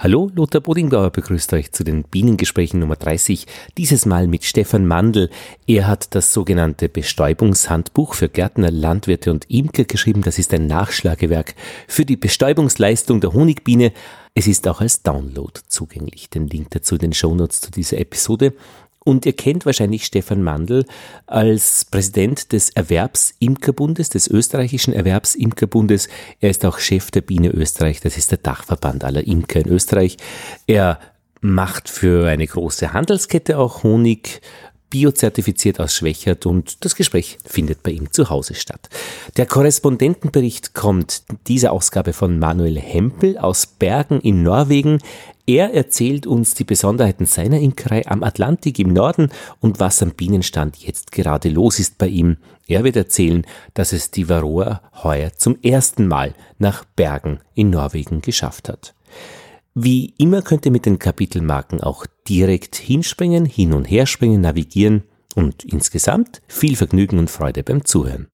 Hallo, Lothar Bodingbauer begrüßt euch zu den Bienengesprächen Nummer 30, dieses Mal mit Stefan Mandl. Er hat das sogenannte Bestäubungshandbuch für Gärtner, Landwirte und Imker geschrieben. Das ist ein Nachschlagewerk für die Bestäubungsleistung der Honigbiene. Es ist auch als Download zugänglich. Den Link dazu in den Shownotes zu dieser Episode. Und ihr kennt wahrscheinlich Stefan Mandl als Präsident des Erwerbsimkerbundes, des österreichischen Erwerbsimkerbundes. Er ist auch Chef der Biene Österreich, das ist der Dachverband aller Imker in Österreich. Er macht für eine große Handelskette auch Honig, biozertifiziert aus Schwächert und das Gespräch findet bei ihm zu Hause statt. Der Korrespondentenbericht kommt dieser Ausgabe von Manuel Hempel aus Bergen in Norwegen. Er erzählt uns die Besonderheiten seiner Imkerei am Atlantik im Norden und was am Bienenstand jetzt gerade los ist bei ihm. Er wird erzählen, dass es die Varroa heuer zum ersten Mal nach Bergen in Norwegen geschafft hat. Wie immer könnt ihr mit den Kapitelmarken auch direkt hinspringen, hin und her springen, navigieren und insgesamt viel Vergnügen und Freude beim Zuhören.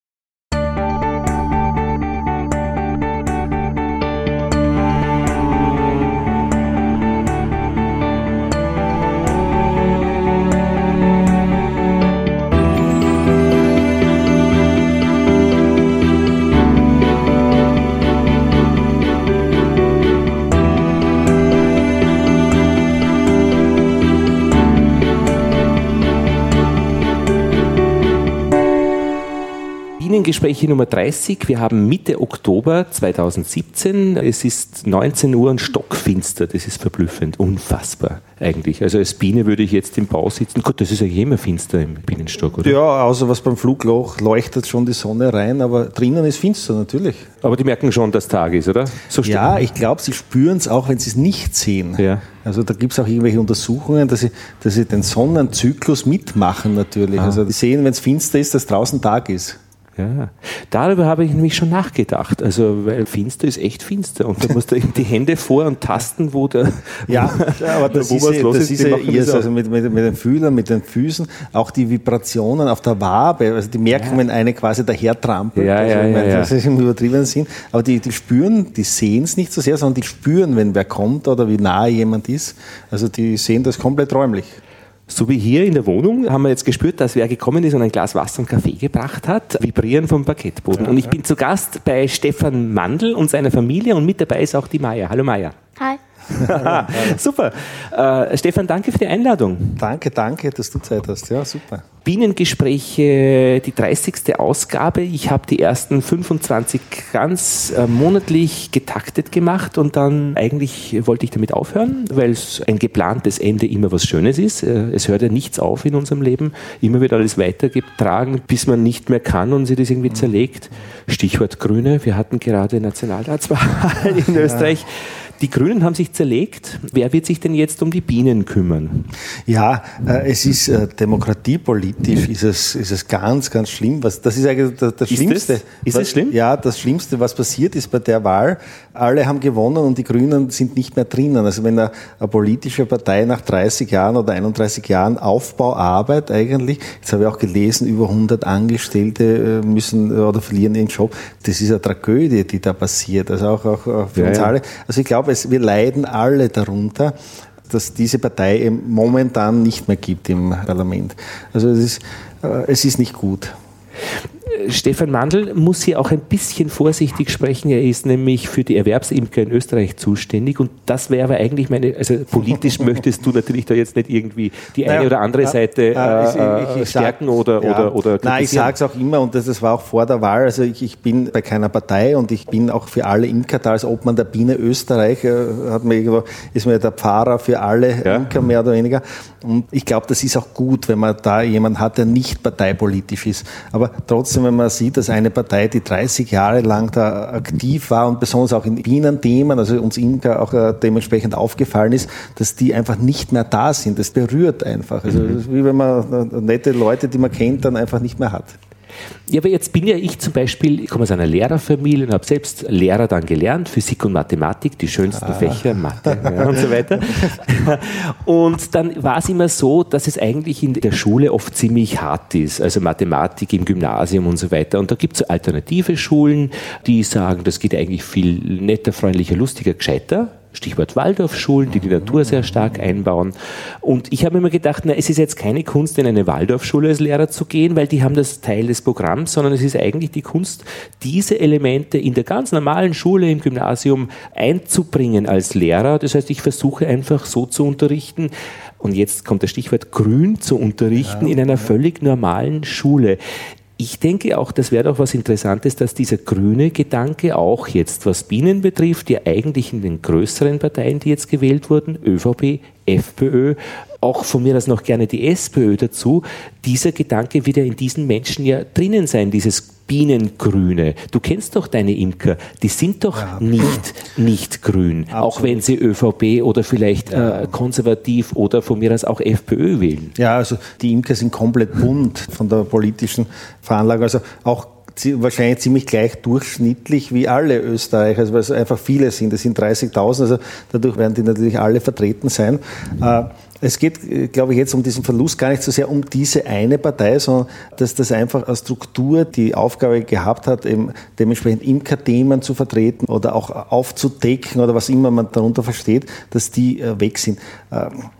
Bienengespräche Nummer 30. Wir haben Mitte Oktober 2017. Es ist 19 Uhr und stockfinster. Das ist verblüffend. Unfassbar eigentlich. Also als Biene würde ich jetzt im Bau sitzen. Gott, das ist ja immer finster im Bienenstock, oder? Ja, außer was beim Flugloch leuchtet schon die Sonne rein, aber drinnen ist finster natürlich. Aber die merken schon, dass Tag ist, oder? So ja, ich glaube, sie spüren es auch, wenn sie es nicht sehen. Ja. Also da gibt es auch irgendwelche Untersuchungen, dass sie, dass sie den Sonnenzyklus mitmachen natürlich. Ah. Also die sehen, wenn es finster ist, dass draußen Tag ist. Ja, darüber habe ich nämlich schon nachgedacht. Also, weil finster ist echt finster und da musst du die Hände vor und tasten, wo der. Ja, aber das ist, was los das ist, ja ihr, also mit, mit, mit, den Fühlern, mit den Füßen, auch die Vibrationen auf der Wabe, also die merken, ja. wenn eine quasi daher trampelt. Ja, also, ja, ja, ja. Das ist im übertriebenen Sinn. Aber die, die spüren, die sehen es nicht so sehr, sondern die spüren, wenn wer kommt oder wie nahe jemand ist. Also die sehen das komplett räumlich. So wie hier in der Wohnung haben wir jetzt gespürt, dass wer gekommen ist und ein Glas Wasser und Kaffee gebracht hat, vibrieren vom Parkettboden. Und ich bin zu Gast bei Stefan Mandl und seiner Familie und mit dabei ist auch die Maya. Hallo Maya. Hi. super. Äh, Stefan, danke für die Einladung. Danke, danke, dass du Zeit hast. Ja, super. Bienengespräche, die 30. Ausgabe. Ich habe die ersten 25 ganz äh, monatlich getaktet gemacht und dann eigentlich wollte ich damit aufhören, weil es ein geplantes Ende immer was Schönes ist. Äh, es hört ja nichts auf in unserem Leben. Immer wird alles weitergetragen, bis man nicht mehr kann und sich das irgendwie zerlegt. Stichwort Grüne. Wir hatten gerade Nationalratswahl in Österreich. Die Grünen haben sich zerlegt. Wer wird sich denn jetzt um die Bienen kümmern? Ja, äh, es ist äh, demokratiepolitisch, ist es, ist es ganz, ganz schlimm. Was, das ist eigentlich das, das ist Schlimmste. Das? Ist es schlimm? Ja, das Schlimmste, was passiert ist bei der Wahl. Alle haben gewonnen und die Grünen sind nicht mehr drinnen. Also wenn eine, eine politische Partei nach 30 Jahren oder 31 Jahren Aufbauarbeit eigentlich, jetzt habe ich auch gelesen, über 100 Angestellte äh, müssen oder verlieren ihren Job. Das ist eine Tragödie, die da passiert. Also auch, auch für ja, uns alle. Also ich glaube, es, wir leiden alle darunter, dass diese Partei momentan nicht mehr gibt im Parlament. Also es ist, äh, es ist nicht gut. Stefan Mandl muss hier auch ein bisschen vorsichtig sprechen. Er ist nämlich für die Erwerbsimker in Österreich zuständig und das wäre aber eigentlich meine, also politisch möchtest du natürlich da jetzt nicht irgendwie die eine naja, oder andere Seite äh, ich, ich, stärken sag, oder, ja, oder, oder Nein, ich sage es auch immer und das, das, war auch vor der Wahl, also ich, ich, bin bei keiner Partei und ich bin auch für alle Imker da als Obmann der Biene Österreich, äh, hat mir, ist mir der Pfarrer für alle ja. Imker mehr oder weniger und ich glaube, das ist auch gut, wenn man da jemanden hat, der nicht parteipolitisch ist. Aber trotzdem, wenn man sieht, dass eine Partei, die 30 Jahre lang da aktiv war und besonders auch in Bienenthemen, also uns Imker auch äh, dementsprechend aufgefallen ist, dass die einfach nicht mehr da sind. Das berührt einfach. Also mhm. wie wenn man äh, nette Leute, die man kennt, dann einfach nicht mehr hat. Ja, aber jetzt bin ja ich zum Beispiel, ich komme aus einer Lehrerfamilie und habe selbst Lehrer dann gelernt, Physik und Mathematik, die schönsten ah. Fächer, Mathe ja, und so weiter. Und dann war es immer so, dass es eigentlich in der Schule oft ziemlich hart ist, also Mathematik im Gymnasium und so weiter. Und da gibt es so alternative Schulen, die sagen, das geht eigentlich viel netter, freundlicher, lustiger, gescheiter Stichwort Waldorfschulen, die die Natur sehr stark einbauen. Und ich habe immer gedacht, na, es ist jetzt keine Kunst, in eine Waldorfschule als Lehrer zu gehen, weil die haben das Teil des Programms, sondern es ist eigentlich die Kunst, diese Elemente in der ganz normalen Schule, im Gymnasium einzubringen als Lehrer. Das heißt, ich versuche einfach so zu unterrichten, und jetzt kommt das Stichwort grün zu unterrichten ja, in einer völlig normalen Schule. Ich denke auch, das wäre doch was Interessantes, dass dieser grüne Gedanke auch jetzt, was Bienen betrifft, ja eigentlich in den größeren Parteien, die jetzt gewählt wurden, ÖVP, FPÖ, auch von mir aus noch gerne die SPÖ dazu, dieser Gedanke wieder in diesen Menschen ja drinnen sein, dieses Bienengrüne. Du kennst doch deine Imker, die sind doch ja. nicht, nicht grün, Absolut. auch wenn sie ÖVP oder vielleicht ja. äh, konservativ oder von mir aus auch FPÖ wählen. Ja, also die Imker sind komplett bunt von der politischen Veranlagung, also auch wahrscheinlich ziemlich gleich durchschnittlich wie alle Österreicher, also weil es einfach viele sind. Es sind 30.000, also dadurch werden die natürlich alle vertreten sein. Äh, es geht, glaube ich, jetzt um diesen Verlust gar nicht so sehr um diese eine Partei, sondern dass das einfach eine Struktur die Aufgabe gehabt hat, eben dementsprechend Imker-Themen zu vertreten oder auch aufzudecken oder was immer man darunter versteht, dass die äh, weg sind. Ähm,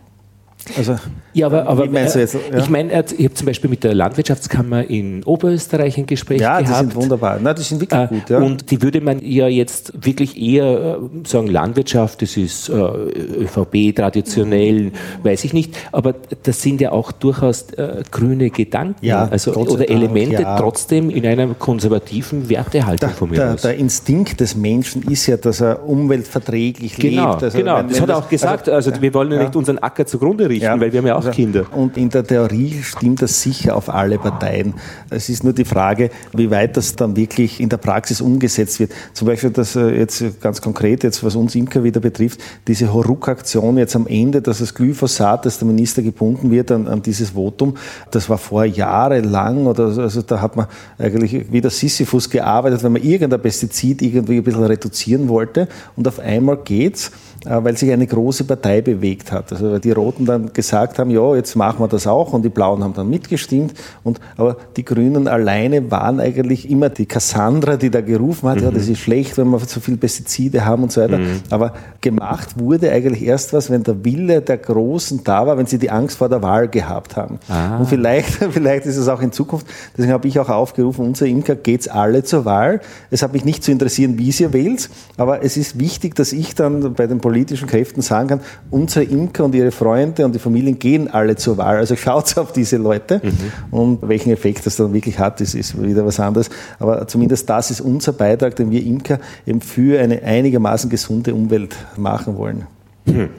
also, ja, aber, aber du jetzt, ja? ich meine, ich habe zum Beispiel mit der Landwirtschaftskammer in Oberösterreich ein Gespräch ja, gehabt. Ja, die sind wunderbar. Nein, die sind wirklich äh, gut. Ja. Und die würde man ja jetzt wirklich eher äh, sagen, Landwirtschaft, das ist äh, ÖVP traditionell, mhm. weiß ich nicht. Aber das sind ja auch durchaus äh, grüne Gedanken ja, also, oder Elemente ja. trotzdem in einer konservativen Wertehaltung von mir der, aus. Der Instinkt des Menschen ist ja, dass er umweltverträglich genau, lebt. Also, genau, wenn, das hat er auch gesagt. Also, also wir wollen ja nicht unseren Acker zugrunde richten weil wir haben ja auch also, Kinder. Und in der Theorie stimmt das sicher auf alle Parteien. Es ist nur die Frage, wie weit das dann wirklich in der Praxis umgesetzt wird. Zum Beispiel das äh, jetzt ganz konkret, jetzt was uns Imker wieder betrifft, diese Horuk-Aktion jetzt am Ende, dass das Glyphosat, dass der Minister gebunden wird an, an dieses Votum, das war vor Jahren lang oder also da hat man eigentlich wie der Sisyphus gearbeitet, wenn man irgendein Pestizid irgendwie ein bisschen reduzieren wollte und auf einmal geht's weil sich eine große Partei bewegt hat. Also die Roten dann gesagt haben, ja, jetzt machen wir das auch und die Blauen haben dann mitgestimmt. Und, aber die Grünen alleine waren eigentlich immer die Cassandra, die da gerufen hat, mhm. ja, das ist schlecht, wenn wir so viel Pestizide haben und so weiter. Mhm. Aber gemacht wurde eigentlich erst was, wenn der Wille der Großen da war, wenn sie die Angst vor der Wahl gehabt haben. Ah. Und vielleicht, vielleicht ist es auch in Zukunft, deswegen habe ich auch aufgerufen, unser Imker geht's alle zur Wahl. Es hat mich nicht zu interessieren, wie ihr wählt, aber es ist wichtig, dass ich dann bei den Politikern politischen Kräften sagen kann, unsere Imker und ihre Freunde und die Familien gehen alle zur Wahl. Also schaut auf diese Leute mhm. und welchen Effekt das dann wirklich hat, das ist wieder was anderes. Aber zumindest das ist unser Beitrag, den wir Imker eben für eine einigermaßen gesunde Umwelt machen wollen. Mhm.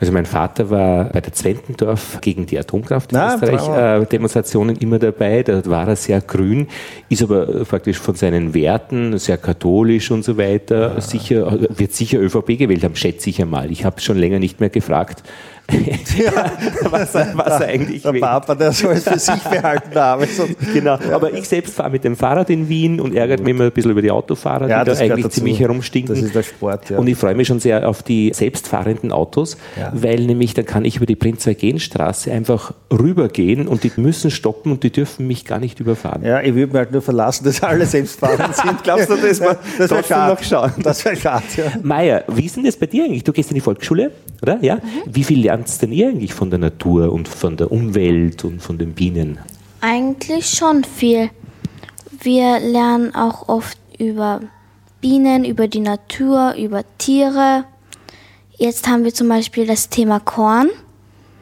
Also mein Vater war bei der Zwentendorf gegen die Atomkraft in ah, Österreich äh, Demonstrationen immer dabei. Da war er sehr grün, ist aber faktisch von seinen Werten sehr katholisch und so weiter. Ja. Sicher wird sicher ÖVP gewählt haben, schätze ich einmal. Ich habe schon länger nicht mehr gefragt. ja, was, er, was er eigentlich der will. Papa, der soll es für sich behalten haben. genau, aber ich selbst fahre mit dem Fahrrad in Wien und ärgert mich immer ein bisschen über die Autofahrer, ja, die da eigentlich ziemlich herumstinken. Das ist der Sport, ja. Und ich freue mich schon sehr auf die selbstfahrenden Autos, ja. weil nämlich dann kann ich über die Prinz Straße einfach rübergehen und die müssen stoppen und die dürfen mich gar nicht überfahren. Ja, ich würde mir halt nur verlassen, dass alle selbstfahrend sind. Glaubst du, das war das wäre schade. Noch schauen? Das wäre schade, ja. Meier, wie ist denn das bei dir eigentlich? Du gehst in die Volksschule, oder? Ja? Mhm. Wie viel lernst denn ihr eigentlich von der Natur und von der Umwelt und von den Bienen? Eigentlich schon viel. Wir lernen auch oft über Bienen, über die Natur, über Tiere. Jetzt haben wir zum Beispiel das Thema Korn,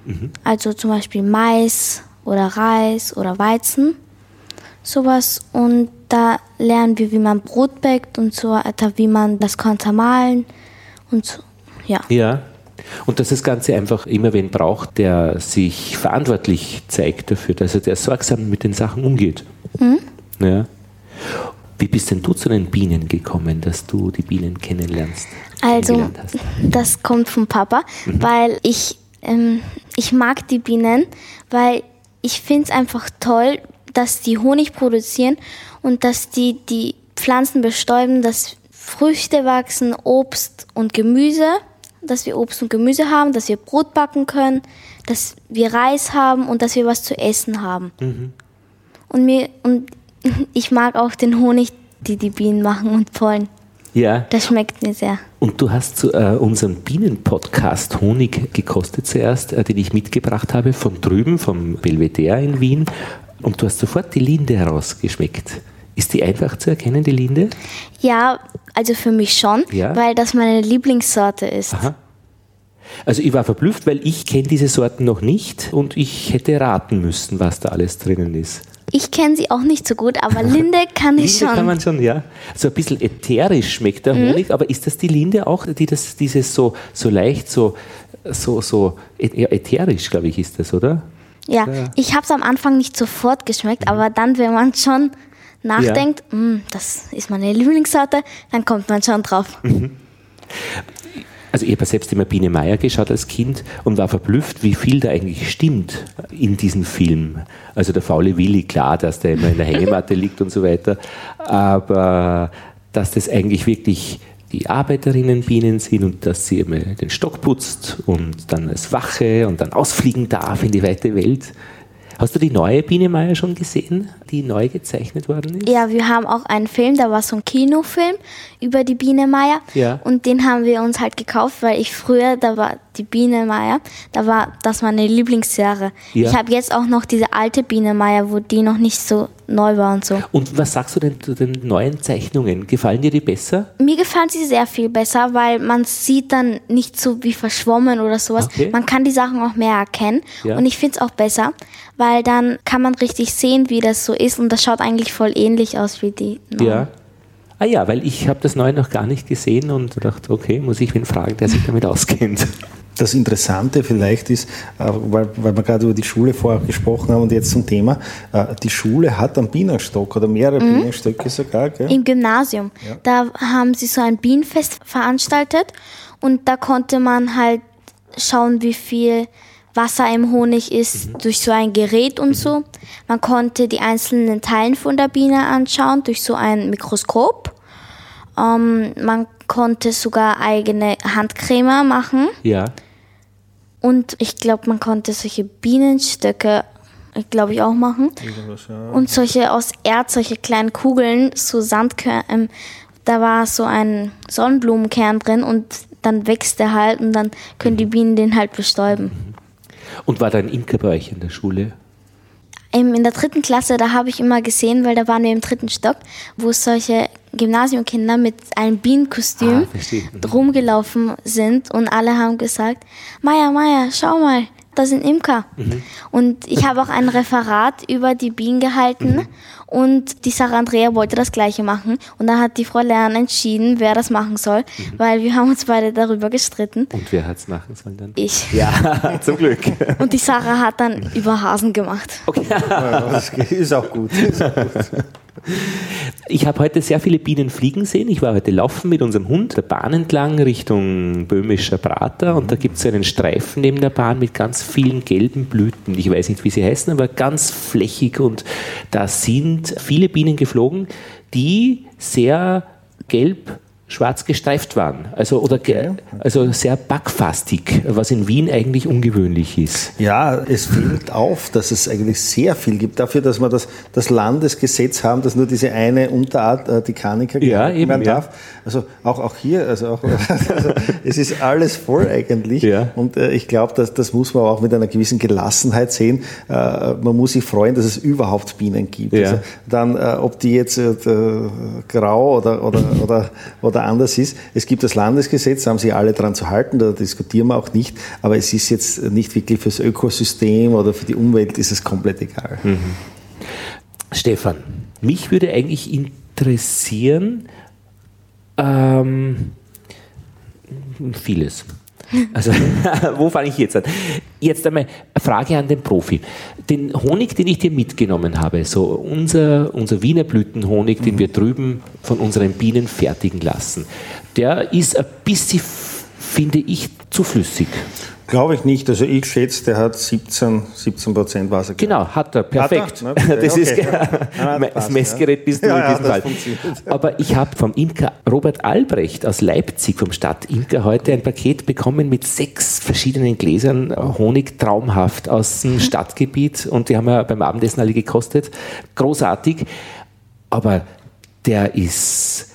mhm. also zum Beispiel Mais oder Reis oder Weizen, sowas. Und da lernen wir, wie man Brot backt und so weiter, wie man das Korn zermahlen und so. Ja. Ja. Und dass das Ganze einfach immer wen braucht, der sich verantwortlich zeigt dafür, dass er der sorgsam mit den Sachen umgeht. Mhm. Ja. Wie bist denn du zu den Bienen gekommen, dass du die Bienen kennenlernst? Also, das kommt vom Papa, mhm. weil ich, ähm, ich mag die Bienen, weil ich finde es einfach toll, dass die Honig produzieren und dass die die Pflanzen bestäuben, dass Früchte wachsen, Obst und Gemüse dass wir Obst und Gemüse haben, dass wir Brot backen können, dass wir Reis haben und dass wir was zu essen haben. Mhm. Und, mir, und ich mag auch den Honig, die die Bienen machen und Pollen. Ja. Das schmeckt mir sehr. Und du hast zu äh, unserem Bienenpodcast Honig gekostet zuerst, äh, den ich mitgebracht habe von drüben, vom Belvedere in Wien. Und du hast sofort die Linde herausgeschmeckt. Ist die einfach zu erkennen, die Linde? Ja, also für mich schon, Ja. weil das meine Lieblingssorte ist. Aha. Also ich war verblüfft, weil ich kenne diese Sorten noch nicht und ich hätte raten müssen, was da alles drinnen ist. Ich kenne sie auch nicht so gut, aber Linde kann ich Linde schon. kann man schon, ja. So ein bisschen ätherisch schmeckt der Honig, aber ist das die Linde auch, die das, dieses so, so leicht, so, so, so ja, ätherisch, glaube ich, ist das, oder? ja, ich habe es am Anfang nicht sofort geschmeckt, aber dann, wenn man schon nachdenkt, "Mm, das ist meine Lieblingssorte, dann kommt man schon drauf. Also ich habe selbst immer Biene Meier geschaut als Kind und war verblüfft, wie viel da eigentlich stimmt in diesem Film. Also der faule Willi, klar, dass der immer in der Hängematte liegt und so weiter, aber dass das eigentlich wirklich die Arbeiterinnenbienen sind und dass sie immer den Stock putzt und dann als Wache und dann ausfliegen darf in die weite Welt. Hast du die neue Biene Meier schon gesehen, die neu gezeichnet worden ist? Ja, wir haben auch einen Film, da war so ein Kinofilm über die Biene Meier. Ja. Und den haben wir uns halt gekauft, weil ich früher, da war die Biene Meier, da war das meine Lieblingsserie. Ja. Ich habe jetzt auch noch diese alte Biene Meier, wo die noch nicht so neu war und so. Und was sagst du denn zu den neuen Zeichnungen? Gefallen dir die besser? Mir gefallen sie sehr viel besser, weil man sieht dann nicht so wie verschwommen oder sowas. Okay. Man kann die Sachen auch mehr erkennen. Ja. Und ich finde es auch besser, weil dann kann man richtig sehen, wie das so ist. Und das schaut eigentlich voll ähnlich aus wie die. neuen. Ja. Ah ja, weil ich habe das neue noch gar nicht gesehen und dachte, okay, muss ich wen fragen, der sich damit auskennt. Das Interessante vielleicht ist, äh, weil, weil wir gerade über die Schule vorher gesprochen haben und jetzt zum Thema, äh, die Schule hat einen Bienenstock oder mehrere Bienenstöcke sogar. Gell? Im Gymnasium. Da haben sie so ein Bienenfest veranstaltet und da konnte man halt schauen, wie viel Wasser im Honig ist durch so ein Gerät und so. Man konnte die einzelnen Teilen von der Biene anschauen durch so ein Mikroskop. Ähm, man konnte sogar eigene Handcreme machen Ja. und ich glaube, man konnte solche Bienenstöcke, glaube ich, auch machen. Und solche aus Erz, solche kleinen Kugeln, so Sandkörner, ähm, da war so ein Sonnenblumenkern drin und dann wächst der halt und dann können die Bienen den halt bestäuben. Und war da ein Imker bei euch in der Schule? Ähm, In der dritten Klasse, da habe ich immer gesehen, weil da waren wir im dritten Stock, wo solche Gymnasiumkinder mit einem Bienenkostüm Ah. Mhm. rumgelaufen sind und alle haben gesagt, Maya, Maya, schau mal, da sind Imker. Mhm. Und ich habe auch ein Referat über die Bienen gehalten Mhm. und die Sarah Andrea wollte das gleiche machen und dann hat die Frau Lehrerin entschieden, wer das machen soll, Mhm. weil wir haben uns beide darüber gestritten. Und wer hat es machen sollen dann? Ich. Ja, zum Glück. Und die Sarah hat dann über Hasen gemacht. Ja, das ist auch gut. Ist auch gut. Ich habe heute sehr viele Bienen fliegen sehen. Ich war heute laufen mit unserem Hund der Bahn entlang Richtung Böhmischer Prater und da gibt es einen Streifen neben der Bahn mit ganz vielen gelben Blüten. Ich weiß nicht, wie sie heißen, aber ganz flächig und da sind viele Bienen geflogen, die sehr gelb schwarz gestreift waren. Also, oder ge also sehr backfastig, was in Wien eigentlich ungewöhnlich ist. Ja, es fällt auf, dass es eigentlich sehr viel gibt. Dafür, dass wir das, das Landesgesetz haben, dass nur diese eine Unterart, äh, die Kanika, Ja, eben, werden ja. darf. Also auch, auch hier, also, auch, also es ist alles voll eigentlich. Ja. Und äh, ich glaube, dass, das muss man auch mit einer gewissen Gelassenheit sehen. Äh, man muss sich freuen, dass es überhaupt Bienen gibt. Ja. Also dann, äh, ob die jetzt äh, grau oder, oder, oder, oder anders ist. Es gibt das Landesgesetz, da haben sich alle dran zu halten, da diskutieren wir auch nicht. Aber es ist jetzt nicht wirklich fürs Ökosystem oder für die Umwelt ist es komplett egal. Stefan, mich würde eigentlich interessieren, ähm, vieles. Also, wo fange ich jetzt an? Jetzt einmal eine Frage an den Profi. Den Honig, den ich dir mitgenommen habe, so unser, unser Wiener Blütenhonig, den wir drüben von unseren Bienen fertigen lassen, der ist ein bisschen, finde ich, zu flüssig. Glaube ich nicht. Also ich schätze, der hat 17, 17 Prozent Wasser. Genau, hat er, perfekt. Hat er? Das ist. Ja, das das Messgerät bist du Ja, in ja, diesem das Fall. Aber ich habe vom Imker Robert Albrecht aus Leipzig, vom Stadtimker, heute ein Paket bekommen mit sechs verschiedenen Gläsern Honig, traumhaft aus dem Stadtgebiet. Und die haben wir beim Abendessen alle gekostet. Großartig. Aber der ist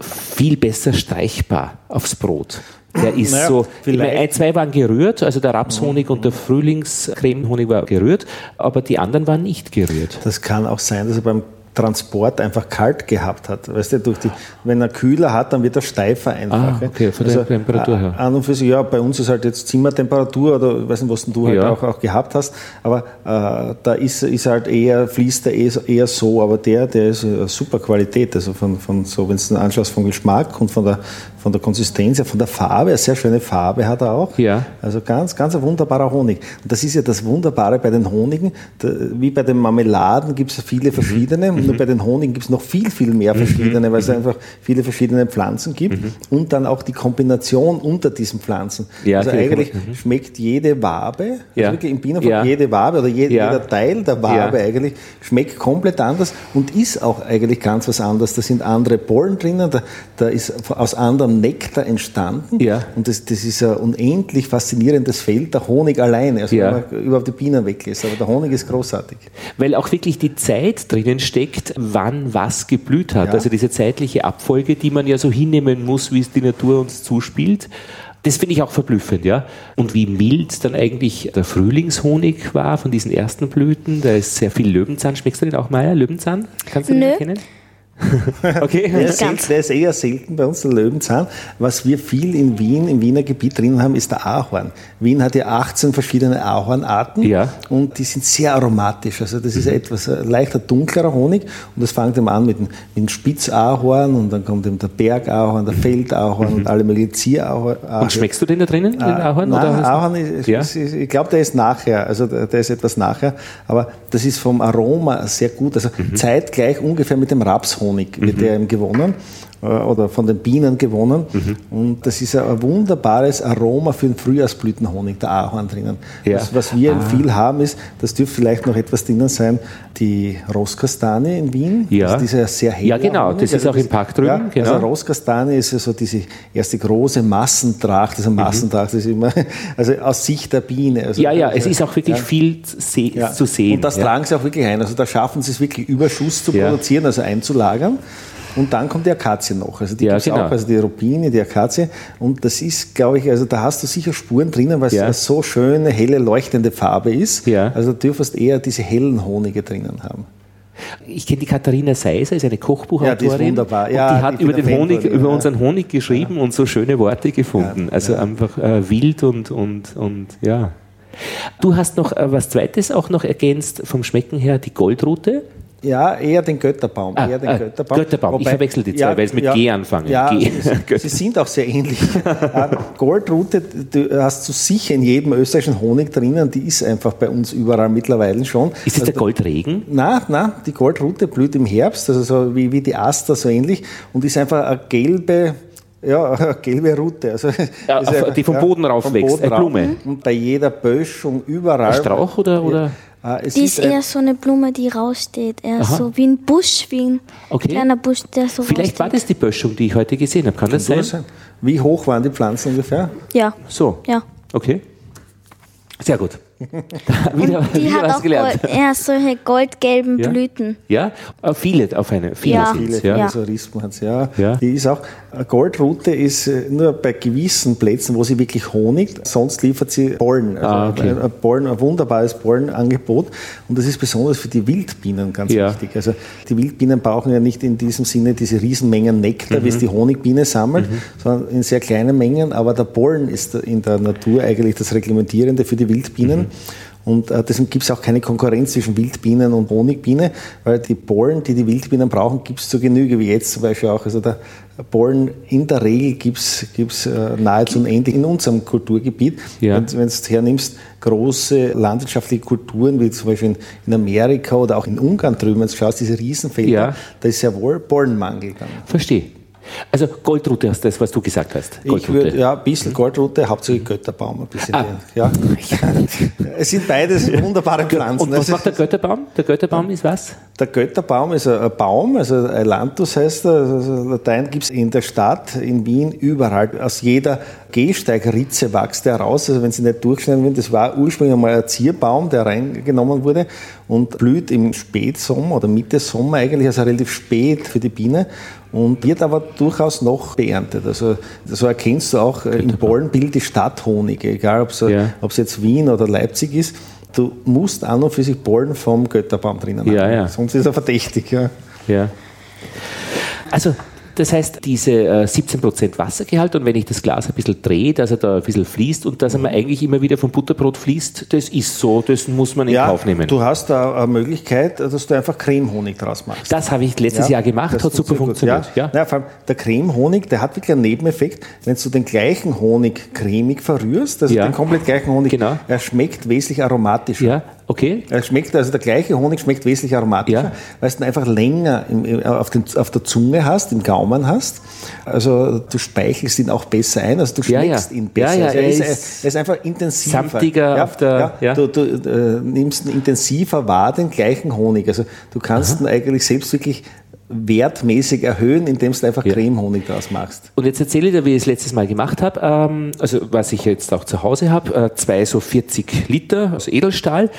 viel besser streichbar aufs Brot. Der ist naja, so, ein, zwei waren gerührt, also der Rapshonig mhm. und der Frühlingscremehonig war gerührt, aber die anderen waren nicht gerührt. Das kann auch sein, dass er beim Transport einfach kalt gehabt hat. Weißt du, durch die, wenn er kühler hat, dann wird er steifer einfach. Ah, okay, von der also, Temperatur her. An und für sich, ja, bei uns ist halt jetzt Zimmertemperatur oder ich weiß nicht, was du halt ja. auch, auch gehabt hast, aber äh, da ist, ist halt eher, fließt er eher, eher so, aber der, der ist super Qualität, also von, von so, wenn du den anschaust, vom Geschmack und von der, von der Konsistenz her, von der Farbe, eine sehr schöne Farbe hat er auch. Ja. Also ganz, ganz ein wunderbarer Honig. Und das ist ja das Wunderbare bei den Honigen, wie bei den Marmeladen gibt es viele verschiedene, mhm. nur bei den Honigen gibt es noch viel, viel mehr verschiedene, mhm. weil es mhm. einfach viele verschiedene Pflanzen gibt mhm. und dann auch die Kombination unter diesen Pflanzen. Ja, also eigentlich mhm. schmeckt jede Wabe, also ja. wirklich im Bienenvolk ja. jede Wabe oder jede, ja. jeder Teil der Wabe eigentlich schmeckt komplett anders und ist auch eigentlich ganz was anderes. Da sind andere Pollen drinnen, da, da ist aus Nektar entstanden ja. und das, das ist ein unendlich faszinierendes Feld, der Honig alleine, also wenn man überhaupt die Bienen weglässt, aber der Honig ist großartig. Weil auch wirklich die Zeit drinnen steckt, wann was geblüht hat. Ja. Also diese zeitliche Abfolge, die man ja so hinnehmen muss, wie es die Natur uns zuspielt. Das finde ich auch verblüffend, ja. Und wie mild dann eigentlich der Frühlingshonig war von diesen ersten Blüten. Da ist sehr viel Löwenzahn. Schmeckst du den auch, Meier? Löwenzahn? Kannst du den erkennen? okay. Der ist, der ist, eher selten bei uns, der Löwenzahn. Was wir viel in Wien, im Wiener Gebiet drin haben, ist der Ahorn. Wien hat ja 18 verschiedene Ahornarten ja. und die sind sehr aromatisch. Also das ist mhm. etwas ein leichter dunklerer Honig und das fängt immer an mit dem, mit dem Spitzahorn und dann kommt eben der Bergahorn, der Feldahorn mhm. und alle möglichen Zierahorn. Und schmeckst du den da drinnen, den ah, Ahorn? Nein, oder Ahorn ist, ja? ist, ich glaube, der ist nachher, also der, der, ist etwas nachher, aber das ist vom Aroma sehr gut. Also mhm. zeitgleich ungefähr mit dem Rapshonig wird mhm. der gewonnen. Äh, oder von den Bienen gewonnen. Mhm. Und das ist ein wunderbares Aroma für den Frühjahrsblütenhonig, der Ahorn drinnen. Ja. Das, was wir ah. viel haben, ist, das dürfte vielleicht noch etwas drinnen sein, die Rosskastanie in Wien. Ja. Das ist dieser sehr helle Ja, genau, Honig. das ist also auch im Park drüben. Ja, genau. Also Rosskastanie ist so diese erste große Massentracht, also Massentracht mhm. ist immer, also aus Sicht der Biene. Also ja, ja, es ist auch wirklich ja. viel zu sehen. Und das tragen sie auch wirklich ein. Also da schaffen sie es wirklich, Überschuss zu produzieren, also einzulagern. Und dann kommt die Akazie noch. Also die ja, genau. auch, also die Rubine, die Akazie. Und das ist, glaube ich, also da hast du sicher Spuren drinnen, weil es ja. eine so schöne, helle, leuchtende Farbe ist. Ja. Also du dürfst eher diese hellen Honige drinnen haben. Ich kenne die Katharina Seiser, ist eine Kochbuchautorin. Ja, die ist wunderbar. Ja, die hat über, den Honig, über unseren Honig geschrieben ja. und so schöne Worte gefunden. Ja, also einfach äh, wild und, und, und ja. Du hast noch äh, was Zweites auch noch ergänzt vom Schmecken her, die Goldrute. Ja, eher den Götterbaum. Ah, eher den ah, Götterbaum. Götterbaum. Wobei, ich verwechsel die zwei, ja, weil es mit ja, G anfangen. Ja, G. Sie, sind auch sehr ähnlich. Goldrute, du hast du sicher in jedem österreichischen Honig drinnen, die ist einfach bei uns überall mittlerweile schon. Ist es also, der Goldregen? Nein, nein, die Goldrute blüht im Herbst, also so wie, wie die Aster so ähnlich und ist einfach eine gelbe, ja, eine gelbe Rute. Also, ja, die vom Boden ja, rauf wächst, eine Blume. Und bei jeder Böschung überall. Ein Strauch oder? oder? Ah, die ist, eher so eine Blume, die raussteht. Eher Aha. so wie ein Busch, wie ein okay. kleiner Busch, der so Vielleicht raussteht. war das die Böschung, die ich heute gesehen habe. Kann das sein? sein? Wie hoch waren die Pflanzen ungefähr? Ja. So. Ja. Okay. Sehr gut. Wieder, die wieder hat was auch gelernt. Gold, ja, solche goldgelben ja? Blüten. Ja, äh, viele auf eine, viele ja. Viele, ja. so Rispen hat ja. ja. Die ist auch, Goldrute ist äh, nur bei gewissen Plätzen, wo sie wirklich Honig, sonst liefert sie Pollen. Also ah, okay. ein, Pollen, ein wunderbares Pollenangebot. Und das ist besonders für die Wildbienen ganz ja. wichtig. Also die Wildbienen brauchen ja nicht in diesem Sinne diese Riesenmengen Nektar, mhm. wie es die Honigbiene sammelt, mhm. sondern in sehr kleinen Mengen. Aber der Pollen ist in der Natur eigentlich das Reglementierende für die Wildbienen. Mhm. Und äh, deswegen gibt es auch keine Konkurrenz zwischen Wildbienen und Honigbiene, weil die Pollen, die die Wildbienen brauchen, gibt es zur Genüge, wie jetzt zum Beispiel auch. Also der Pollen in der Regel gibt es äh, nahezu unendlich in unserem Kulturgebiet. Ja. Wenn, wenn du hernimmst, große landwirtschaftliche Kulturen, wie zum Beispiel in, in Amerika oder auch in Ungarn drüben, wenn du schaust, diese Riesenfelder, ja. da ist sehr wohl Pollenmangel. Verstehe. Also Goldrute hast das, was du gesagt hast. Goldrute. Ich würde, ja, ein bisschen Goldrute, hauptsächlich Götterbaum. Ein bisschen ah. ja. es sind beides wunderbare Pflanzen. Und was macht der Götterbaum? Der Götterbaum ist was? Der Götterbaum ist ein Baum, also Ailanthus heißt er, also Latein gibt es in der Stadt, in Wien, überall. Aus jeder Gehsteigritze wächst der raus, also wenn sie nicht durchschneiden würden. Das war ursprünglich einmal ein Zierbaum, der reingenommen wurde und blüht im Spätsommer oder Mitte Sommer eigentlich, also relativ spät für die Biene und wird aber durchaus noch beerntet. Also so erkennst du auch äh, im Pollenbild die Stadthonig, egal ob es ja. jetzt Wien oder Leipzig ist. Du musst an und für sich Pollen vom Götterbaum drinnen ja, haben. Ja. Sonst ist er verdächtig. Ja. Also das heißt, diese äh, 17% Wassergehalt und wenn ich das Glas ein bisschen drehe, dass er da ein bisschen fließt und dass er mir eigentlich immer wieder vom Butterbrot fließt, das ist so, das muss man in ja, Kauf nehmen. Du hast da eine Möglichkeit, dass du einfach Cremehonig draus machst. Das habe ich letztes ja, Jahr gemacht, hat super funktioniert. Ja. Ja. vor allem der Cremehonig, der hat wirklich einen Nebeneffekt, wenn du den gleichen Honig cremig verrührst, also den komplett gleichen Honig, genau. er schmeckt wesentlich aromatischer. Ja, Okay. Er schmeckt, also der gleiche Honig schmeckt wesentlich aromatischer, ja. weil du ihn einfach länger im, auf, den, auf, der Zunge hast, im Gaumen hast. Also du speichelst ihn auch besser ein, also du schmeckst ja, ihn besser. Ja, also er, ist, er, ist, einfach intensiver. Samtiger auf der, ja, Du, du äh, nimmst ihn intensiver wahr, den gleichen Honig. Also du kannst Aha. ihn eigentlich selbst wirklich wertmäßig erhöhen, indem du einfach ja. Cremehonig draus machst. Und jetzt erzähle ich dir, wie ich es letztes Mal gemacht habe. Ähm, also was ich jetzt auch zu Hause habe, äh, zwei so 40 Liter, also Edelstahl,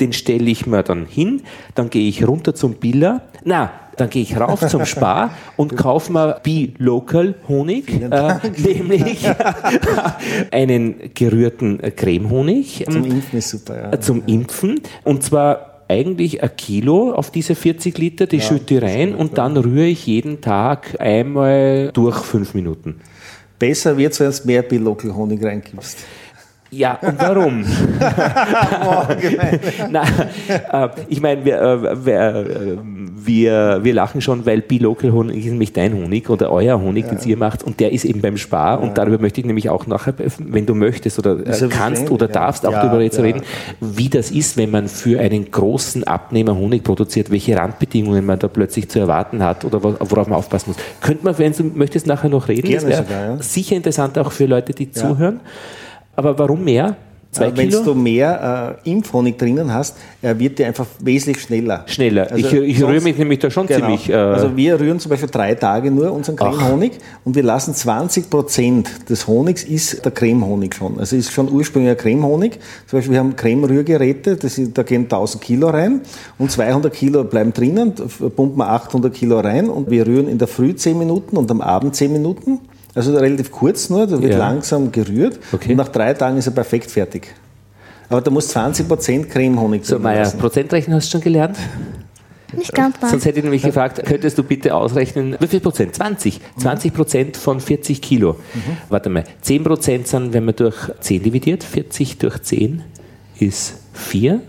den stelle ich mir dann hin, dann gehe ich runter zum Biller, na, dann gehe ich rauf zum Spar und kaufe mir Be-Local Honig, äh, nämlich einen gerührten Cremehonig. Zum Impfen ist super, ja. Äh, zum Impfen. Und zwar eigentlich ein Kilo auf diese 40 Liter, die ja, schütte ich rein und dann rühre ich jeden Tag einmal durch fünf Minuten. Besser wird es, wenn du mehr Be-Local Honig reingibst. Ja, und warum? Na, äh, ich meine, wir, äh, wir, äh, wir, wir, lachen schon, weil Bilocal Honig ist nämlich dein Honig oder euer Honig, ja. den ihr macht, und der ist eben beim Spar. Ja. Und darüber möchte ich nämlich auch nachher, wenn du möchtest oder äh, kannst oder ja. darfst, auch darüber jetzt reden, wie das ist, wenn man für einen großen Abnehmer Honig produziert, welche Randbedingungen man da plötzlich zu erwarten hat oder worauf man aufpassen muss. Könnte man, wenn du möchtest, nachher noch reden? Gerne das wäre sicher interessant auch für Leute, die zuhören. Aber warum mehr? Zwei äh, Wenn du mehr äh, Impfhonig drinnen hast, er wird dir einfach wesentlich schneller. Schneller. Also ich, ich rühre mich nämlich da schon genau. ziemlich. Äh also wir rühren zum Beispiel drei Tage nur unseren Cremehonig und wir lassen 20 Prozent des Honigs ist der Cremehonig schon. Also ist schon ursprünglicher Cremehonig. Zum Beispiel wir haben Creme-Rührgeräte, da gehen 1000 Kilo rein und 200 Kilo bleiben drinnen, pumpen wir 800 Kilo rein und wir rühren in der Früh 10 Minuten und am Abend 10 Minuten. Also relativ kurz nur, da wird ja. langsam gerührt okay. und nach drei Tagen ist er perfekt fertig. Aber da muss 20% Cremehonig So, Meier, Prozentrechnen hast du schon gelernt? Nicht ganz. Sonst hätte ich nämlich gefragt, könntest du bitte ausrechnen, wie viel Prozent? 20. 20 Prozent von 40 Kilo. Mhm. Warte mal, 10 Prozent sind, wenn man durch 10 dividiert, 40 durch 10 ist 4,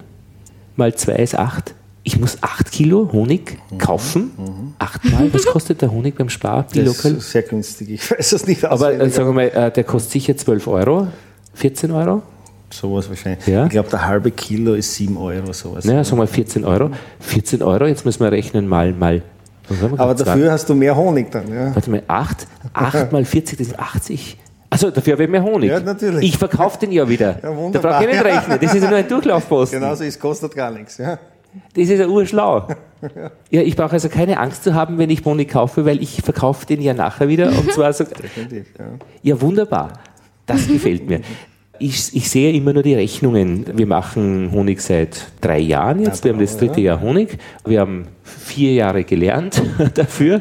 mal 2 ist 8 ich muss 8 Kilo Honig mhm. kaufen. Mhm. Achtmal. Was kostet der Honig beim Spar? Das ist sehr günstig. Ich weiß es nicht. Aber äh, sagen wir mal, äh, der kostet sicher 12 Euro, 14 Euro. Sowas wahrscheinlich. Ja? Ich glaube, der halbe Kilo ist 7 Euro. Sowas. Naja, sagen wir 14 Euro. 14 Euro, jetzt müssen wir rechnen, mal, mal. Aber dafür hast du mehr Honig dann. Ja. Warte mal, 8, 8 mal 40, das sind 80. Also dafür habe ich mehr Honig. Ja, natürlich. Ich verkaufe den ja wieder. Ja, wunderbar. Da brauche ich nicht rechnen. Das ist ja nur ein Durchlaufposten. Genauso, es kostet gar nichts. Ja. Das ist ja urschlau. Ja, ich brauche also keine Angst zu haben, wenn ich Honig kaufe, weil ich verkaufe den ja nachher wieder. Und zwar so. Definitiv, ja. ja, wunderbar. Das gefällt mir. Ich, ich, sehe immer nur die Rechnungen. Wir machen Honig seit drei Jahren jetzt. Wir haben das dritte Jahr Honig. Wir haben vier Jahre gelernt dafür.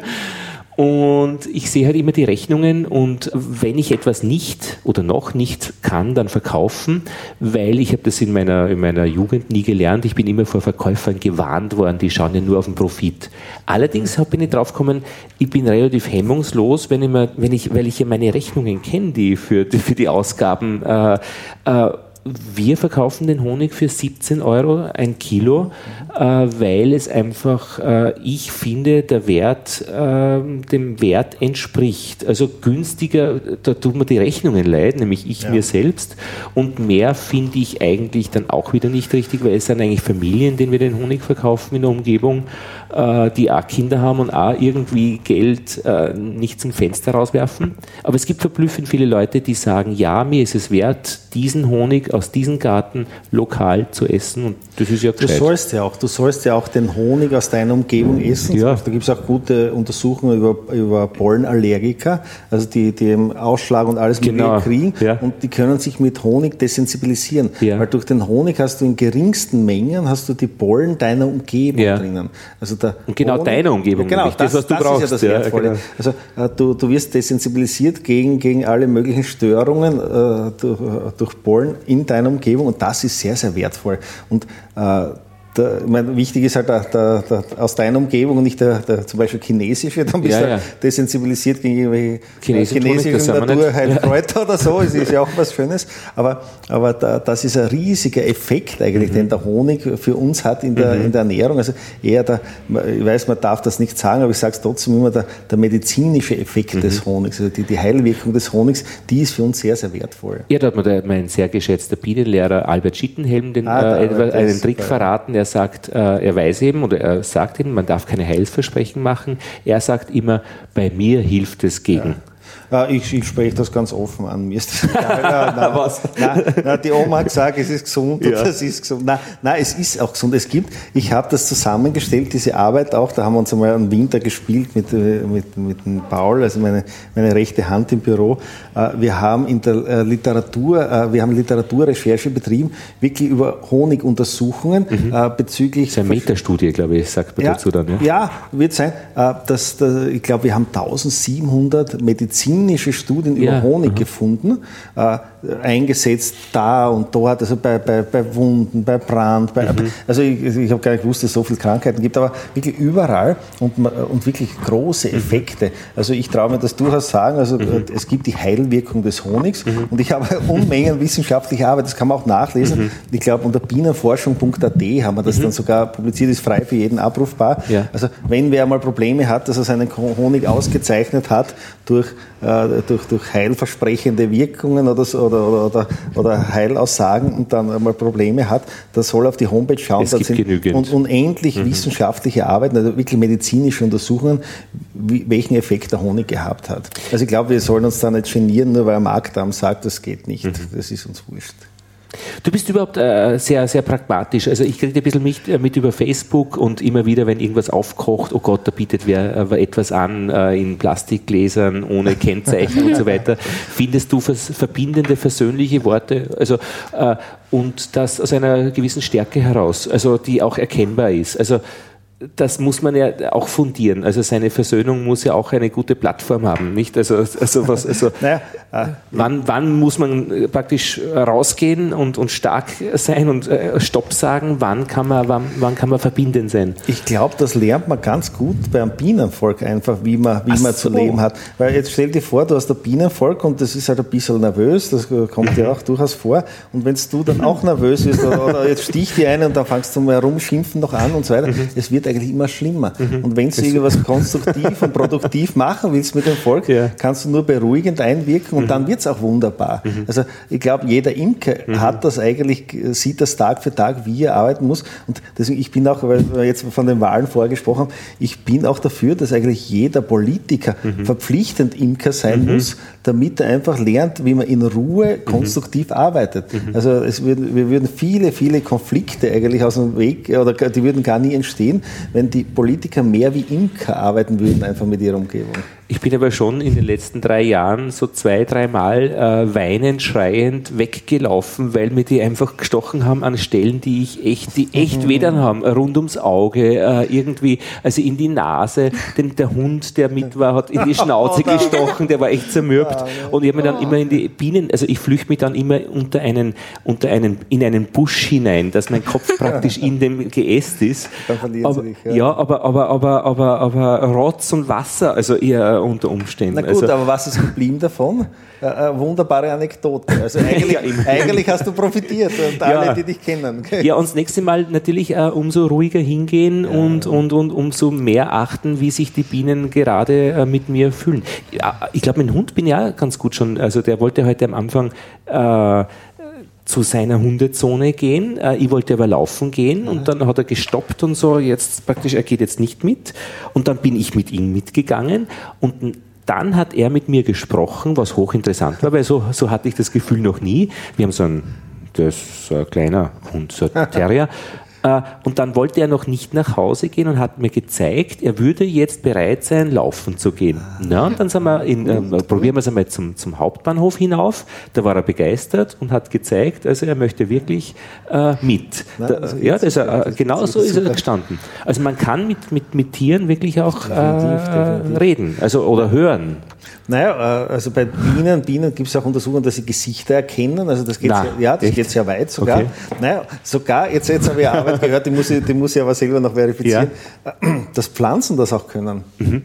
Und ich sehe halt immer die Rechnungen und wenn ich etwas nicht oder noch nicht kann, dann verkaufen, weil ich habe das in meiner, in meiner Jugend nie gelernt. Ich bin immer vor Verkäufern gewarnt worden, die schauen ja nur auf den Profit. Allerdings bin ich drauf gekommen, ich bin relativ hemmungslos, wenn ich, mir, wenn ich weil ich ja meine Rechnungen kenne, die für, die für die Ausgaben äh, äh, wir verkaufen den Honig für 17 Euro ein Kilo, äh, weil es einfach, äh, ich finde, der Wert äh, dem Wert entspricht. Also günstiger, da tut man die Rechnungen leid, nämlich ich ja. mir selbst. Und mehr finde ich eigentlich dann auch wieder nicht richtig, weil es sind eigentlich Familien, denen wir den Honig verkaufen in der Umgebung, die auch Kinder haben und auch irgendwie Geld äh, nicht zum Fenster rauswerfen. Aber es gibt verblüffend viele Leute, die sagen, ja, mir ist es wert, diesen Honig aus diesem Garten lokal zu essen und das ist ja gescheit. Du sollst ja auch, du sollst ja auch den Honig aus deiner Umgebung essen. Ja. Da gibt es auch gute Untersuchungen über, über Pollenallergiker, also die, die Ausschlag und alles genau. kriegen ja. und die können sich mit Honig desensibilisieren, ja. weil durch den Honig hast du in geringsten Mengen hast du die Pollen deiner Umgebung ja. drinnen. Also der und genau Honig, deiner Umgebung, genau, das, das, was du das brauchst. Ist ja das Wertvolle. Genau. Also äh, du, du wirst desensibilisiert gegen, gegen alle möglichen Störungen äh, durch, durch Pollen in deiner Umgebung und das ist sehr, sehr wertvoll. Und äh, der, meine, wichtig ist halt der, der, der, aus deiner Umgebung und nicht der, zum Beispiel chinesische, dann bist ja, du ja. desensibilisiert gegen irgendwelche chinesische, chinesische Naturheilkräuter ja. oder so, es ist ja auch was Schönes, aber, aber da, das ist ein riesiger Effekt eigentlich, mhm. den der Honig für uns hat in der, mhm. in der Ernährung, also eher der, ich weiß, man darf das nicht sagen, aber ich sage es trotzdem immer, der, der medizinische Effekt mhm. des Honigs, also die, die Heilwirkung des Honigs, die ist für uns sehr, sehr wertvoll. Ja, da hat mir mein sehr geschätzter Bienenlehrer Albert Schittenhelm den, ah, äh, einen Trick verraten, er sagt, äh, er weiß eben oder er sagt eben, man darf keine Heilsversprechen machen. Er sagt immer, bei mir hilft es gegen. Ja. Ich, ich spreche das ganz offen an. Mir ist das egal. Nein, Was? Nein, nein, die Oma hat gesagt, es ist gesund ja. und das ist gesund. Nein, nein, es ist auch gesund. Es gibt, ich habe das zusammengestellt, diese Arbeit auch, da haben wir uns einmal einen Winter gespielt mit, äh, mit, mit dem Paul, also meine, meine rechte Hand im Büro. Äh, wir haben in der äh, Literatur, wir haben Literaturrecherche betrieben, wirklich über Honiguntersuchungen mhm. bezüglich... Das ist eine Metastudie, glaube ich, sagt man ja, dazu dann. Ja, ja wird sein. Dass, ich glaube, wir haben 1700 Medizin klinische Studien ja. über Honig mhm. gefunden, äh, eingesetzt da und dort, also bei, bei, bei Wunden, bei Brand, bei, mhm. also ich, ich habe gar nicht gewusst, dass es so viele Krankheiten gibt, aber wirklich überall und, und wirklich große mhm. Effekte. Mhm. Also ich traue mir das durchaus sagen, also mhm. es gibt die Heilwirkung des Honigs mhm. und ich habe Unmengen wissenschaftlicher Arbeit, das kann man auch nachlesen. Ich glaube, unter bienenforschung.at haben wir das dann sogar publiziert, ist frei für jeden abrufbar. Ja. Also wenn wer mal Probleme hat, dass er seinen Honig ausgezeichnet hat durch äh, durch, durch heilversprechende Wirkungen oder, oder, oder, oder Heilaussagen und dann einmal Probleme hat, der soll auf die Homepage schauen. Es gibt sind genügend. Und unendlich mhm. wissenschaftliche Arbeiten, also wirklich medizinische Untersuchungen, wie, welchen Effekt der Honig gehabt hat. Also ich glaube, wir sollen uns da nicht genieren, nur weil ein Marktdarm sagt, das geht nicht. Mhm. Das ist uns wurscht. Du bist überhaupt äh, sehr, sehr pragmatisch. Also ich kriege ein bisschen mit, äh, mit über Facebook und immer wieder, wenn irgendwas aufkocht, oh Gott, da bietet wer äh, etwas an äh, in Plastikgläsern ohne Kennzeichen und so weiter. Findest du vers verbindende, versöhnliche Worte? Also äh, und das aus einer gewissen Stärke heraus, also die auch erkennbar ist. Also das muss man ja auch fundieren. Also seine Versöhnung muss ja auch eine gute Plattform haben, nicht? Also, also was, also naja, äh, wann, wann muss man praktisch rausgehen und, und stark sein und äh, Stopp sagen? Wann kann man, wann, wann kann man verbindend sein? Ich glaube, das lernt man ganz gut beim Bienenvolk einfach, wie man, wie man so. zu leben hat. Weil jetzt stell dir vor, du hast ein Bienenvolk und das ist halt ein bisschen nervös, das kommt dir auch durchaus vor. Und wenn du dann auch nervös bist oder, oder jetzt sticht die eine und dann fangst du mal herumschimpfen noch an und so weiter, mhm. es wird eigentlich immer schlimmer. Mhm. Und wenn du irgendwas konstruktiv und produktiv machen willst mit dem Volk, ja. kannst du nur beruhigend einwirken und mhm. dann wird es auch wunderbar. Mhm. Also ich glaube, jeder Imker mhm. hat das eigentlich, sieht das Tag für Tag, wie er arbeiten muss. Und deswegen, ich bin auch, weil wir jetzt von den Wahlen vorgesprochen haben, ich bin auch dafür, dass eigentlich jeder Politiker mhm. verpflichtend Imker sein mhm. muss, damit er einfach lernt, wie man in Ruhe konstruktiv arbeitet. Also es würden, wir würden viele, viele Konflikte eigentlich aus dem Weg, oder die würden gar nie entstehen, wenn die Politiker mehr wie Imker arbeiten würden, einfach mit ihrer Umgebung. Ich bin aber schon in den letzten drei Jahren so zwei, dreimal äh, weinend, schreiend weggelaufen, weil mir die einfach gestochen haben an Stellen, die ich echt, die echt mhm. weh haben. Rund ums Auge, äh, irgendwie, also in die Nase. Denn der Hund, der mit war, hat in die Schnauze gestochen, der war echt zermürbt. Und ich habe mir dann immer in die Bienen, also ich flüchte mich dann immer unter einen, unter einen, in einen Busch hinein, dass mein Kopf praktisch in dem Geäst ist. Dann verlieren aber, sie dich, ja. ja, aber, aber, aber, aber, aber Rotz und Wasser, also eher unter Umständen. Na gut, also, aber was ist geblieben davon? Eine wunderbare Anekdote. Also eigentlich, ja, eigentlich hast du profitiert und alle, ja. die dich kennen. Ja, und das nächste Mal natürlich uh, umso ruhiger hingehen ja. und, und, und umso mehr achten, wie sich die Bienen gerade uh, mit mir fühlen. Ich glaube, mein Hund bin ja ganz gut schon, also der wollte heute am Anfang uh, zu seiner Hundezone gehen. Ich wollte aber laufen gehen und dann hat er gestoppt und so, jetzt praktisch, er geht jetzt nicht mit. Und dann bin ich mit ihm mitgegangen und dann hat er mit mir gesprochen, was hochinteressant war, weil so, so hatte ich das Gefühl noch nie. Wir haben so einen das ist ein kleiner Hund, so ein Terrier. Äh, und dann wollte er noch nicht nach Hause gehen und hat mir gezeigt, er würde jetzt bereit sein, laufen zu gehen. Na, und dann sind wir in, äh, probieren wir es einmal zum, zum Hauptbahnhof hinauf. Da war er begeistert und hat gezeigt, also er möchte wirklich äh, mit. Nein, da, ja, das, äh, genau so ist er gestanden. Also man kann mit, mit, mit Tieren wirklich auch definitiv. reden also, oder hören. Naja, äh, also bei Bienen, Bienen gibt es auch Untersuchungen, dass sie Gesichter erkennen. Also das geht Na, sehr, ja, das geht sehr weit sogar. Okay. Naja, sogar, jetzt, jetzt habe ich Arbeit gehört, die muss, ich, die muss ich aber selber noch verifizieren, ja. dass Pflanzen das auch können. Mhm.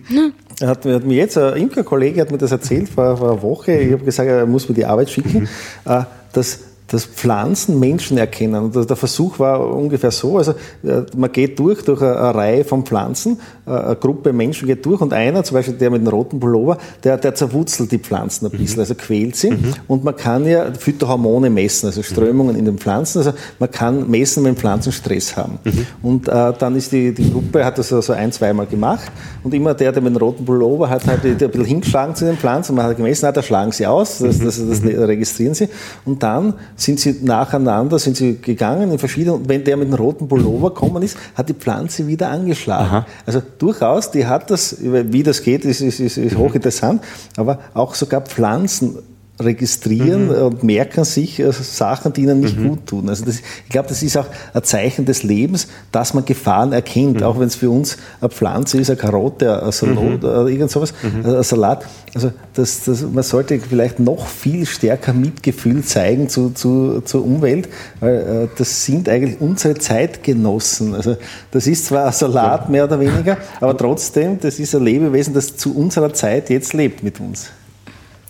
Er hat, hat, mir jetzt, ein Imkerkollege hat mir das erzählt vor, vor einer Woche, ich habe gesagt, er muss mir die Arbeit schicken, mhm. Äh, dass dass Pflanzen Menschen erkennen. Und der Versuch war ungefähr so, also äh, man geht durch, durch eine, Reihe von Pflanzen, äh, eine Gruppe Menschen geht durch und einer, zum Beispiel der mit dem roten Pullover, der, der zerwurzelt die Pflanzen ein bisschen, mhm. also quält sie. Mhm. Und man kann ja Phytohormone messen, also Strömungen in den Pflanzen. Also man kann messen, wenn Pflanzen Stress haben. Mhm. Und äh, dann ist die, die Gruppe, hat das also ein, zweimal gemacht und immer der, der mit dem roten Pullover hat halt ein bisschen hingeschlagen zu den Pflanzen, man hat gemessen, hat, da schlagen sie aus, das, das, das, das registrieren sie. Und dann sind sie nacheinander, sind sie gegangen in verschiedene, wenn der mit dem roten Pullover gekommen ist, hat die Pflanze wieder angeschlagen. Aha. Also durchaus, die hat das, wie das geht, ist, ist, ist, ist hochinteressant, aber auch sogar Pflanzen registrieren mhm. und merken sich äh, Sachen, die ihnen nicht mhm. gut tun. Also das, ich glaube, das ist auch ein Zeichen des Lebens, dass man Gefahren erkennt, mhm. auch wenn es für uns eine Pflanze ist, eine Karotte, ein Salat mhm. oder irgend sowas, mhm. ein Salat. Also das, das, man sollte vielleicht noch viel stärker Mitgefühl zeigen zu, zu, zur Umwelt, weil äh, das sind eigentlich unsere Zeitgenossen. Also das ist zwar ein Salat mehr oder weniger, aber trotzdem, das ist ein Lebewesen, das zu unserer Zeit jetzt lebt mit uns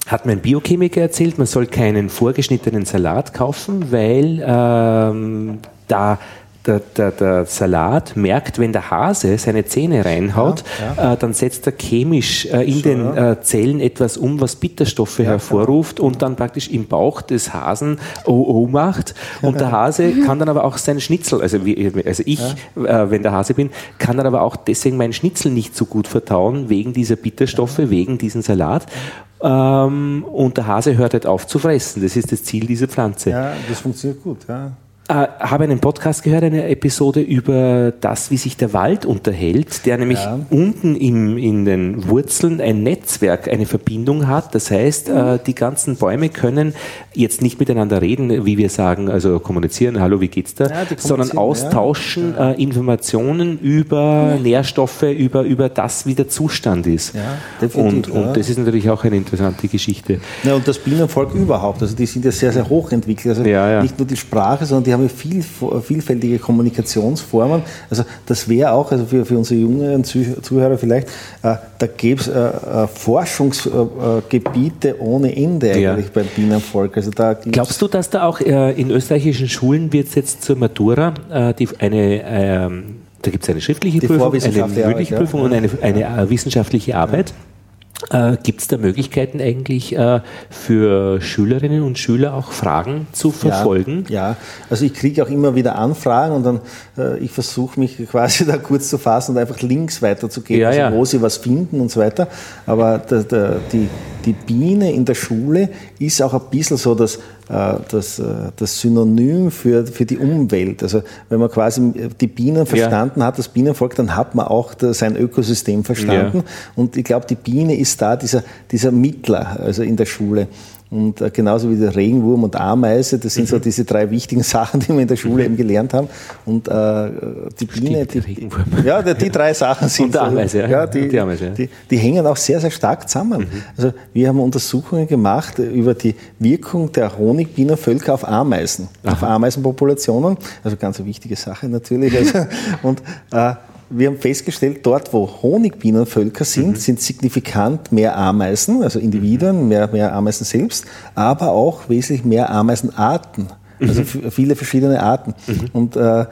hat mein Biochemiker erzählt, man soll keinen vorgeschnittenen Salat kaufen, weil ähm, da der, der, der, Salat merkt, wenn der Hase seine Zähne reinhaut, ja, ja. Äh, dann setzt er chemisch äh, in so, den ja. äh, Zellen etwas um, was Bitterstoffe hervorruft und dann praktisch im Bauch des Hasen OO macht. Und der Hase kann dann aber auch seinen Schnitzel, also, wie, also ich, äh, wenn der Hase bin, kann dann aber auch deswegen meinen Schnitzel nicht so gut verdauen, wegen dieser Bitterstoffe, wegen diesem Salat. Ähm, und der Hase hört halt auf zu fressen. Das ist das Ziel dieser Pflanze. Ja, das funktioniert gut. Ja. Äh, habe einen Podcast gehört, eine Episode über das, wie sich der Wald unterhält, der nämlich ja. unten im, in den Wurzeln ein Netzwerk, eine Verbindung hat. Das heißt, äh, die ganzen Bäume können jetzt nicht miteinander reden, wie wir sagen, also kommunizieren, hallo, wie geht's da, ja, sondern austauschen ja. Äh, Informationen über Nährstoffe, über, über das, wie der Zustand ist. und, und das ist natürlich auch eine interessante Geschichte. Ja, und das Bienenvolk überhaupt, also die sind ja sehr, sehr hoch entwickelt. Also nicht nur die Sprache, sondern die haben viel, vielfältige Kommunikationsformen. Also das wäre auch, also für, für unsere jüngeren Zuhörer vielleicht, äh, da gäbe es äh, äh, Forschungsgebiete ohne Ende eigentlich ja. beim Bienenvolk. Also da Glaubst du, dass da auch äh, in österreichischen Schulen wird es jetzt zur Matura äh, die, eine ähm, da gibt es eine schriftliche die Prüfung, eine mündliche Prüfung ja. und eine, eine äh, wissenschaftliche Arbeit. Ja. Äh, Gibt es da Möglichkeiten eigentlich äh, für Schülerinnen und Schüler auch Fragen zu verfolgen? Ja, ja. also ich kriege auch immer wieder Anfragen und dann äh, ich versuche mich quasi da kurz zu fassen und einfach Links weiterzugeben, ja, also ja. wo sie was finden und so weiter. Aber der, der, die, die Biene in der Schule ist auch ein bisschen so das, äh, das, äh, das Synonym für, für die Umwelt. Also wenn man quasi die Bienen verstanden ja. hat, das Bienenvolk, dann hat man auch sein Ökosystem verstanden. Ja. Und ich glaube, die Biene ist da dieser, dieser Mittler, also in der Schule. Und äh, genauso wie der Regenwurm und Ameise, das sind mhm. so diese drei wichtigen Sachen, die wir in der Schule eben gelernt haben. Und äh, die Biene, die, ja, die, die, drei Sachen sind. Und die Ameise, ja. ja, die, die, Ameise, ja. Die, die, hängen auch sehr, sehr stark zusammen. Mhm. Also wir haben Untersuchungen gemacht über die Wirkung der Honigbienenvölker auf Ameisen, Aha. auf Ameisenpopulationen. Also ganz eine wichtige Sache natürlich. Also, und äh, wir haben festgestellt, dort wo Honigbienenvölker sind, mhm. sind signifikant mehr Ameisen, also Individuen, mehr, mehr Ameisen selbst, aber auch wesentlich mehr Ameisenarten. Also mhm. viele verschiedene Arten. Mhm. Und äh,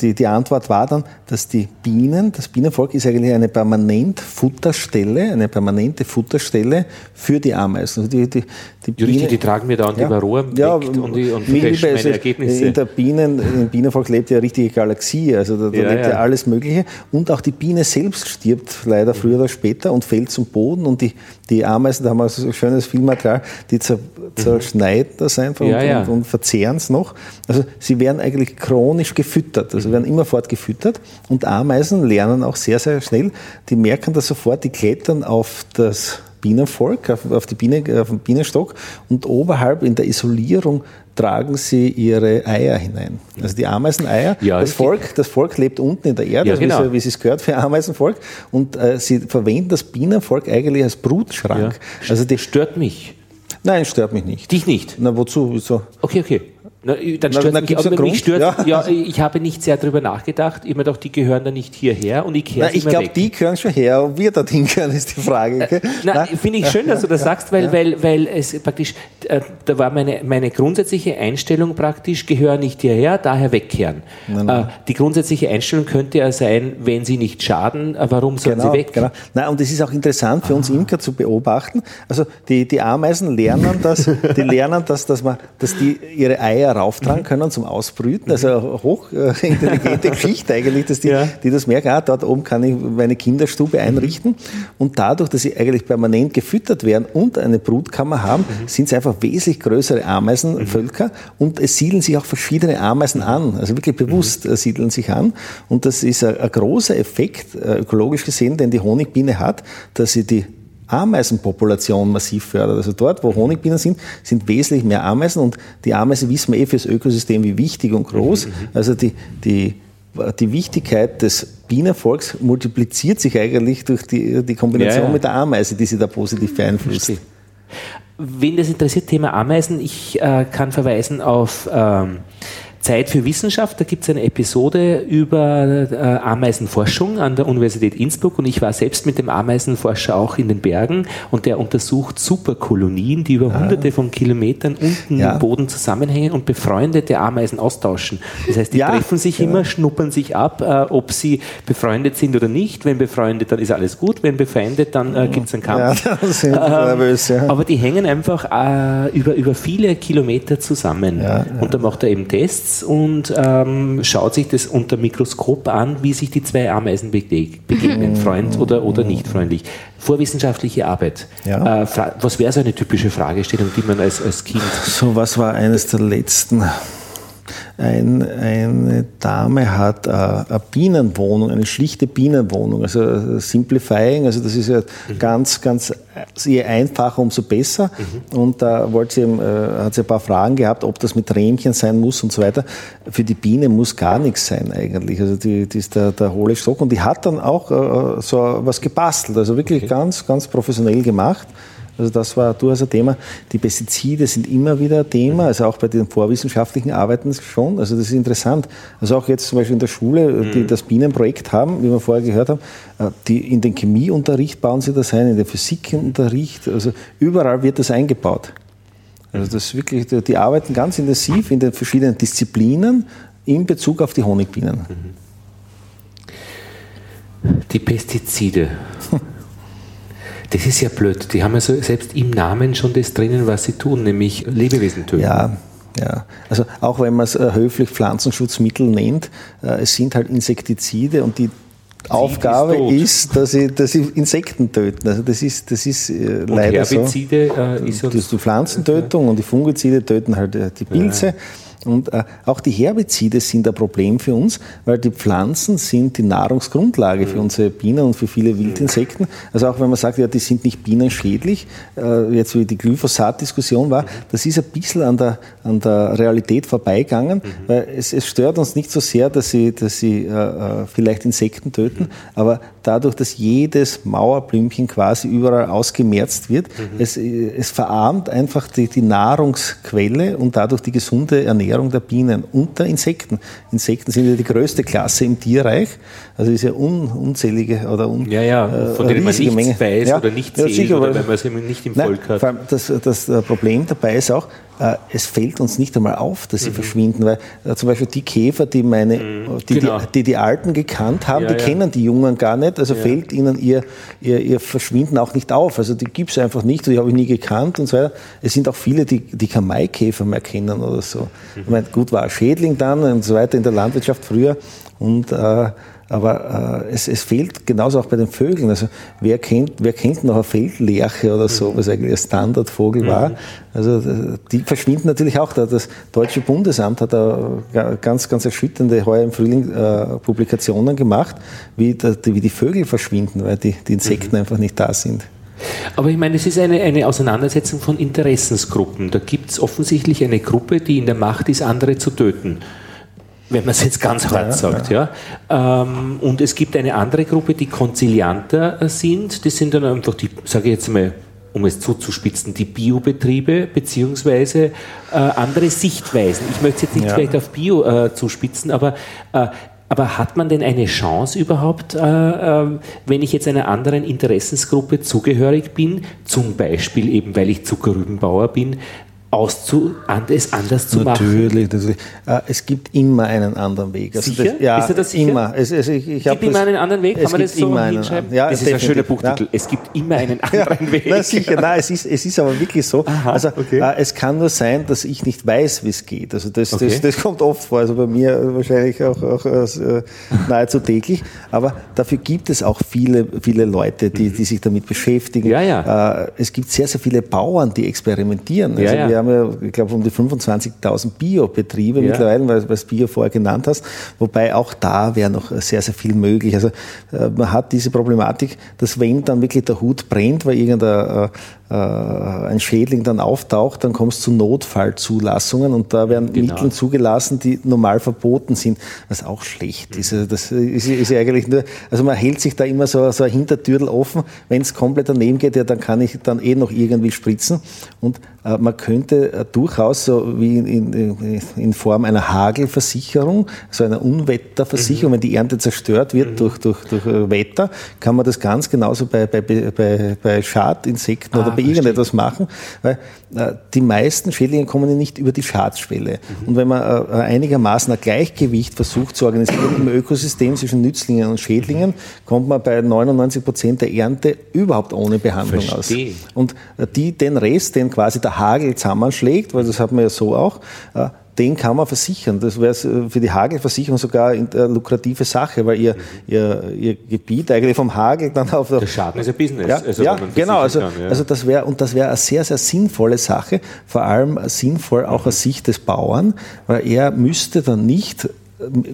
die, die Antwort war dann, dass die Bienen, das Bienenvolk ist eigentlich eine permanent Futterstelle, eine permanente Futterstelle für die Ameisen. Also die, die, die, Biene, richtig, die tragen mir da an die Varroa ja, und, die, und meine Ergebnisse. In der Bienen, im Bienenvolk lebt ja eine richtige Galaxie, also da, da ja, lebt ja. ja. alles Mögliche. Und auch die Biene selbst stirbt leider früher oder später und fällt zum Boden und die, die Ameisen, da haben wir so schönes Filmmaterial, die zer, zerschneiden das einfach ja, und, ja. und, und verzehren es noch. Also sie werden eigentlich chronisch gefüttert, also werden immerfort gefüttert und Ameisen lernen auch sehr, sehr schnell, die merken das sofort, die klettern auf das Bienenvolk, auf, auf, die Biene, auf den Bienenstock und oberhalb in der Isolierung tragen sie ihre Eier hinein. Also die Ameiseneier. Ja, das, Volk, das Volk lebt unten in der Erde, ja, genau. wie, es, es gehört für Ameisenvolk. Und äh, sie verwenden das Bienenvolk eigentlich als Brutschrank. Ja. Also die stört mich. Nein, stört mich nicht. Dich nicht? Na, wozu? Wieso? Okay, okay. Na, dann stört na, mich, aber mich stört, ja. ja. ich habe nicht sehr darüber nachgedacht. Ich mir doch, die gehören da nicht hierher und ich kehre Ich glaube, die gehören schon her. Ob wir dorthin gehören, ist die Frage. Na, finde ich schön, dass du das sagst, weil, weil, weil es praktisch, äh, da war meine, meine grundsätzliche Einstellung praktisch, gehören nicht hierher, daher wegkehren. Nein, nein. Äh, die grundsätzliche Einstellung könnte ja sein, wenn sie nicht schaden, äh, warum sollen genau, sie weg? Genau. Na, und es ist auch interessant für uns Imker zu beobachten. Also die, die Ameisen lernen das, die lernen das, dass, man, dass die ihre Eier rauftragen mhm. können zum Ausbrüten. Also hochintelligente Geschichte eigentlich, dass die, ja. die das merken, ah, dort oben kann ich meine Kinderstube einrichten. Und dadurch, dass sie eigentlich permanent gefüttert werden und eine Brutkammer haben, mhm. sind sie einfach wesentlich größere Ameisenvölker mhm. und es siedeln sich auch verschiedene Ameisen an, also wirklich bewusst mhm. siedeln sich an. Und das ist ein, ein großer Effekt, äh, ökologisch gesehen, den die Honigbiene hat, dass sie die Ameisenpopulation massiv fördert. Also dort, wo Honigbienen sind, sind wesentlich mehr Ameisen und die Ameisen wissen wir eh fürs Ökosystem wie wichtig und groß. Mhm, mhm. Also die, die, die Wichtigkeit des Bienenvolks multipliziert sich eigentlich durch die, die Kombination ja, ja. mit der Ameise, die sie da positiv beeinflusst. Wen das interessiert, Thema Ameisen, ich äh, kann verweisen auf ähm, Zeit für Wissenschaft, da gibt es eine Episode über äh, Ameisenforschung an der Universität Innsbruck und ich war selbst mit dem Ameisenforscher auch in den Bergen und der untersucht Superkolonien, die über ah. hunderte von Kilometern unten ja. im Boden zusammenhängen und befreundete Ameisen austauschen. Das heißt, die ja, treffen sich ja. immer, schnuppern sich ab, äh, ob sie befreundet sind oder nicht. Wenn befreundet, dann ist alles gut. Wenn befeindet, dann äh, gibt es einen Kampf. Ja, das sind ähm, nervös, ja. Aber die hängen einfach äh, über, über viele Kilometer zusammen. Und da macht er eben Tests und ähm, schaut sich das unter Mikroskop an, wie sich die zwei Ameisen begegnen, mhm. Freund oder, oder nicht freundlich. Vorwissenschaftliche Arbeit. Ja. Äh, was wäre so eine typische Fragestellung, die man als, als Kind. So, was war eines der letzten? Ein, eine Dame hat eine, Bienenwohnung, eine schlichte Bienenwohnung, also Simplifying, also das ist ja mhm. ganz, ganz, je einfacher, umso besser. Mhm. Und da wollte sie, äh, hat sie ein paar Fragen gehabt, ob das mit Rähmchen sein muss und so weiter. Für die Biene muss gar nichts sein eigentlich. Also die, die ist der, der hohle Stock und die hat dann auch äh, so was gebastelt, also wirklich okay. ganz, ganz professionell gemacht. Also das war durchaus ein Thema. Die Pestizide sind immer wieder ein Thema, also auch bei den vorwissenschaftlichen Arbeiten schon. Also das ist interessant. Also auch jetzt zum Beispiel in der Schule, die mhm. das Bienenprojekt haben, wie wir vorher gehört haben, äh, die in den Chemieunterricht bauen sie das ein, in den Physikunterricht, also überall wird das eingebaut. Also das ist wirklich, die arbeiten ganz intensiv in den verschiedenen Disziplinen in Bezug auf die Honigbienen. Die Pestizide. Das ist ja blöd. Die haben also selbst im Namen schon das drinnen, was sie tun, nämlich Lebewesen töten. Ja, ja, also auch wenn man es äh, höflich Pflanzenschutzmittel nennt, äh, es sind halt Insektizide und die Aufgabe ist, ist, dass sie, dass sie Insekten töten. Also das ist, das ist äh, leider Herbizide, so. Äh, ist das ist die Pflanzentötung und die Fungizide töten halt äh, die Pilze. Ja. Und äh, auch die Herbizide sind ein Problem für uns, weil die Pflanzen sind die Nahrungsgrundlage mhm. für unsere Bienen und für viele Wildinsekten. Also auch wenn man sagt, ja, die sind nicht bienenschädlich, äh, jetzt wie die Glyphosat-Diskussion war, mhm. das ist ein bisschen an der, an der Realität vorbeigegangen, mhm. weil es, es stört uns nicht so sehr, dass sie, dass sie äh, äh vielleicht Insekten töten, mhm. aber dadurch, dass jedes Mauerblümchen quasi überall ausgemerzt wird, mhm. es, es verarmt einfach die, die Nahrungsquelle und dadurch die gesunde Ernährung der Bienen und der Insekten. Insekten sind ja die größte Klasse im Tierreich. Also ist ja un, unzählige oder un, ja, ja, äh, von denen man nichts weiß ja, oder nicht ja, sieht oder wenn man es nicht im Volk hat. Das, das Problem dabei ist auch, äh, es fällt uns nicht einmal auf, dass sie mhm. verschwinden, weil äh, zum Beispiel die Käfer, die meine, mhm. die, genau. die, die, die Alten gekannt haben, ja, die ja. kennen die Jungen gar nicht, also ja. fällt ihnen ihr, ihr, ihr Verschwinden auch nicht auf. Also die gibt es einfach nicht, die habe ich nie gekannt und so weiter. Es sind auch viele, die, die kein Maikäfer mehr kennen oder so. Mhm. Ich meine, gut war ein Schädling dann und so weiter in der Landwirtschaft früher und äh, aber äh, es, es fehlt genauso auch bei den Vögeln. Also wer kennt, wer kennt noch eine Feldlerche oder so, was eigentlich ein Standardvogel mhm. war? Also die verschwinden natürlich auch. Das Deutsche Bundesamt hat da ganz, ganz erschütternde heuer im Frühling äh, Publikationen gemacht, wie, da, wie die Vögel verschwinden, weil die, die Insekten mhm. einfach nicht da sind. Aber ich meine, es ist eine, eine Auseinandersetzung von Interessensgruppen. Da gibt es offensichtlich eine Gruppe, die in der Macht ist, andere zu töten wenn man es jetzt ganz hart ja, sagt. Ja. ja. Ähm, und es gibt eine andere Gruppe, die konzilianter sind. Das sind dann einfach die, sage ich jetzt mal, um es zuzuspitzen, die Biobetriebe beziehungsweise äh, andere Sichtweisen. Ich möchte jetzt nicht ja. vielleicht auf Bio äh, zuspitzen, aber äh, aber hat man denn eine Chance überhaupt, äh, äh, wenn ich jetzt einer anderen Interessensgruppe zugehörig bin, zum Beispiel eben weil ich Zuckerrübenbauer bin, auszu, es anders zu natürlich, machen? Natürlich, äh, es gibt immer einen anderen Weg. Also sicher? Das, ja, ist er das sicher? Immer. Es, es, ich, ich gibt immer einen anderen Weg? Kann man das so hinschreiben? Ja, das ist ein schöner Buchtitel. Ja. Es gibt immer einen anderen ja, Weg. Na, sicher, nein, es ist, es ist aber wirklich so. Aha, also, okay. äh, es kann nur sein, dass ich nicht weiß, wie es geht. Also das, okay. das, das kommt oft vor, also bei mir wahrscheinlich auch, auch äh, nahezu täglich. Aber dafür gibt es auch viele, viele Leute, die, die sich damit beschäftigen. Ja, ja. Äh, es gibt sehr, sehr viele Bauern, die experimentieren. Also ja, wir haben ja, ich glaube, um die 25.000 Biobetriebe ja. mittlerweile, weil, du Bio vorher genannt hast. Wobei auch da wäre noch sehr, sehr viel möglich. Also äh, man hat diese Problematik, dass wenn dann wirklich der Hut brennt, weil irgendein äh, ein Schädling dann auftaucht, dann kommst du zu Notfallzulassungen und da werden genau. Mittel zugelassen, die normal verboten sind, was auch schlecht ist. Also das ist, ist eigentlich nur, also man hält sich da immer so, so ein Hintertürtel offen. Wenn es komplett daneben geht, ja, dann kann ich dann eh noch irgendwie spritzen und äh, man könnte äh, durchaus so wie in, in, in, Form einer Hagelversicherung, so einer Unwetterversicherung, mhm. wenn die Ernte zerstört wird mhm. durch, durch, durch äh, Wetter, kann man das ganz genauso bei, bei, bei, bei Schadinsekten ah, oder bei irgendetwas machen, weil äh, die meisten Schädlinge kommen ja nicht über die Schadschwelle. Mhm. Und wenn man äh, einigermaßen ein Gleichgewicht versucht zu organisieren im Ökosystem zwischen Nützlingen und Schädlingen, kommt man bei 99 Prozent der Ernte überhaupt ohne Behandlung Versteh. aus. Und äh, die, den Rest, den quasi der Hagel zusammenschlägt, weil das hat man ja so auch, den kann man versichern. Das wäre für die Hagelversicherung sogar eine lukrative Sache, weil ihr, ihr, ihr Gebiet eigentlich vom Hagel dann auf der. Der Schaden ist ein Business. Ja, also, ja genau. Also, kann, ja. also das wäre, und das wäre eine sehr, sehr sinnvolle Sache, vor allem sinnvoll auch aus Sicht des Bauern, weil er müsste dann nicht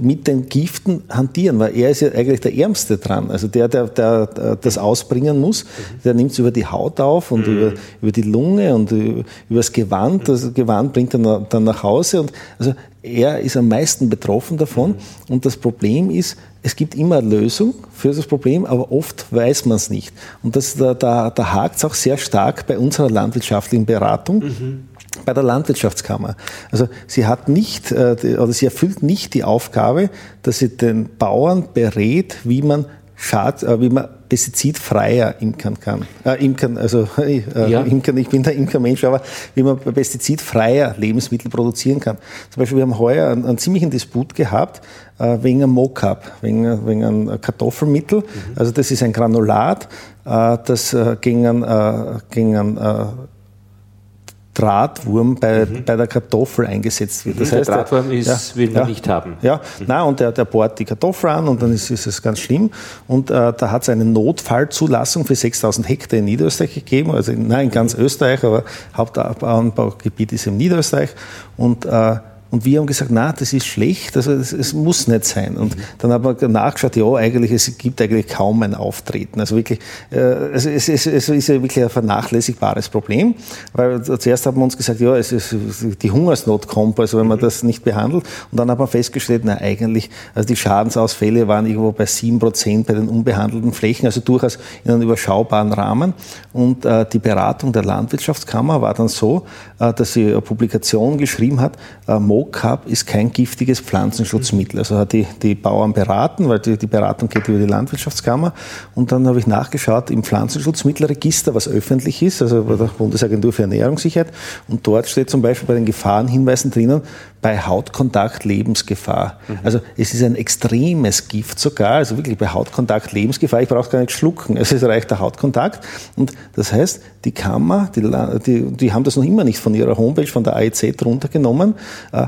mit den Giften hantieren, weil er ist ja eigentlich der Ärmste dran. Also der, der, der das ausbringen muss, der nimmt es über die Haut auf und mhm. über, über die Lunge und über, das Gewand. Das Gewand bringt er dann nach Hause und also er ist am meisten betroffen davon. Und das Problem ist, es gibt immer eine Lösung für das Problem, aber oft weiß man es nicht. Und das, da, da, da hakt es auch sehr stark bei unserer landwirtschaftlichen Beratung. Mhm bei der Landwirtschaftskammer. Also sie hat nicht äh, oder sie erfüllt nicht die Aufgabe, dass sie den Bauern berät, wie man Schad, äh, wie man pestizidfreier imkern kann. Äh, imkern, also äh, ja. imkern, ich bin der Imkermensch, aber wie man pestizidfreier Lebensmittel produzieren kann. Zum Beispiel, wir haben heuer einen, einen ziemlichen Disput gehabt äh, wegen einem Mockup, wegen, wegen einem Kartoffelmittel. Mhm. Also das ist ein Granulat, äh, das äh, gegen einen, äh, gegen einen Drahtwurm bei, mhm. bei der Kartoffel eingesetzt wird. Das mhm, heißt, der Drahtwurm ist, ja, will man ja, nicht haben. Ja, mhm. nein, und der, der bohrt die Kartoffel an und dann ist, ist es ganz schlimm. Und äh, da hat es eine Notfallzulassung für 6000 Hektar in Niederösterreich gegeben, also in, nein, in ganz Österreich, aber Hauptanbaugebiet ist im Niederösterreich. Und äh, und wir haben gesagt, na, das ist schlecht, also es, es muss nicht sein. Und mhm. dann haben wir nachgeschaut, ja, eigentlich, es gibt eigentlich kaum ein Auftreten. Also wirklich, äh, also es, es, es ist ja wirklich ein vernachlässigbares Problem, weil zuerst haben wir uns gesagt, ja, es ist, die Hungersnot kommt, also wenn man mhm. das nicht behandelt. Und dann haben wir festgestellt, na, eigentlich, also die Schadensausfälle waren irgendwo bei sieben Prozent bei den unbehandelten Flächen, also durchaus in einem überschaubaren Rahmen. Und äh, die Beratung der Landwirtschaftskammer war dann so, äh, dass sie eine Publikation geschrieben hat, äh, Low-Carb ist kein giftiges Pflanzenschutzmittel. Also hat die, die Bauern beraten, weil die, die Beratung geht über die Landwirtschaftskammer. Und dann habe ich nachgeschaut im Pflanzenschutzmittelregister, was öffentlich ist, also bei der Bundesagentur für Ernährungssicherheit. Und dort steht zum Beispiel bei den Gefahrenhinweisen drinnen, bei Hautkontakt Lebensgefahr. Mhm. Also es ist ein extremes Gift sogar, also wirklich bei Hautkontakt Lebensgefahr. Ich brauche es gar nicht schlucken, es reicht der Hautkontakt. Und das heißt, die Kammer, die, die, die haben das noch immer nicht von ihrer Homepage, von der AEZ runtergenommen. Äh,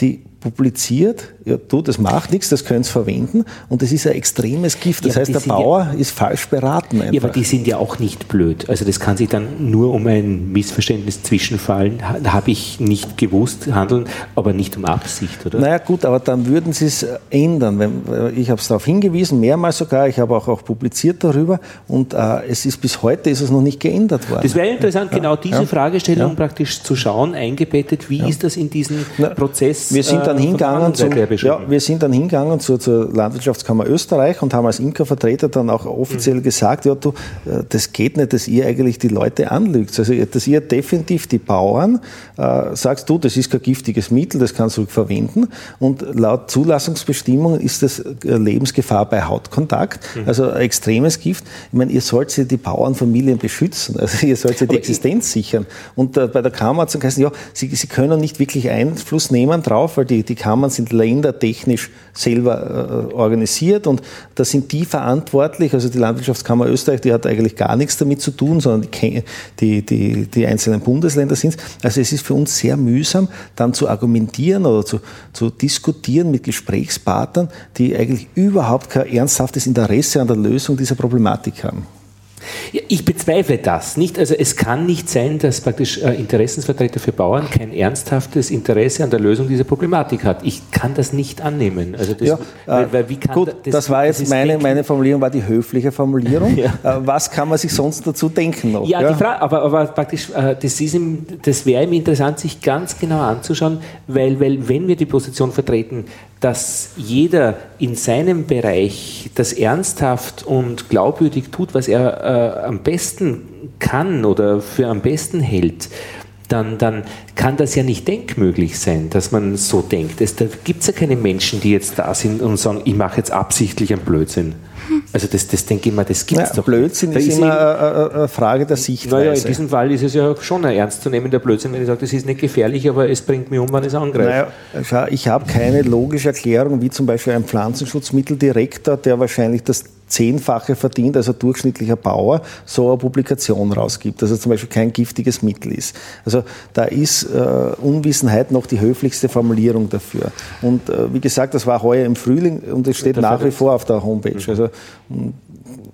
die publiziert, ja, du, das macht nichts, das können sie verwenden und es ist ein extremes Gift. Das ja, heißt, der Bauer ja, ist falsch beraten. Einfach. Ja, aber die sind ja auch nicht blöd. Also das kann sich dann nur um ein Missverständnis zwischenfallen, habe ich nicht gewusst, handeln, aber nicht um Absicht, oder? Naja gut, aber dann würden sie es ändern. Wenn, ich habe es darauf hingewiesen, mehrmals sogar, ich habe auch, auch publiziert darüber und äh, es ist bis heute ist es noch nicht geändert worden. Das wäre interessant, genau diese Fragestellung praktisch zu schauen, eingebettet, wie ist das in diesem Prozess? Wir sind dann hingegangen, zum, ja, wir sind dann hingegangen zur, zur, Landwirtschaftskammer Österreich und haben als Imkervertreter dann auch offiziell mhm. gesagt, ja, du, äh, das geht nicht, dass ihr eigentlich die Leute anlügt. Also, dass ihr definitiv die Bauern äh, sagst, du, das ist kein giftiges Mittel, das kannst du verwenden. Und laut Zulassungsbestimmung ist das äh, Lebensgefahr bei Hautkontakt, mhm. also ein extremes Gift. Ich meine, ihr sollt sie die Bauernfamilien beschützen, also ihr sollt sie die Existenz sichern. Und äh, bei der Kammer hat es ja, sie, sie können nicht wirklich Einfluss nehmen drauf, weil die, die Kammern sind ländertechnisch selber äh, organisiert und da sind die verantwortlich, also die Landwirtschaftskammer Österreich, die hat eigentlich gar nichts damit zu tun, sondern die, die, die, die einzelnen Bundesländer sind es. Also es ist für uns sehr mühsam, dann zu argumentieren oder zu, zu diskutieren mit Gesprächspartnern, die eigentlich überhaupt kein ernsthaftes Interesse an der Lösung dieser Problematik haben. Ich bezweifle das nicht. Also es kann nicht sein, dass praktisch äh, Interessensvertreter für Bauern kein ernsthaftes Interesse an der Lösung dieser Problematik hat. Ich kann das nicht annehmen. Also das, ja, weil, weil, wie kann gut, das, das war jetzt meine, meine Formulierung, war die höfliche Formulierung. ja. Äh, was kann man sich sonst dazu denken noch? Ja, ja? Frage, aber, aber, praktisch, äh, das, das wäre ihm interessant, sich ganz genau anzuschauen, weil, weil wenn wir die Position vertreten, dass jeder in seinem Bereich das ernsthaft und glaubwürdig tut, was er äh, am besten kann oder für am besten hält, dann, dann kann das ja nicht denkmöglich sein, dass man so denkt. Es, da gibt es ja keine Menschen, die jetzt da sind und sagen, ich mache jetzt absichtlich einen Blödsinn. Also das, das denke ich mal, das gibt es naja, doch. Blödsinn ist, ist immer eine, eine Frage der Sichtweise. Naja, in diesem Fall ist es ja schon ein ernstzunehmender Blödsinn, wenn ich sage, das ist nicht gefährlich, aber es bringt mich um, wenn es angreift. Naja, ich habe keine logische Erklärung, wie zum Beispiel ein Pflanzenschutzmitteldirektor, der wahrscheinlich das Zehnfache verdient als ein durchschnittlicher Bauer, so eine Publikation rausgibt, dass es zum Beispiel kein giftiges Mittel ist. Also da ist äh, Unwissenheit noch die höflichste Formulierung dafür. Und äh, wie gesagt, das war heuer im Frühling und es steht nach wie vor auf der Homepage. Mhm. Also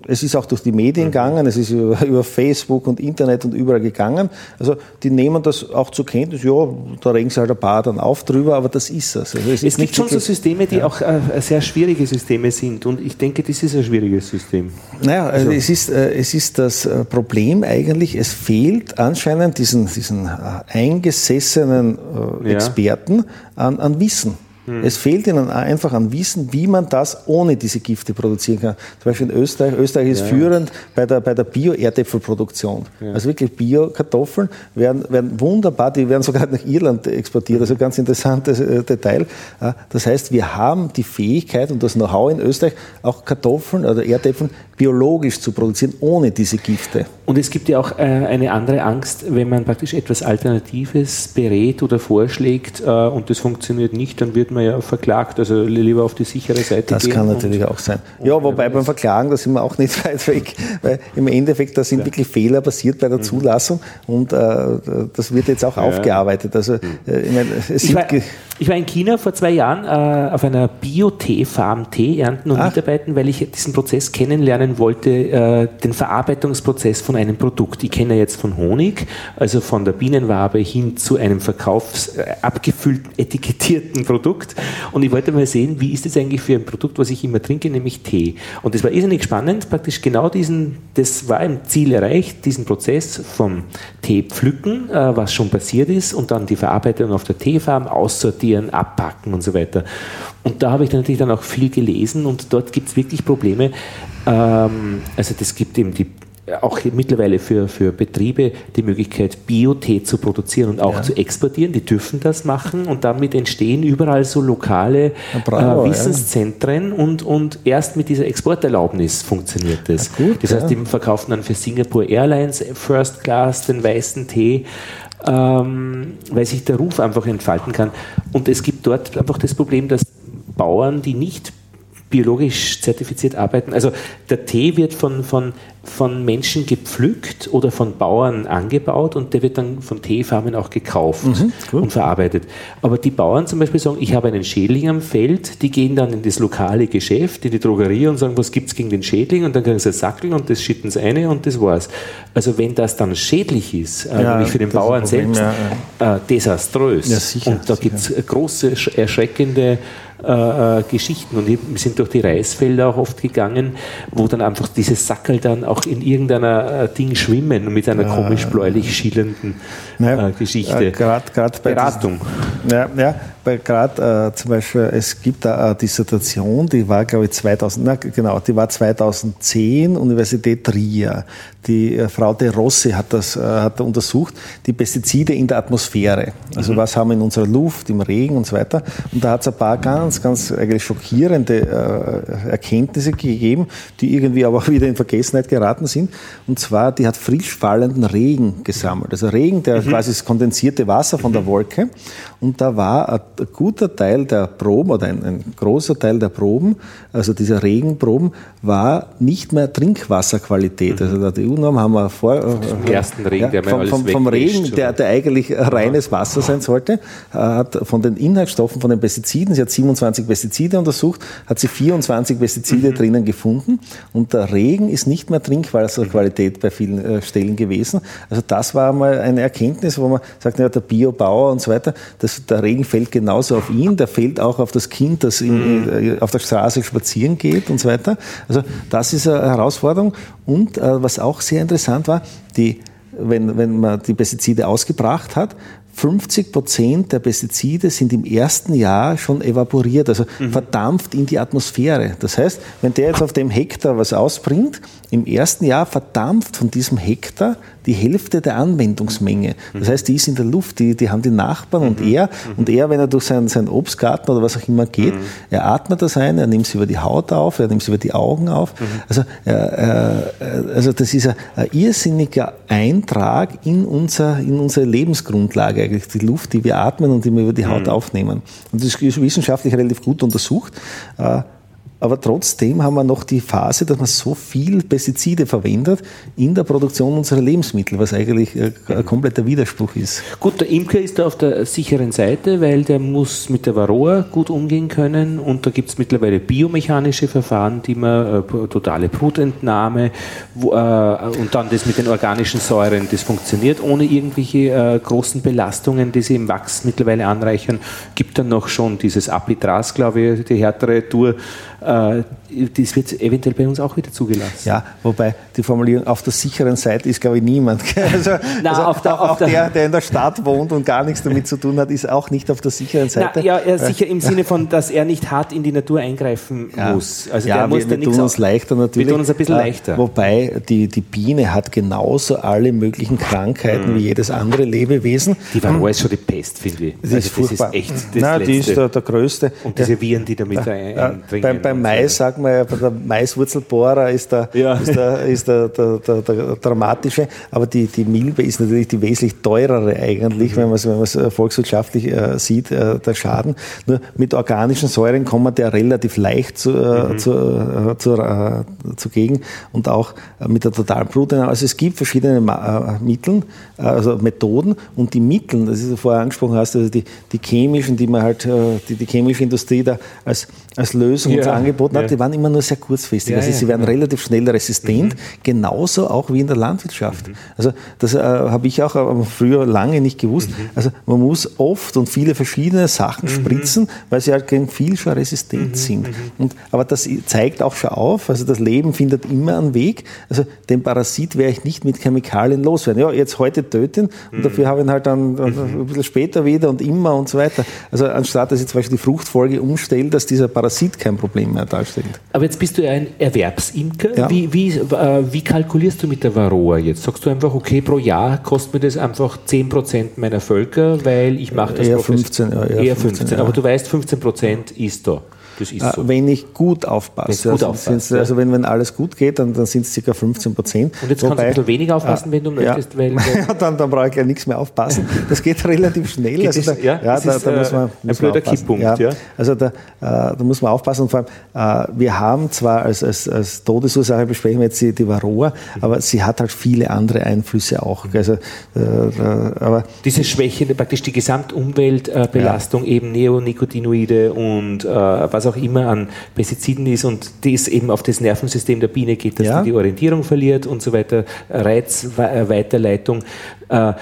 es ist auch durch die Medien mhm. gegangen, es ist über, über, Facebook und Internet und überall gegangen. Also die nehmen das auch zur Kenntnis, ja, da regen sie halt ein paar dann auf drüber, aber das ist es. Also es, es gibt schon so Systeme, die ja. auch äh, sehr schwierige Systeme sind und ich denke, das ist ein schwieriges System. Naja, also. es, ist, äh, es ist das äh, Problem eigentlich, es fehlt anscheinend diesen, diesen äh, eingesessenen Experten ja. an, an Wissen. Hm. Es fehlt ihnen einfach an Wissen, wie man das ohne diese Gifte produzieren kann. Zum Beispiel in Österreich. Österreich ist ja. führend bei der, bei der Bio-Erdäpfelproduktion. Ja. Also wirklich Bio-Kartoffeln werden, werden wunderbar, die werden sogar nach Irland exportiert. Also ganz interessantes äh, Detail. Äh, das heißt, wir haben die Fähigkeit und das Know-how in Österreich, auch Kartoffeln oder Erdäpfeln biologisch zu produzieren, ohne diese Gifte. Und es gibt ja auch äh, eine andere Angst, wenn man praktisch etwas Alternatives berät oder vorschlägt und das funktioniert nicht, dann wird man ja verklagt. Also lieber auf die sichere Seite das gehen. Das kann natürlich auch sein. Ja, wobei beim Verklagen, da sind wir auch nicht weit weg, weil im Endeffekt, da sind ja. wirklich Fehler passiert bei der mhm. Zulassung und äh, das wird jetzt auch ja. aufgearbeitet. Also, äh, ich, meine, ich, war, ich, war, in China vor zwei Jahren äh, auf einer Bio-Tee-Farm Tee ernten und Ach. mitarbeiten, weil ich diesen Prozess kennenlernen wollte, äh, den Verarbeitungsprozess von einem Produkt. Ich kenne jetzt von Honig, also von der Bienenwabe hin zu einem verkaufs äh, abgefüllten, etikettierten Produkt. Und ich wollte mal sehen, wie ist das eigentlich für ein Produkt, was ich immer trinke, nämlich Tee. Und das war irrsinnig spannend, praktisch genau diesen, das war im Ziel erreicht, diesen Prozess vom Tee pflücken, äh, was schon passiert ist, und dann die Verarbeitung auf der Teefarm aussortieren, abpacken und so weiter. Und da habe ich dann natürlich dann auch viel gelesen und dort gibt es wirklich Probleme. Ähm, also das gibt eben die auch mittlerweile für, für Betriebe die Möglichkeit, Biotee zu produzieren und auch ja. zu exportieren. Die dürfen das machen und damit entstehen überall so lokale bravo, äh, Wissenszentren ja. und, und erst mit dieser Exporterlaubnis funktioniert das. Gut, das heißt, die verkaufen dann für Singapore Airlines First Class den weißen Tee. Ähm, weil sich der Ruf einfach entfalten kann. Und es gibt dort einfach das Problem, dass Bauern, die nicht biologisch zertifiziert arbeiten. Also der Tee wird von, von, von Menschen gepflückt oder von Bauern angebaut und der wird dann von Teefarmen auch gekauft mhm, und verarbeitet. Aber die Bauern zum Beispiel sagen, ich habe einen Schädling am Feld, die gehen dann in das lokale Geschäft, in die Drogerie und sagen, was gibt es gegen den Schädling und dann kriegen sie ein Sackel und das schütten sie eine und das war's. Also wenn das dann schädlich ist, äh, ja, nämlich für den Bauern Problem, selbst, ja, Äh, desaströs. Ja, sicher, und da gibt es große, erschreckende äh, äh, Geschichten. Und wir sind durch die Reisfelder auch oft gegangen, wo dann einfach diese Sackel dann auch in irgendeiner äh, Ding schwimmen mit einer komisch bläulich schillernden äh, Geschichte. Grad bei Beratung. Diesen, ja, ja gerade äh, zum Beispiel, es gibt da eine Dissertation, die war, glaube ich, 2000, na, genau, die war 2010, Universität Trier. Die äh, Frau De Rossi hat das äh, hat untersucht, die Pestizide in der Atmosphäre. Also mhm. was haben wir in unserer Luft, im Regen und so weiter. Und da hat es ein paar ganz, ganz eigentlich schockierende äh, Erkenntnisse gegeben, die irgendwie aber auch wieder in Vergessenheit geraten sind. Und zwar, die hat frisch fallenden Regen gesammelt. Also Regen, der mhm. quasi das kondensierte Wasser von der Wolke. Und da war ein guter Teil der Proben oder ein, ein, großer Teil der Proben, also dieser Regenproben, war nicht mehr Trinkwasserqualität. Mhm. Also die EU-Norm haben wir vor. Vom äh, ersten Regen, ja, der vom, vom, vom Regen, der, der eigentlich reines Wasser sein sollte, äh, hat von den Inhaltsstoffen, von den Pestiziden, sie hat 27 Pestizide untersucht, hat sie 24 Pestizide mhm. drinnen gefunden und der Regen ist nicht mehr Trinkwasserqualität bei vielen äh, Stellen gewesen. Also das war mal eine Erkenntnis, wo man sagt, ja, der Biobauer und so weiter, das, der Regen fällt genau genauso auf ihn, der fällt auch auf das Kind, das in, mhm. Äh, auf der Straße spazieren geht und so weiter. Also das ist eine Herausforderung. Und äh, was auch sehr interessant war, die, wenn, wenn man die Pestizide ausgebracht hat, 50 Prozent der Pestizide sind im ersten Jahr schon evaporiert, also mhm. verdampft in die Atmosphäre. Das heißt, wenn der jetzt auf dem Hektar was ausbringt, im ersten Jahr verdampft von diesem Hektar die Hälfte der Anwendungsmenge. Das heißt, die ist in der Luft, die, die haben die Nachbarn und mhm. er. Mhm. Und er, wenn er durch seinen, seinen Obstgarten oder was auch immer geht, mhm. er atmet das ein, er nimmt es über die Haut auf, er nimmt es über die Augen auf. Also, äh, also das ist ein, ein, irrsinniger Eintrag in, unser, in unsere Lebensgrundlage, eigentlich die Luft, die wir atmen und die wir über die Haut aufnehmen. Und das ist wissenschaftlich relativ gut untersucht. Äh, aber trotzdem haben wir noch die Phase, dass man so viel Pestizide verwendet in der Produktion unserer Lebensmittel, was eigentlich ein kompletter Widerspruch ist. Gut, der Imker ist da auf der sicheren Seite, weil der muss mit der Varroa gut umgehen können und da gibt es mittlerweile biomechanische Verfahren, die man äh, totale Brutentnahme wo, äh, und dann das mit den organischen Säuren, das funktioniert ohne irgendwelche äh, großen Belastungen, die sie im Wachs mittlerweile anreichern. Gibt dann noch schon dieses Apitras, glaube ich, die härtere Tour äh, das wird eventuell bei uns auch wieder zugelassen. Ja, wobei die Formulierung auf der sicheren Seite ist, glaube ich, niemand. Also, Na, also auf der, auch, auf der, der, in der Stadt wohnt und gar nichts damit zu tun hat, ist auch nicht auf der sicheren Seite. Na, ja, ja, sicher im Sinne von, dass er nicht hart in die Natur eingreifen ja. muss. Also ja, der muss wir, wir tun uns leichter natürlich. Wir tun uns ein bisschen äh, leichter. Wobei die, die Biene hat genauso alle möglichen Krankheiten mhm. wie jedes andere Lebewesen. Die Varroa mhm. schon die Pest, finde ich. Das, also ist, furchtbar. Das ist echt das Nein, die ist der, der größte. Und diese Viren, die damit ja, eindringen. Beim Mais sagt man ja, der Maiswurzelbohrer ist der, ja. ist der, ist der, der, der, der, dramatische, aber die, die Milbe ist natürlich die wesentlich teurere eigentlich, mhm. wenn man es wenn man's volkswirtschaftlich äh, sieht, äh, der Schaden. Nur mit organischen Säuren kommt man der relativ leicht zu, äh, mhm. zu, äh, zu, äh, zugegen und auch mit der totalen Blutentnahme. Also es gibt verschiedene äh, Mittel, also Methoden und die Mittel, das ist vorher angesprochen hast, also die, die chemischen, die man halt, die, die chemische Industrie da als, als Lösung ja. uns angeboten hat, die waren immer nur sehr kurzfristig. Ja, also sie werden relativ schnell resistent, mhm. genauso auch wie in der Landwirtschaft. Mhm. Also das äh, habe ich auch äh, früher lange nicht gewusst. Mhm. Also man muss oft und viele verschiedene Sachen mhm. spritzen, weil sie halt gegen viel schon resistent mhm. sind. Mhm. Und, aber das zeigt auch schon auf, also das Leben findet immer einen Weg. Also den Parasit werde ich nicht mit Chemikalien loswerden. Ja, jetzt heute töten und dafür habe ich ihn halt dann ein bisschen später wieder und immer und so weiter. Also anstatt dass ich zum Beispiel die Fruchtfolge umstelle, dass dieser Parasit kein Problem mehr darstellt. Aber jetzt bist du ja ein Erwerbsimker. Ja. Wie, wie, äh, wie kalkulierst du mit der Varroa jetzt? Sagst du einfach, okay, pro Jahr kostet mir das einfach 10% meiner Völker, weil ich mache das eher 15, ja, eher, eher 15, 15 aber du weißt, 15% ist da. Das ist so. Wenn ich gut aufpasse. Gut also, ja. also wenn, wenn alles gut geht, dann, dann sind es ca. 15 Prozent. Und jetzt Wobei, kannst du ein bisschen weniger aufpassen, wenn du möchtest. Ja, weil, weil dann, dann brauche ich ja nichts mehr aufpassen. Das geht relativ schnell. Also da, ja, ja da, da, muss man, muss ein blöder Kipppunkt. Ja. ja. Also da, äh, da muss man aufpassen. Und vor allem, äh, wir haben zwar als, als, als Todesursache besprechen wir jetzt die, die Varroa, mhm. aber sie hat halt viele andere Einflüsse auch. Also, äh, aber Diese Schwäche, praktisch die Gesamtumweltbelastung, eben Neonicotinoide und was auch immer an Pestiziden ist und das eben auf das Nervensystem der Biene geht, dass ja. die die Orientierung verliert und so weiter, Reizweiterleitung. Äh,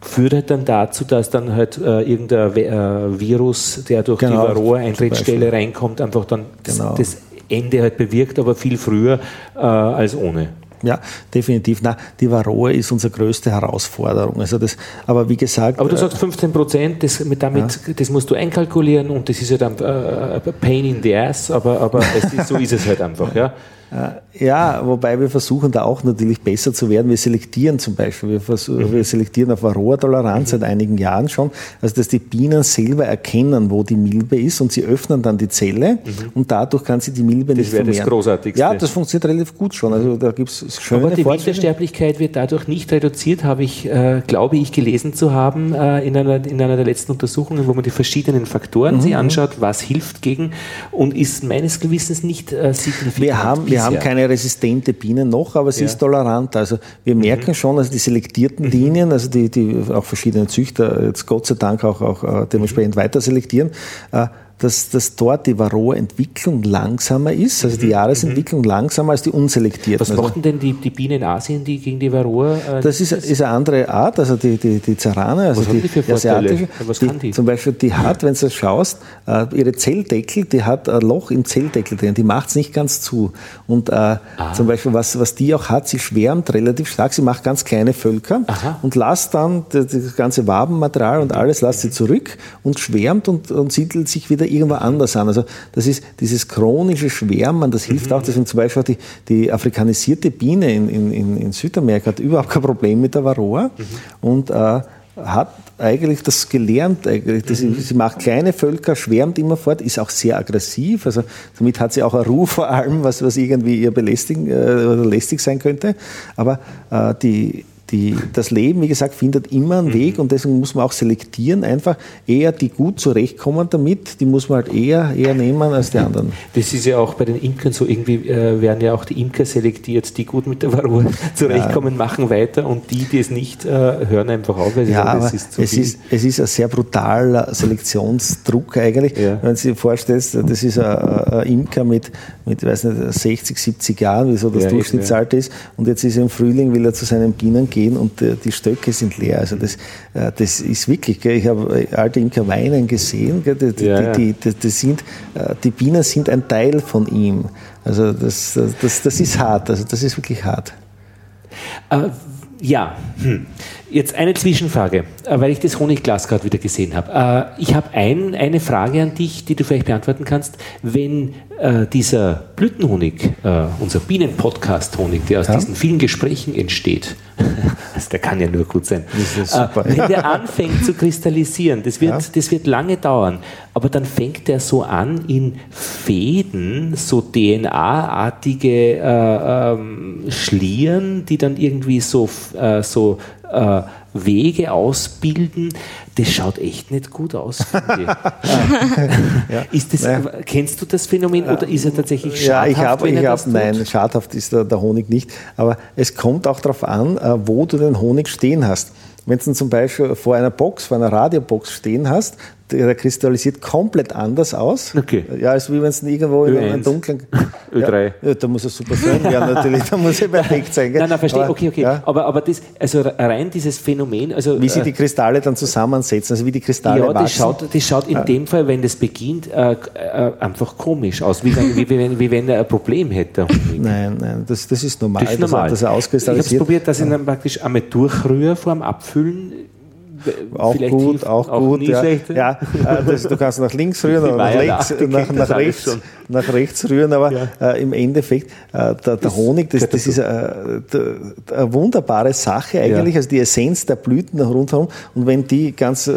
führt halt dann dazu, dass dann halt äh, irgendein äh, Virus, der durch genau, die Varroa-Eintrittsstelle reinkommt, einfach dann genau. das, das, Ende halt bewirkt, aber viel früher äh, als ohne. Ja, definitiv. Na, die Varroa ist unsere größte Herausforderung. Also das, aber wie gesagt. Aber du sagst 15 Prozent, das, damit, ja. das musst du einkalkulieren und das ist ja dann äh, Pain in the ass, aber, aber ist, so ist es halt einfach. Ja. Äh, ja, wobei wir versuchen da auch natürlich besser zu werden. Wir selektieren zum Beispiel, wir, versuchen, mhm. wir selektieren auf Varroa-Toleranz mhm. seit einigen Jahren schon, also dass die Bienen selber erkennen, wo die Milbe ist und sie öffnen dann die Zelle mhm. und dadurch kann sie die Milbe das nicht vermehren. Das wäre das Großartigste. Ja, das funktioniert relativ gut schon. Also da gibt es schöne Aber die Wintersterblichkeit wird dadurch nicht reduziert, habe ich, äh, glaube ich, gelesen zu haben äh, in, einer, in einer der letzten Untersuchungen, wo man die verschiedenen Faktoren mhm. sich anschaut, was hilft gegen und ist meines Gewissens nicht äh, signifikant. Wir haben, wir haben keine resistente Bienen noch, aber sie ist tolerant. Also wir merken mhm. schon, also die selektierten mhm. Linien, also die, die auch verschiedene Züchter jetzt Gott sei Dank auch, auch äh, dementsprechend weiter selektieren, äh, dass, dass dort die Varroa-Entwicklung langsamer ist, also die mhm. Jahresentwicklung mhm. langsamer als die unselektierten. Was also, machen denn die, die Bienen in Asien, die gegen die Varroa? Äh, das ist, ist eine andere Art, also die, die, die Zarane, also die, die, asiatische. Was die, kann die? Zum Beispiel, die hat, wenn du schaust, äh, ihre Zelldeckel, die hat ein Loch im Zelldeckel drin, die macht es nicht ganz zu. Und äh, ah. zum Beispiel, was, was die auch hat, sie schwärmt relativ stark, sie macht ganz kleine Völker Aha. und lässt dann das, das ganze Wabenmaterial und alles lässt sie zurück und schwärmt und, und siedelt sich wieder irgendwo anders an. Also das ist dieses chronische Schwärmen, das hilft mhm. auch, deswegen zum Beispiel die, die afrikanisierte Biene in, in, in Südamerika hat überhaupt kein Problem mit der Varroa mhm. und äh, hat eigentlich das gelernt. Eigentlich. Das, mhm. Sie macht kleine Völker, schwärmt immer fort, ist auch sehr aggressiv. Also damit hat sie auch eine Ruhe vor allem, was, was irgendwie ihr belästigen äh, oder lästig sein könnte. Aber äh, die die, das Leben, wie gesagt, findet immer einen mhm. Weg und deswegen muss man auch selektieren, einfach eher die gut zurechtkommen damit, die muss man halt eher, eher nehmen als die anderen. Das ist ja auch bei den Imkern so, irgendwie äh, werden ja auch die Imker selektiert, die gut mit der Varroa zurechtkommen, ja. machen weiter und die, die es nicht, äh, hören einfach auf, weil sie ja, sagen, das ist zu es viel. Ist, es ist ein sehr brutaler Selektionsdruck eigentlich, ja. wenn du dir vorstellst, das ist ein, ein Imker mit, mit weiß nicht, 60, 70 Jahren, wie so das ja, Durchschnittsalter ist und jetzt ist er im Frühling, will er zu seinen Bienen gehen und äh, die Stöcke sind leer. Also das, äh, das ist wirklich, ich habe äh, alte Imker weinen gesehen, die, ja, die, die, die, sind, die Bienen sind ein Teil von ihm. Also das, das, das ist hart, also das ist wirklich hart. Äh, ja, hm. Jetzt eine Zwischenfrage, weil ich das Honigglas gerade wieder gesehen habe. Ich habe ein, eine Frage an dich, die du vielleicht beantworten kannst. Wenn äh, dieser Blütenhonig, äh, unser Bienenpodcast-Honig, der aus ja. diesen vielen Gesprächen entsteht, also der kann ja nur gut sein, äh, wenn der anfängt zu kristallisieren, das wird, ja. das wird lange dauern, aber dann fängt er so an in Fäden, so DNA-artige äh, ähm, Schlieren, die dann irgendwie so, äh, so äh, Wege ausbilden, das schaut echt nicht gut aus, ja. ist das, naja. Kennst du das Phänomen oder ist er tatsächlich schadhaft? Ja, ich habe, ich hab, nein, schadhaft ist der, der, Honig nicht. Aber es kommt auch darauf an, äh, wo du den Honig stehen hast. Wenn du ihn zum Beispiel vor einer Box, vor einer Radiobox stehen hast, der kristallisiert komplett anders aus. Okay. Ja, als wie wenn es irgendwo in einem dunklen. Ö3. Ja, da muss es super sein, ja, natürlich, da muss er perfekt sein. Gell? Nein, nein, verstehe, okay, okay. Ja. Aber, aber das, also rein dieses Phänomen. Also, wie sich äh, die Kristalle dann zusammensetzen, also wie die Kristalle Ja, das schaut, das schaut in ja. dem Fall, wenn das beginnt, äh, äh, einfach komisch aus, wie wenn, wie, wie, wie wenn er ein Problem hätte. Nein, nein, das, das ist normal, das ist normal. dass er auskristallisiert. Ich habe probiert, dass ich dann praktisch einmal durchrühre vor dem Abfüllen auch gut, auch, auch gut. Ja, ja äh, das, du kannst nach links rühren oder nach, links, nach, nach rechts, nach rechts rühren, aber ja. äh, im Endeffekt, äh, der, der Honig, das, das ist äh, eine wunderbare Sache eigentlich, ja. also die Essenz der Blüten rundherum. Und wenn die ganz äh,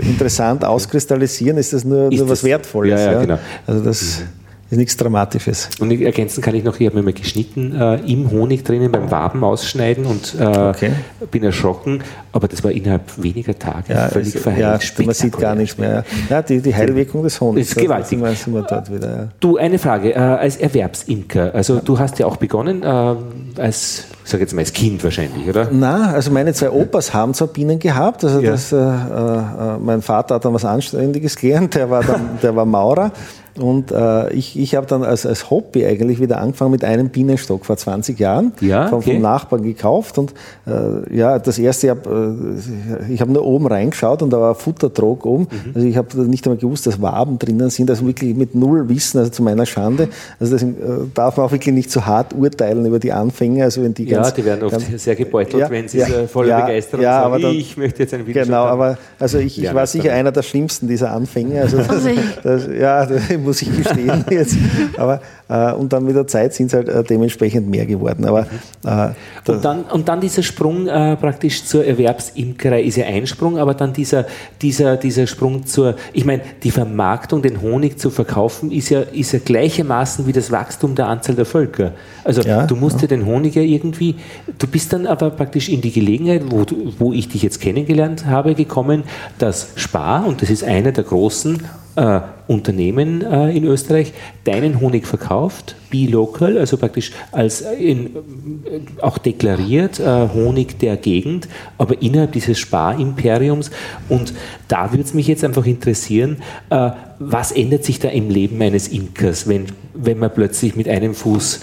interessant auskristallisieren, ist das nur, ist nur was Wertvolles. Ja, ja, genau. Also das, mhm ist nichts Dramatisches. Und ergänzen kann ich noch, ich habe mir mal geschnitten äh, im Honig drinnen beim Waben ausschneiden und äh, okay. bin erschrocken, aber das war innerhalb weniger Tage ja, völlig ist, verheilt. Ja, man sieht gar nichts mehr. Ja, die, die Heilwirkung des Honigs. Das ist gewaltig. Da sind wir dort wieder, ja. Du, eine Frage, äh, als Erwerbsimker, also du hast ja auch begonnen äh, als ich sage jetzt mal als Kind wahrscheinlich, oder? Nein, also meine zwei Opas haben zwar Bienen gehabt. Also ja. das, äh, äh, mein Vater hat dann was Anständiges gelernt, der war, dann, der war Maurer. Und äh, ich, ich habe dann als, als Hobby eigentlich wieder angefangen mit einem Bienenstock vor 20 Jahren. Ja, vom, okay. vom Nachbarn gekauft. Und äh, ja, das erste Jahr, äh, ich habe nur oben reingeschaut und da war Futtertrog oben. Mhm. Also ich habe nicht einmal gewusst, dass Waben drinnen sind. Also wirklich mit null Wissen, also zu meiner Schande. Also das äh, darf man auch wirklich nicht zu so hart urteilen über die Anfänge. Also wenn die ja, ganz, die werden oft ganz, sehr gebeutelt, ja, wenn sie ja, voller ja, Begeisterung ja, sagen, dann, ich möchte jetzt ein Video Genau, aber also ich, ich war sicher einer der schlimmsten dieser Anfänge. Also das, das, ja, das muss ich gestehen jetzt. Aber, äh, und dann mit der Zeit sind es halt äh, dementsprechend mehr geworden. Aber, äh, und, dann, und dann dieser Sprung äh, praktisch zur Erwerbsimkerei ist ja ein Sprung, aber dann dieser, dieser, dieser Sprung zur, ich meine, die Vermarktung, den Honig zu verkaufen, ist ja, ist ja gleichermaßen wie das Wachstum der Anzahl der Völker. Also ja, du musst ja. den Honig ja irgendwie, du bist dann aber praktisch in die Gelegenheit, wo, wo ich dich jetzt kennengelernt habe, gekommen, dass Spar, und das ist einer der großen äh, Unternehmen äh, in Österreich deinen Honig verkauft, be local, also praktisch als äh, in, äh, auch deklariert äh, Honig der Gegend, aber innerhalb dieses Sparimperiums. Und da würde es mich jetzt einfach interessieren, äh, was ändert sich da im Leben eines Imkers, wenn, wenn man plötzlich mit einem Fuß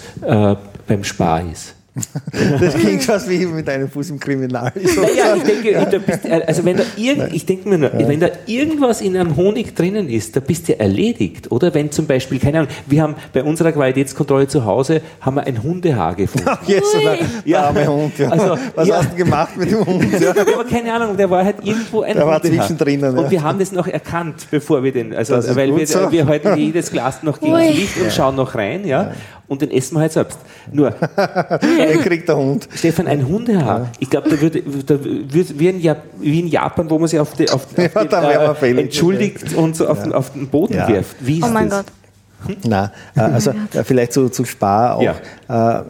beim Spar ist? Das klingt fast wie mit einem Fuß im Kriminal. Naja, ich denke, ja. bist, also wenn da irgend, ich denke mir nur, ja. wenn da irgendwas in einem Honig drinnen ist, da bist du erledigt. Oder wenn zum Beispiel, keine Ahnung, wir haben bei unserer Qualitätskontrolle zu Hause haben wir ein Hundehaar gefunden. Ach, yes, der, ja. arme Hund. Ja. Also, Was hast du gemacht mit dem Hund? Ja. aber keine Ahnung, der war halt irgendwo ein Der war zwischendrin. Und wir haben das noch erkannt, bevor wir den, also weil wir, so. wir halten jedes Glas noch gegen das Licht und schauen noch rein, ja und den essen wir halt selbst. Nur, den kriegt der Hund. Stefan, ein Hundehaar. Ja. Ich glaube, da würde, da würde wie, in wie in Japan, wo man sich auf, die, auf, auf ja, den, äh, entschuldigt und so auf, ja. den, auf den Boden wirft. Wie ist oh mein das? Gott. Hm? Na, äh, also oh vielleicht zu, zu Spar auch. Äh, äh,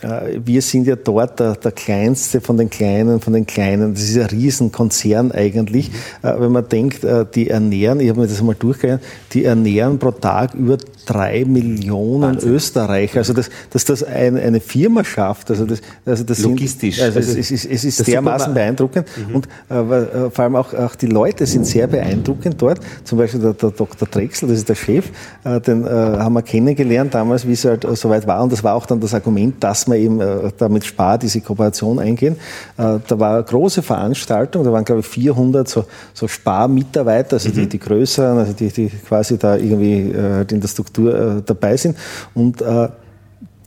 wir sind ja dort der, der, kleinste von den Kleinen, von den Kleinen. Das ist ein Riesenkonzern eigentlich. Mhm. Äh, wenn man denkt, äh, die ernähren, ich habe mir das mal durchgegangen, die ernähren pro Tag über drei Millionen Wahnsinn. Österreicher. Also dass, dass das ein, eine Firma schafft, also das, also das logistisch. Sind, also, also es, ist, es ist dermaßen beeindruckend mhm. und äh, vor allem auch, auch die Leute sind sehr beeindruckend dort. Zum Beispiel der, der Dr. Drechsel, das ist der Chef, äh, den äh, haben wir kennengelernt damals, wie es halt soweit war und das war auch dann das Argument, dass man eben äh, damit Spar diese Kooperation eingehen. Äh, da war eine große Veranstaltung, da waren glaube ich 400 so, so Sparmitarbeiter, also mhm. die, die größeren, also die, die quasi da irgendwie äh, in der Struktur dabei sind und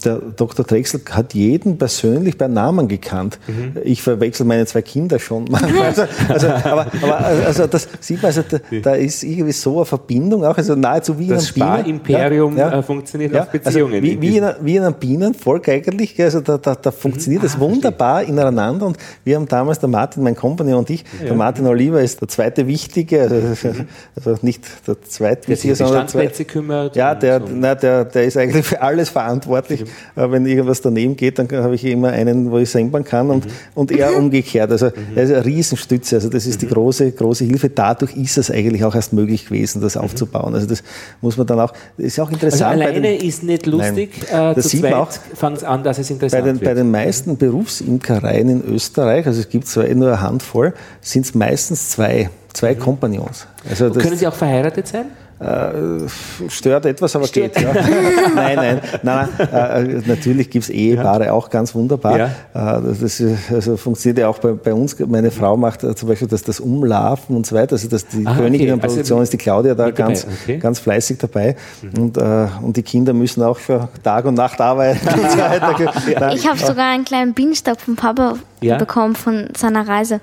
der Dr. Drechsel hat jeden persönlich bei Namen gekannt. Mhm. Ich verwechsel meine zwei Kinder schon. Also, also, aber, aber also das sieht man, also da, da, ist irgendwie so eine Verbindung auch, also nahezu wie das in einem Sparimperium ja, ja. funktioniert ja, auf also Beziehungen. Also wie, wie, in, wie in einem Bienenvolk eigentlich, also da, da, da funktioniert mhm. das ah, wunderbar verstehe. ineinander und wir haben damals, der Martin, mein Kompagnon und ich, der Martin Oliver ist der zweite Wichtige, also, mhm. also nicht der zweitwichtige, sondern der kümmert. Ja, der, so. na, der, der ist eigentlich für alles verantwortlich. Äh, wenn irgendwas daneben geht, dann habe ich immer einen, wo ich senden kann und, mhm. und er umgekehrt. Also mhm. er ist eine Riesenstütze. Also das ist die mhm. große, große Hilfe. Dadurch ist es eigentlich auch erst möglich gewesen, das mhm. aufzubauen. Also das muss man dann auch, das ist auch interessant. Also alleine den, ist nicht lustig, nein, äh, das sieht man auch, fängt an, dass es interessant bei den, wird. Bei den meisten Berufsimkereien in Österreich, also es gibt zwar eh nur eine Handvoll, sind es meistens zwei, zwei mhm. Kompagnons. Also können Sie auch verheiratet sein? Äh, stört etwas, aber Steht. geht. Ja. nein, nein, nein, nein äh, natürlich gibt es Ehepaare ja. auch ganz wunderbar. Ja. Äh, das ist, also funktioniert ja auch bei, bei, uns. Meine Frau macht äh, zum Beispiel das, das Umlaufen und so weiter. Also das, die ah, Königin okay. Produktion also, ist die Claudia da ganz, okay. ganz fleißig dabei. Mhm. Und, äh, und die Kinder müssen auch für Tag und Nacht arbeiten und so weiter. Ich habe sogar einen kleinen Bienenstock vom Papa bekommen von seiner Reise.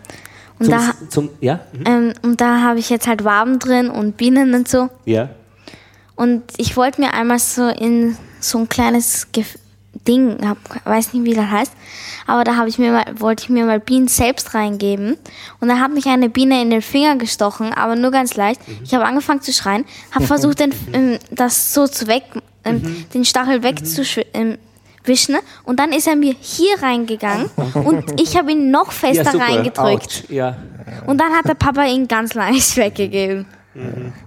Und zum, da, zum, ja? Mhm. ähm, und da habe ich jetzt halt Waben drin und Bienen und so. Ja. Und ich wollte mir einmal so in so ein kleines Gef Ding, hab, weiß nicht wie das heißt, aber da habe ich mir mal, wollte ich mir mal Bienen selbst reingeben und da hat mich eine Biene in den Finger gestochen, aber nur ganz leicht. Ich habe angefangen zu schreien, habe versucht, den, ähm, das so zu weg, ähm, den Stachel wegzuwischen. Ähm, wischen, und dann ist er mir hier reingegangen und ich habe ihn noch fester ja, reingedrückt. Ja. Und dann hat der Papa ihn ganz leicht weggegeben.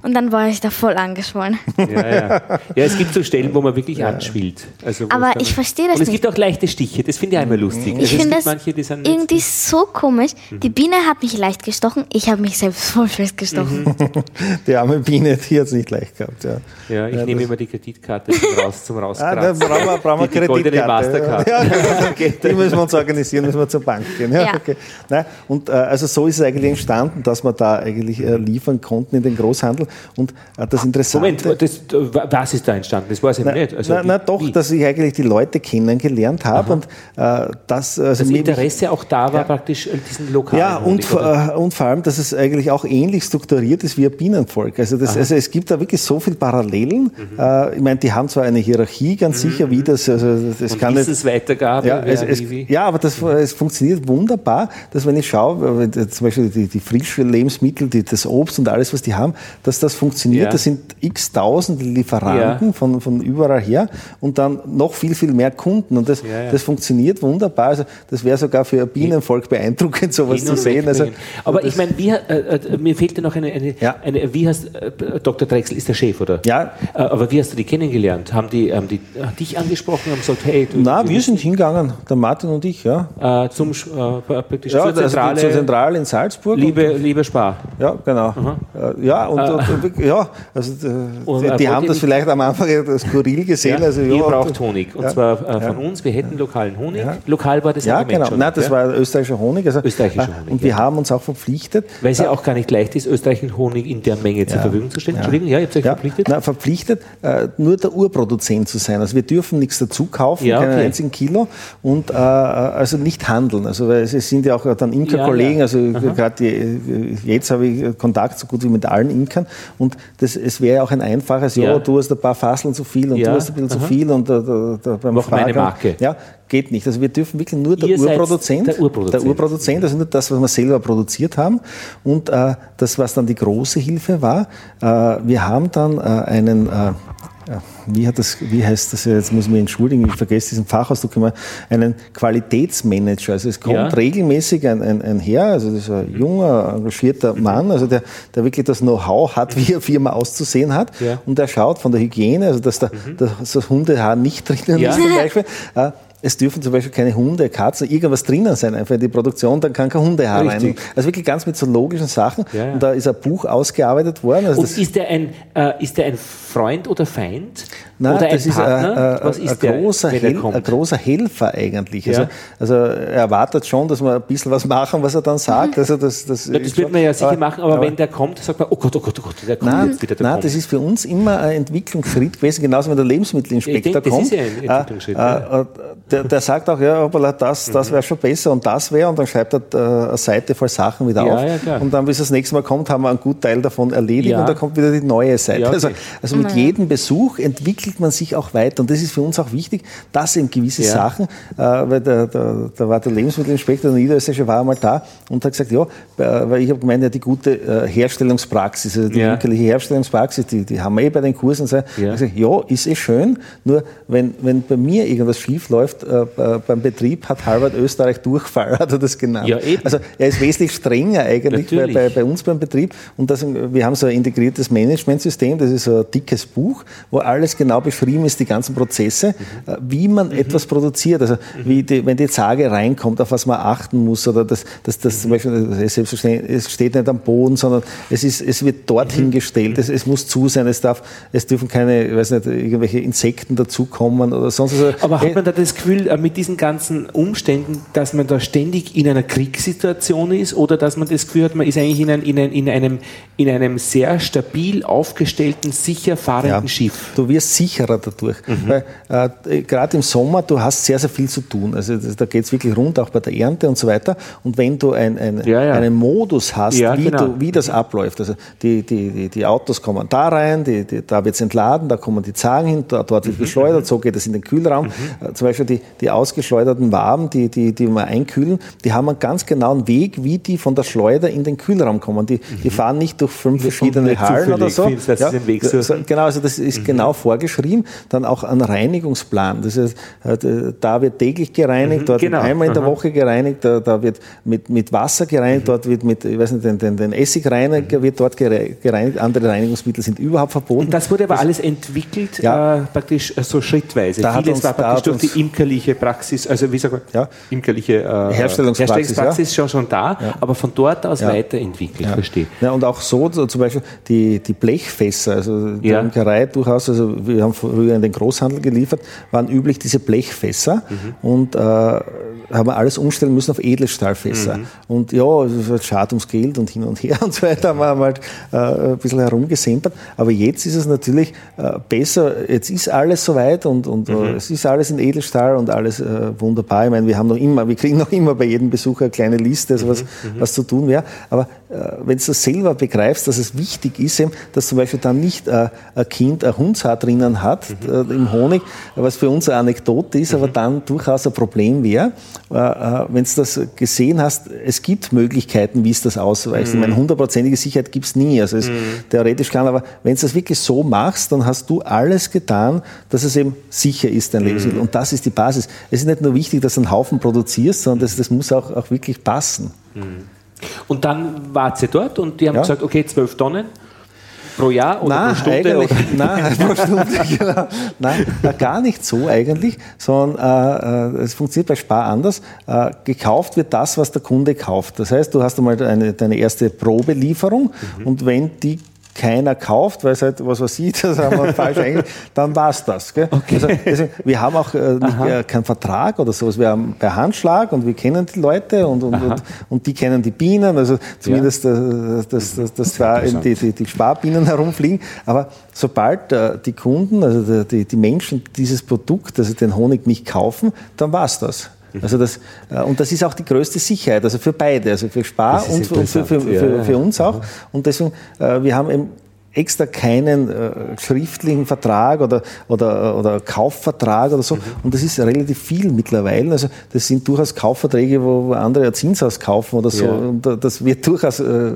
Und dann war ich da voll angeschwollen. Ja, ja. ja, es gibt so Stellen, wo man wirklich anschwillt. Also, Aber ich verstehe das Und es nicht. gibt auch leichte Stiche, das finde ich einmal lustig. Also Ich es finde das manche, die irgendwie so komisch. Die Mhm. Biene hat mich leicht gestochen, ich habe mich selbst voll festgestochen. Mhm. Die arme Biene, die hat es nicht leicht gehabt. Ja. Ja, ich Ja, nehme immer die Kreditkarte zum, Raus, zum Ah, da Rauskratzen. brauchen wir, brauchen wir Die- die goldene Kreditkarte. Mastercard. Ja, genau. die müssen wir uns organisieren, müssen wir zur Bank gehen. Ja, Ja. Okay. Nein, und äh, also so ist es eigentlich entstanden, dass wir da eigentlich äh, liefern konnten in den Großhandel. Und äh, das Interessante. Moment, das, was ist da entstanden? Das weiß ich na, nicht. Also, na, na doch, wie? dass ich eigentlich die Leute kennengelernt habe und äh, das, also das Interesse auch da war, praktisch äh, diesen lokalen Ja, und, Honig, äh, und vor allem, dass es eigentlich auch ähnlich strukturiert ist wie ein Bienenvolk. Also, das, also es gibt da wirklich so viele Parallelen. Mhm. Äh, ich meine, die haben zwar eine Hierarchie, ganz sicher, wie das, also das und kann. Wissensweitergabe, Ja, es, es, ja, aber das, es funktioniert wunderbar, dass wenn ich schaue, äh, zum Beispiel die, die frischen Lebensmittel, die, das Obst und alles, was die haben, dass das funktioniert. Ja. Das sind x tausend Lieferanten Ja. von, von überall her und dann noch viel, viel mehr Kunden. Und das, Ja, das funktioniert wunderbar. Also das wäre sogar für ein Bienenvolk beeindruckend, sowas zu und sehen. Also, aber ich meine, äh, äh, mir fehlt ja noch eine, eine, eine wie hast, äh, Dr. Drechsel ist der Chef, oder? Ja. Äh, aber wie hast du die kennengelernt? Haben die, haben die äh, dich angesprochen und gesagt, hey, du, Na, du wir sind hingegangen, der Martin und ich, ja. zum, Sch- praktisch Ja, zur also Zentrale, zur Zentrale in Salzburg. liebe, liebe Spar. Ja, genau. Äh, Ja, und, und, und ja, also äh, Und, die, äh, die wollt haben das vielleicht am Anfang das skurril gesehen. Ja, also, ja, ihr braucht Honig. Und ja. zwar äh, von Ja. uns, wir hätten lokalen Honig. Ja. Lokal war das Ja, genau. schon. Nein, das ja? war österreichischer Honig. Also, Österreichischer äh, Honig, Und wir ja. haben uns auch verpflichtet. Weil es ja auch gar nicht leicht ist, österreichischen Honig in der Menge zur Ja. Verfügung zu stellen. Entschuldigung, ja, ihr habt euch Ja, verpflichtet. Na, verpflichtet, äh, nur der Urproduzent zu sein. Also wir dürfen nichts dazu kaufen, Ja, keinen okay. einzigen Kilo und äh, also nicht handeln. Also weil es sind ja auch dann Imkerkollegen, Ja, also gerade die- jetzt habe ich Kontakt so gut wie mit allen Imkern und das, es wäre auch ein einfaches, ja, Ja. du hast ein paar Fasseln zu viel und Ja, du hast ein bisschen zu aha. viel und da, da, da beim Mach meine Frager- Marke. Ja, geht nicht. Also wir dürfen wirklich nur der Ihr Urproduzent, der Urproduzent. der Urproduzent, also nur das, was wir selber produziert haben. Und äh, das, was dann die große Hilfe war, äh, wir haben dann äh, einen, äh, wie, hat das, wie heißt das, jetzt muss ich mich entschuldigen, ich vergesse diesen Fachausdruck immer, einen Qualitätsmanager. Also es kommt Ja. regelmäßig ein, ein, ein Herr, also das ist ein junger, engagierter Mann, also der, der wirklich das Know-how hat, wie eine Firma auszusehen hat. Ja. Und der schaut von der Hygiene, also dass, da, dass das Hundehaar nicht drinnen Ja. ist zum Beispiel. Äh, es dürfen zum Beispiel keine Hunde, Katzen, irgendwas drinnen sein, einfach in die Produktion, dann kann kein Hundehaar rein. Also wirklich ganz mit so logischen Sachen. Ja, ja. Und da ist ein Buch ausgearbeitet worden. Also Und das, ist der ein, äh, ist der ein Freund oder Feind? Nein, oder ein das ist ein, Partner? ein, Was ein, ist der, großer wenn er Hel ein großer Helfer eigentlich. Ja. Also, also er erwartet schon, dass wir ein bisschen was machen, was er dann sagt. Also das, das, Ja, das ist wird man ja sicher aber- machen, aber, wenn der kommt, sagt man, oh Gott, oh Gott, oh Gott, der kommt Nein, jetzt wieder, der nein kommt. das ist für uns immer ein Entwicklungsschritt gewesen, genauso wie der Lebensmittelinspektor Ich denke, das kommt. ist ja ein Entwicklungsschritt, Äh, äh, der, der sagt auch, ja, hoppala, das, das wäre schon besser und das wäre und dann schreibt er äh, eine Seite voll Sachen wieder Ja, auf. ja, klar. und dann, bis das nächste Mal kommt, haben wir einen guten Teil davon erledigt Ja. und dann kommt wieder die neue Seite. Ja, okay. also, also mit jedem Besuch entwickelt man sich auch weiter und das ist für uns auch wichtig, dass eben gewisse Ja. Sachen, äh, weil der, der, da war der Lebensmittelinspektor, der Niederösterreichische, war einmal da und hat gesagt, ja, äh, weil ich habe gemeint, ja, die gute äh, Herstellungspraxis, also die Ja. imkerliche Herstellungspraxis, die, die haben wir eh bei den Kursen. So. Ja. Ich gesagt, ja, ist eh schön, nur wenn, wenn bei mir irgendwas schief läuft, äh, äh, beim Betrieb hat Harvard Österreich Durchfall, hat er das genannt. Ja, eben. Also er ist wesentlich strenger eigentlich bei, bei, bei uns beim Betrieb und das, wir haben so ein integriertes Managementsystem, das ist so ein dickes Buch, wo alles genau beschrieben ist, die ganzen Prozesse, Mhm. äh, wie man etwas produziert, also wie die, wenn die Zage reinkommt, auf was man achten muss oder das, das, das zum Beispiel, das es steht nicht am Boden, sondern es, ist, es wird dorthin Mhm. gestellt, es, es muss zu sein, es, darf, es dürfen keine, ich weiß nicht, irgendwelche Insekten dazukommen oder sonst was. Aber hat man da das Gefühl, Gefühl äh, mit diesen ganzen Umständen, dass man da ständig in einer Kriegssituation ist oder dass man das Gefühl hat, man ist eigentlich in, ein, in, ein, in, einem, in einem sehr stabil aufgestellten, sicher fahrenden ja, Schiff? Du wirst sicherer dadurch. Mhm. Weil äh, gerade im Sommer, du hast sehr, sehr viel zu tun. Also da geht es wirklich rund, auch bei der Ernte und so weiter. Und wenn du ein, ein, ja, ja. einen Modus hast, wie, genau. du, wie das abläuft, also die, die, die, die Autos kommen da rein, die, die, da wird es entladen, da kommen die Zagen hin, da, dort wird mhm. geschleudert, so geht es in den Kühlraum. Mhm. Äh, zum Beispiel die, die ausgeschleuderten Waben, die, die, die wir einkühlen, die haben einen ganz genauen Weg, wie die von der Schleuder in den Kühlraum kommen. Die, die mhm. fahren nicht durch fünf verschiedene Hallen oder so. Viel, ja, genau, also das ist mhm. genau vorgeschrieben. Dann auch ein Reinigungsplan. Das heißt, äh, da wird täglich gereinigt, mhm, dort genau. wird einmal in der Woche gereinigt, da, da wird mit, mit Wasser gereinigt, dort wird mit, ich weiß nicht, den, den, den Essigreiniger wird dort gereinigt, andere Reinigungsmittel sind überhaupt verboten. Und das wurde aber das, alles entwickelt, ja, äh, praktisch äh, so schrittweise. Da Vieles uns, war praktisch durch die imkerliche Praxis, also wie sagt man, ja, imkerliche äh, Herstellungspraxis, Herstellungspraxis ja. schon, schon da, ja. aber von dort aus weiterentwickelt, verstehe. Ja, und auch so, zum Beispiel die, die Blechfässer, also die Imkerei durchaus, also wir haben früher in den Großhandel geliefert, waren üblich diese Blechfässer mhm. und äh, haben wir alles umstellen müssen auf Edelstahlfässer. Mhm. Und ja, es ist schade ums Geld und hin und her und so weiter, haben wir halt äh, ein bisschen herumgesempert. Aber jetzt ist es natürlich äh, besser, jetzt ist alles soweit und, und äh, mhm. es ist alles in Edelstahl und alles äh, wunderbar. Ich meine, wir haben noch immer, wir kriegen noch immer bei jedem Besucher eine kleine Liste, also was, mhm. was zu tun wäre. Aber äh, wenn du das selber begreifst, dass es wichtig ist, eben, dass zum Beispiel dann nicht äh, ein Kind ein Hundshaar drinnen hat mhm. im Honig, was für uns eine Anekdote ist, aber mhm. dann durchaus ein Problem wäre, wenn du das gesehen hast, es gibt Möglichkeiten, wie es das ausweist. Mhm. Ich meine, hundertprozentige Sicherheit gibt es nie. Also es mhm. theoretisch kann, aber wenn du das wirklich so machst, dann hast du alles getan, dass es eben sicher ist, dein Lebensmittel. Mhm. Und das ist die Basis. Es ist nicht nur wichtig, dass du einen Haufen produzierst, sondern das, das muss auch, auch wirklich passen. Mhm. Und dann wart ihr dort und die haben ja. gesagt, okay, zwölf Tonnen pro Jahr oder nein, pro Stunde? Oder? Nein, pro Stunde, genau. Nein, gar nicht so eigentlich, sondern äh, äh, es funktioniert bei Spar anders. Äh, gekauft wird das, was der Kunde kauft. Das heißt, du hast einmal eine, deine erste Probelieferung mhm. und wenn die keiner kauft, weil es halt, was weiß ich, das haben wir falsch eingestellt, dann war es das. Gell? Okay. Also, also, wir haben auch äh, nicht, äh, keinen Vertrag oder sowas, wir haben per Handschlag und wir kennen die Leute und, und, und, und, die kennen die Bienen, also zumindest ja. das, das, das, das zwar die, die, die Sparbienen herumfliegen, aber sobald äh, die Kunden, also die, die Menschen dieses Produkt, also den Honig nicht kaufen, dann war es das. Also das, äh, und das ist auch die größte Sicherheit, also für beide, also für Spar und für, für, für, für, uns auch. Und deswegen, äh, wir haben eben extra keinen äh, schriftlichen Vertrag oder, oder, oder Kaufvertrag oder so. Mhm. Und das ist relativ viel mittlerweile. Also das sind durchaus Kaufverträge, wo, andere ein Zinshaus kaufen oder so. Ja. Und das wird durchaus äh,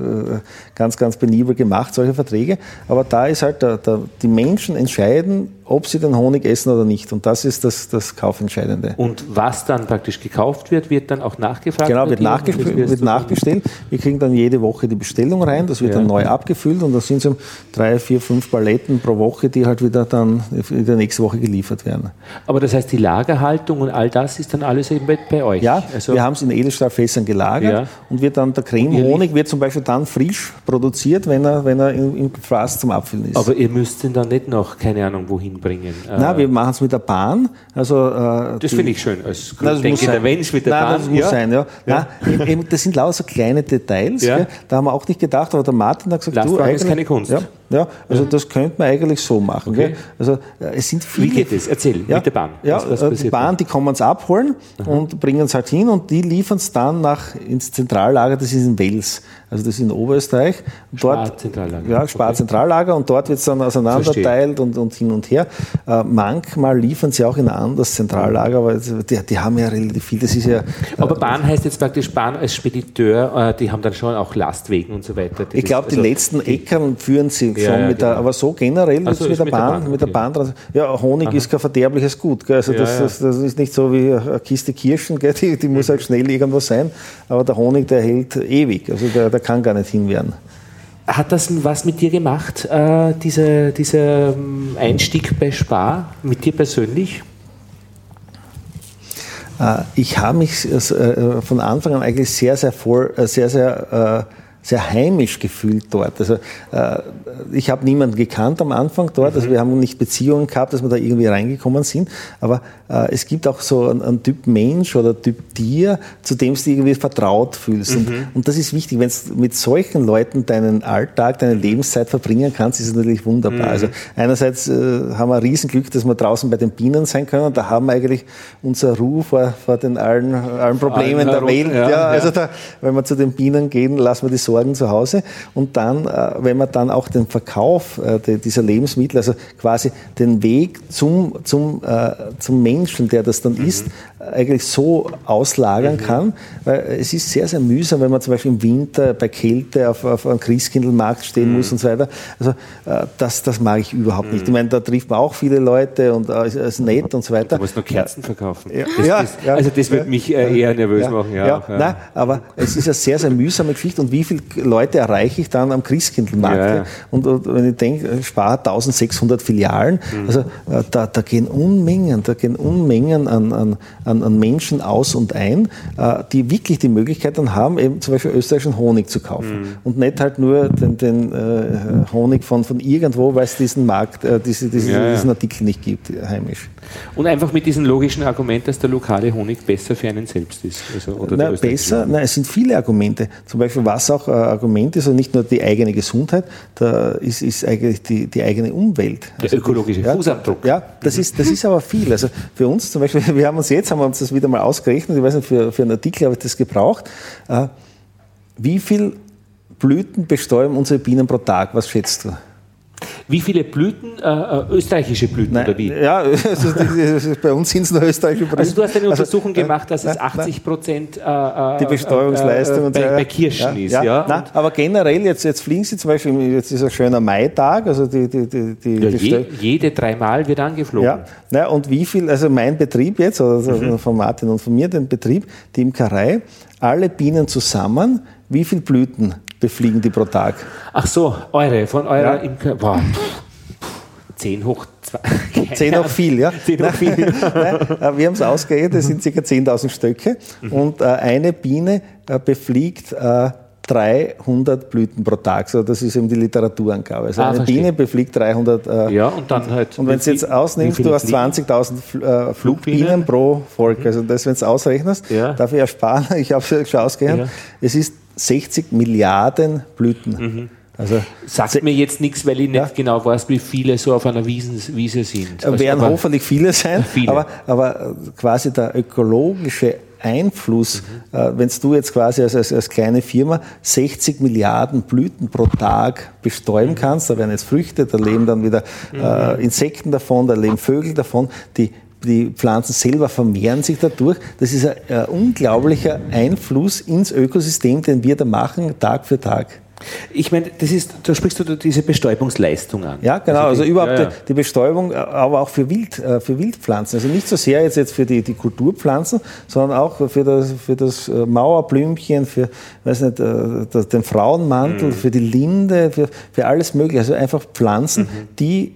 ganz, ganz penibel gemacht, solche Verträge. Aber da ist halt, der, der, die Menschen entscheiden, ob sie den Honig essen oder nicht. Und das ist das, das Kaufentscheidende. Und was dann praktisch gekauft wird, wird dann auch nachgefragt? Genau, wird, wird nachbestellt. Wir kriegen dann jede Woche die Bestellung rein, das wird ja. dann neu abgefüllt und da sind so drei, vier, fünf Paletten pro Woche, die halt wieder dann in der nächsten Woche geliefert werden. Aber das heißt, die Lagerhaltung und all das ist dann alles eben bei euch? Ja, also wir haben es in Edelstahlfässern gelagert ja. und wird dann der Cremehonig wird zum Beispiel dann frisch produziert, wenn er, wenn er im, im Fass zum Abfüllen ist. Aber ihr müsst ihn dann nicht noch, keine Ahnung, wohin bringen. Nein, äh, wir machen es mit der Bahn. Also, äh, das finde ich schön. Als Nein, der Mensch mit der Nein, Bahn. Das muss ja. sein, ja. ja. Nein, eben, das sind lauter so kleine Details. Ja. Da haben wir auch nicht gedacht, aber der Martin hat gesagt, Lastwagen du, ist keine Kunst. Ja, also ja. das könnte man eigentlich so machen. Okay. Also äh, es sind viele. Wie geht es? Erzähl, ja, mit der Bahn. Ja, was, was die Bahn, die kommen es abholen Aha. und bringen es halt hin und die liefern es dann nach ins Zentrallager, das ist in Wels. Also das ist in Oberösterreich. Sparzentrallager. Ja, Sparzentrallager okay. und dort wird es dann auseinanderteilt und, und hin und her. Äh, manchmal liefern sie auch in ein anderes Zentrallager, weil die, die haben ja relativ viel. Das ist ja, Aber Bahn heißt jetzt praktisch Bahn als Spediteur, äh, die haben dann schon auch Lastwegen und so weiter. ich glaube, die also letzten Eckern führen sie ja, schon mit genau. der, aber so generell also mit, der Bahn, Bahn, mit der Bahn, okay. ja, Honig Aha. ist kein verderbliches Gut. Gell? Also das, das, das, ist nicht so wie eine Kiste Kirschen, gell? Die, die muss halt schnell irgendwo sein, aber der Honig, der hält ewig. Also der, der kann gar nicht hin werden. Hat das was mit dir gemacht, äh, dieser diese ähm, Einstieg bei Spar, mit dir persönlich? Äh, ich habe mich äh, von Anfang an eigentlich sehr, sehr, voll, sehr, sehr sehr heimisch gefühlt dort. Also äh, ich habe niemanden gekannt am Anfang dort, also wir haben nicht Beziehungen gehabt, dass wir da irgendwie reingekommen sind, aber äh, es gibt auch so einen, einen, Typ Mensch oder Typ Tier, zu dem du irgendwie vertraut fühlst. Mhm. Und, und, das ist wichtig, wenn du mit solchen Leuten deinen Alltag, deine Lebenszeit verbringen kannst, ist es natürlich wunderbar. Mhm. Also einerseits äh, haben wir ein Riesenglück, dass wir draußen bei den Bienen sein können, da haben wir eigentlich unser Ruhe vor, vor den allen, allen Problemen der Welt. Ja, ja, also da, wenn wir zu den Bienen gehen, lassen wir die Sorgen zu Hause. Und dann, äh, wenn wir dann auch den Verkauf äh, dieser Lebensmittel, also quasi den Weg zum, zum, äh, zum Menschen, der das dann mhm. isst, eigentlich so auslagern mhm. kann. Weil es ist sehr, sehr mühsam, wenn man zum Beispiel im Winter bei Kälte auf, auf einem Christkindlmarkt stehen mhm. muss und so weiter. Also das, das mag ich überhaupt nicht. Ich meine, da trifft man auch viele Leute und es ist nett und so weiter. Du musst nur Kerzen verkaufen. Ja. Das, das, also das würde mich eher nervös machen. Ja, ja. Nein, aber es ist eine sehr, sehr mühsame Geschichte und wie viele Leute erreiche ich dann am Christkindlmarkt? Ja, ja. Und, und, wenn ich denke, ich spare 1600 Filialen, mhm. also äh, da, da gehen Unmengen, da gehen Unmengen an, an, an Menschen aus und ein, äh, die wirklich die Möglichkeit dann haben, eben zum Beispiel österreichischen Honig zu kaufen. Mhm. Und nicht halt nur den, den äh, Honig von, von irgendwo, weil es diesen Markt, äh, diese, diese, ja, diesen Artikel nicht gibt, heimisch. Und einfach mit diesem logischen Argument, dass der lokale Honig besser für einen selbst ist. Also, na, besser, nein, es sind viele Argumente. Zum Beispiel, was auch ein Argument ist, und nicht nur die eigene Gesundheit, da ist, ist eigentlich die, die eigene Umwelt. Der also, ökologische ja, Fußabdruck. Ja, das, mhm. ist, das ist aber viel. Also für uns zum Beispiel, wir haben uns jetzt, haben wir uns das wieder mal ausgerechnet, ich weiß nicht, für, für einen Artikel habe ich das gebraucht, äh, wie viel Blüten bestäuben unsere Bienen pro Tag? Was schätzt du? Wie viele Blüten, äh, äh, österreichische Blüten nein, oder wie? Ja, also bei uns sind es nur österreichische Blüten. Also du hast eine also, Untersuchung also, gemacht, dass es 80 Prozent äh, äh, die Bestäubungsleistung äh, bei, bei, Kirschen ja, ist. Ja, ja. Nein, aber generell, jetzt, jetzt fliegen sie zum Beispiel, jetzt ist ein schöner Maitag, also die, die, die, die ja, je, jede dreimal wird angeflogen. Ja, na, und wie viel, also mein Betrieb jetzt, also mhm. von Martin und von mir, den Betrieb, die Imkerei, alle Bienen zusammen, wie viele Blüten befliegen die pro Tag? Ach so, eure, von eurer ja. Imker. Wow. 10 hoch 2. 10 hoch viel, ja. 10 hoch viel. Nein, äh, wir haben es ausgerechnet, es sind ca. 10.000 Stöcke mhm. und äh, eine Biene äh, befliegt 300 Blüten pro Tag. So, das ist eben die Literaturangabe. Also ah, eine verstehe. Biene befliegt 300. Äh, ja, und dann halt. Und wenn du jetzt ausnimmst, du hast 20.000 äh, Flugbienen pro Volk. Also das, wenn du ausrechnest, ja. darf ich ersparen, ich habe es schon ausgerechnet, ja. es ist 60 Milliarden Blüten. Mhm. Also Sagt mir jetzt nichts, weil ich nicht ja. genau weiß, wie viele so auf einer Wiesen, Wiese sind. Also werden hoffentlich viele sein, viele. Aber, aber quasi der ökologische Einfluss, mhm. äh, wenn du jetzt quasi als, als, als, kleine Firma 60 Milliarden Blüten pro Tag bestäuben mhm. kannst, da werden jetzt Früchte, da leben dann wieder mhm. äh, Insekten davon, da leben Vögel davon, die die Pflanzen selber vermehren sich dadurch. Das ist ein, ein unglaublicher Einfluss ins Ökosystem, den wir da machen, Tag für Tag. Ich meine, das ist, da sprichst du diese Bestäubungsleistung an. Ja, genau. Also, die, also überhaupt ja, ja. die Bestäubung, aber auch für, Wild, äh, für Wildpflanzen. Also nicht so sehr jetzt, jetzt für die, die Kulturpflanzen, sondern auch für das, für das äh, Mauerblümchen, für weiß nicht, äh, den Frauenmantel, mhm. für die Linde, für, für alles Mögliche. Also einfach Pflanzen, mhm. die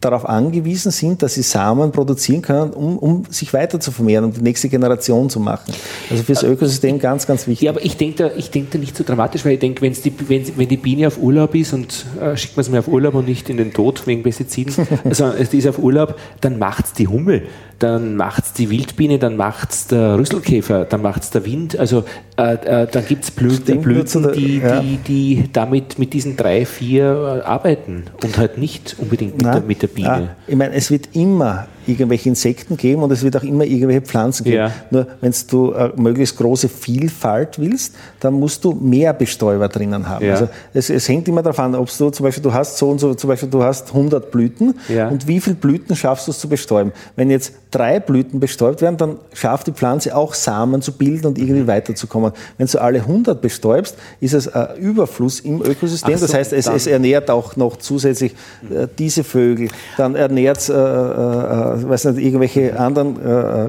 darauf angewiesen sind, dass sie Samen produzieren können, um, um sich weiter zu vermehren, um die nächste Generation zu machen. Also fürs Ökosystem ganz, ganz wichtig. Ja, aber ich denke da, ich denk da nicht so dramatisch, weil ich denke, wenn die, wenn, die Biene auf Urlaub ist und äh, schickt man sie mir auf Urlaub und nicht in den Tod wegen Pestiziden, sondern die ist auf Urlaub, dann macht es die Hummel dann macht es die Wildbiene, dann macht es der Rüsselkäfer, dann macht es der Wind. Also äh, äh, dann gibt es Blüten, Blüten die, ja. die, die damit mit diesen drei, vier äh, arbeiten und halt nicht unbedingt mit, der, mit der Biene. Ja. Ich meine, es wird immer irgendwelche Insekten geben und es wird auch immer irgendwelche Pflanzen geben. Ja. Nur wenn du eine möglichst große Vielfalt willst, dann musst du mehr Bestäuber drinnen haben. Ja. Also es, es, hängt immer darauf an, ob du zum Beispiel du hast so und so, zum Beispiel du hast 100 Blüten ja. und wie viele Blüten schaffst du es zu bestäuben? Wenn jetzt drei Blüten bestäubt werden, dann schafft die Pflanze auch Samen zu bilden und irgendwie mhm. weiterzukommen. Wenn du alle 100 bestäubst, ist es ein Überfluss im Ökosystem. So, das heißt, es, es, ernährt auch noch zusätzlich äh, diese Vögel. Dann ernährt es äh, äh, weiß nicht, irgendwelche anderen äh, äh,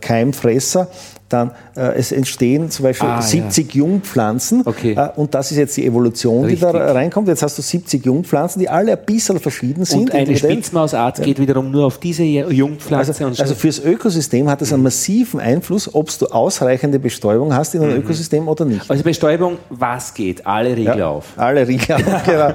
Keimfresser dann äh, es entstehen zum Beispiel ah, 70 ja. Jungpflanzen okay. äh, und das ist jetzt die Evolution, Richtig. die da reinkommt. Jetzt hast du 70 Jungpflanzen, die alle ein bisschen verschieden sind. Und eine Spitzmausart ja. geht wiederum nur auf diese Jungpflanze. Also, so. also fürs Ökosystem hat es einen massiven Einfluss, ob du ausreichende Bestäubung hast in einem mhm. Ökosystem oder nicht. Also Bestäubung, was geht? Alle Riegel ja, auf. Alle Riegel auf, genau.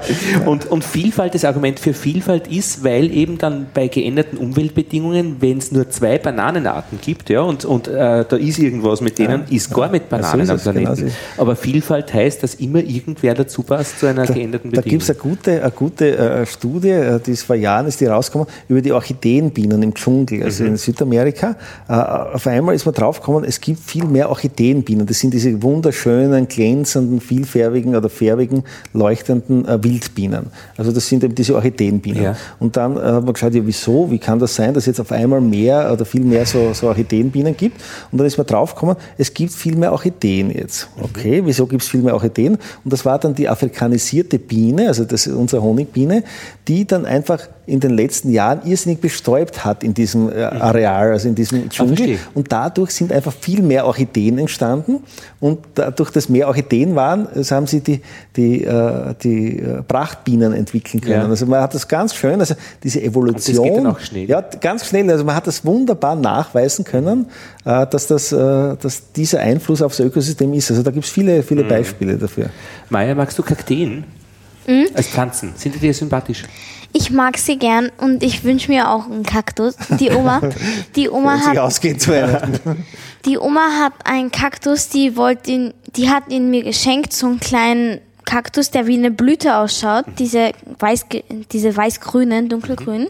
und, und Vielfalt, das Argument für Vielfalt ist, weil eben dann bei geänderten Umweltbedingungen, wenn es nur zwei Bananenarten gibt, ja, und, und äh, da ist irgendwas mit denen, ja. ist gar mit Bananen ja, so am Planeten. Genau Aber Vielfalt heißt, dass immer irgendwer dazu passt zu einer da, geänderten Bedingung. Da gibt es eine gute, eine gute äh, Studie, äh, die ist vor Jahren ist die rausgekommen, über die Orchideenbienen im Dschungel, also mhm. in Südamerika. Äh, auf einmal ist man draufgekommen, es gibt viel mehr Orchideenbienen. Das sind diese wunderschönen, glänzenden, vielfärbigen oder färbigen, leuchtenden äh, Wildbienen. Also das sind eben diese Orchideenbienen. Ja. Und dann äh, hat man geschaut, ja, wieso, wie kann das sein, dass jetzt auf einmal mehr oder viel mehr so, so Orchideenbienen gibt? Und dann ist man draufgekommen, es gibt viel mehr Orchideen jetzt. Mhm. Okay, wieso gibt es viel mehr Orchideen? Und das war dann die afrikanisierte Biene, also das ist unsere Honigbiene, die dann einfach in den letzten Jahren irrsinnig bestäubt hat in diesem äh, mhm. Areal, also in diesem Dschungel. Und dadurch sind einfach viel mehr Orchideen entstanden. Und dadurch, dass mehr Orchideen waren, haben sie die, die, äh, die Prachtbienen entwickeln können. Ja. Also man hat das ganz schön, also diese Evolution. Und das geht dann auch schnell. Ja, ganz schnell. Also man hat das wunderbar nachweisen können, dass, das, dass dieser Einfluss aufs Ökosystem ist. Also da gibt es viele, viele mhm. Beispiele dafür. Maja, magst du Kakteen? Mhm. Als Pflanzen. Sind die dir sympathisch? Ich mag sie gern und ich wünsche mir auch einen Kaktus. Die Oma, die Oma hat. Ausgehen zu die Oma hat einen Kaktus, die wollte ihn, die hat ihn mir geschenkt, so einen kleinen Kaktus, der wie eine Blüte ausschaut, diese weiß, diese weiß-grünen, dunkelgrünen.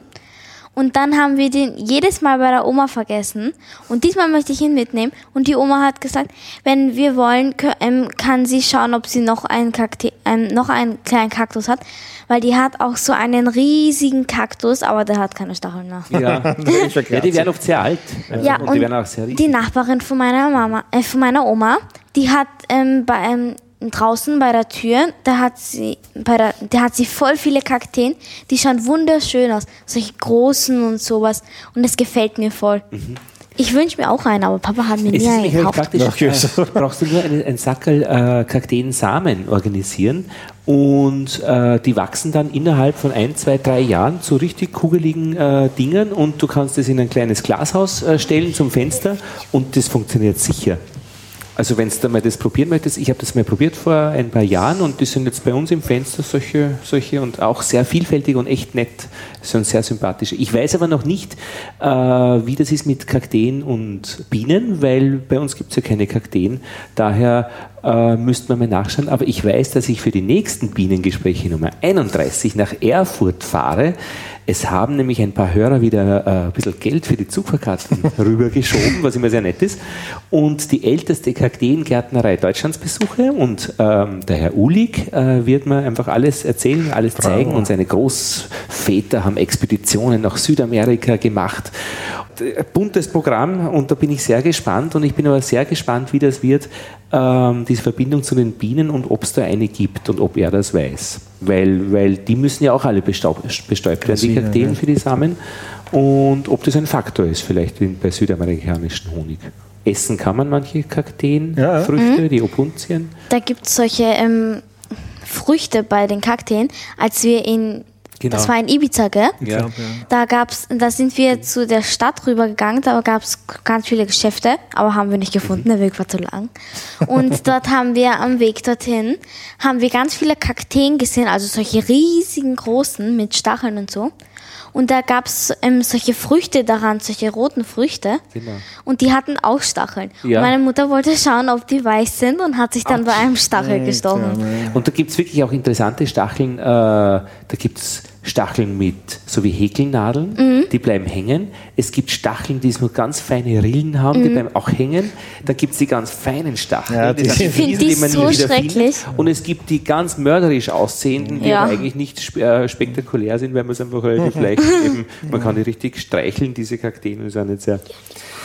Und dann haben wir den jedes Mal bei der Oma vergessen. Und diesmal möchte ich ihn mitnehmen. Und die Oma hat gesagt, wenn wir wollen, ähm, kann sie schauen, ob sie noch einen, Kakte ähm, noch einen kleinen Kaktus hat. Weil die hat auch so einen riesigen Kaktus, aber der hat keine Stacheln mehr. Ja, ja die werden oft sehr alt. Ja, und, und die werden auch sehr riesig. Die Nachbarin von meiner Mama, äh, von meiner Oma, die hat ähm, bei einem ähm, draußen bei der Tür, da hat sie, bei der, da hat sie voll viele Kakteen, die schauen wunderschön aus, solche großen und sowas. Und das gefällt mir voll. Mhm. Ich wünsche mir auch einen, aber Papa hat mir nie einen gekauft. Praktisch, äh, brauchst du nur einen, einen Sackel äh, Kakteensamen organisieren und äh, die wachsen dann innerhalb von ein, zwei, drei Jahren zu richtig kugeligen äh, Dingen und du kannst es in ein kleines Glashaus äh, stellen zum Fenster und das funktioniert sicher. Also wenn du mal das probieren möchtest, ich habe das mal probiert vor ein paar Jahren und die sind jetzt bei uns im Fenster solche, solche und auch sehr vielfältig und echt nett, sind sehr sympathische. Ich weiß aber noch nicht, äh, wie das ist mit Kakteen und Bienen, weil bei uns gibt es ja keine Kakteen. Daher äh, müsste man mal nachschauen. Aber ich weiß, dass ich für die nächsten Bienengespräche Nummer 31 nach Erfurt fahre. Es haben nämlich ein paar Hörer wieder äh, ein bisschen Geld für die Zugfahrkarten rübergeschoben, was immer sehr nett ist. Und die älteste Kakteengärtnerei Deutschlands besuche. Und ähm, der Herr Ulig äh, wird mir einfach alles erzählen, alles Bravo. zeigen. Und seine Großväter haben Expeditionen nach Südamerika gemacht. Buntes Programm und da bin ich sehr gespannt. Und ich bin aber sehr gespannt, wie das wird, ähm, diese Verbindung zu den Bienen und ob es da eine gibt und ob er das weiß. Weil, weil die müssen ja auch alle bestäubt, werden, die Kakteen ja. für die Samen. Und ob das ein Faktor ist, vielleicht bei südamerikanischen Honig. Essen kann man manche Kakteenfrüchte, ja. mhm. die Opuntien. Da gibt es solche ähm, Früchte bei den Kakteen. Als wir in Genau. Das war in Ibiza, gell? Ja. Da gab's, da sind wir zu der Stadt rübergegangen, da gab es ganz viele Geschäfte, aber haben wir nicht gefunden, der Weg war zu lang. Und dort haben wir am Weg dorthin, haben wir ganz viele Kakteen gesehen, also solche riesigen großen mit Stacheln und so. Und da gab es ähm, solche Früchte daran, solche roten Früchte. Genau. Und die hatten auch Stacheln. Ja. Und meine Mutter wollte schauen, ob die weiß sind und hat sich dann Ach, bei einem Stachel gestochen. Und da gibt es wirklich auch interessante Stacheln. Äh, da gibt es Stacheln mit, so wie Häkelnadeln, mhm. die bleiben hängen. Es gibt Stacheln, die so ganz feine Rillen haben, mhm. die bleiben auch hängen. Dann gibt es die ganz feinen Stacheln, ja, die, die, fiesen, die man so wieder schrecklich. Findet. Und es gibt die ganz mörderisch aussehenden, die ja. eigentlich nicht äh, spektakulär sind, weil man es einfach relativ leicht eben, man kann die richtig streicheln, diese Kakteen, ist auch nicht sehr.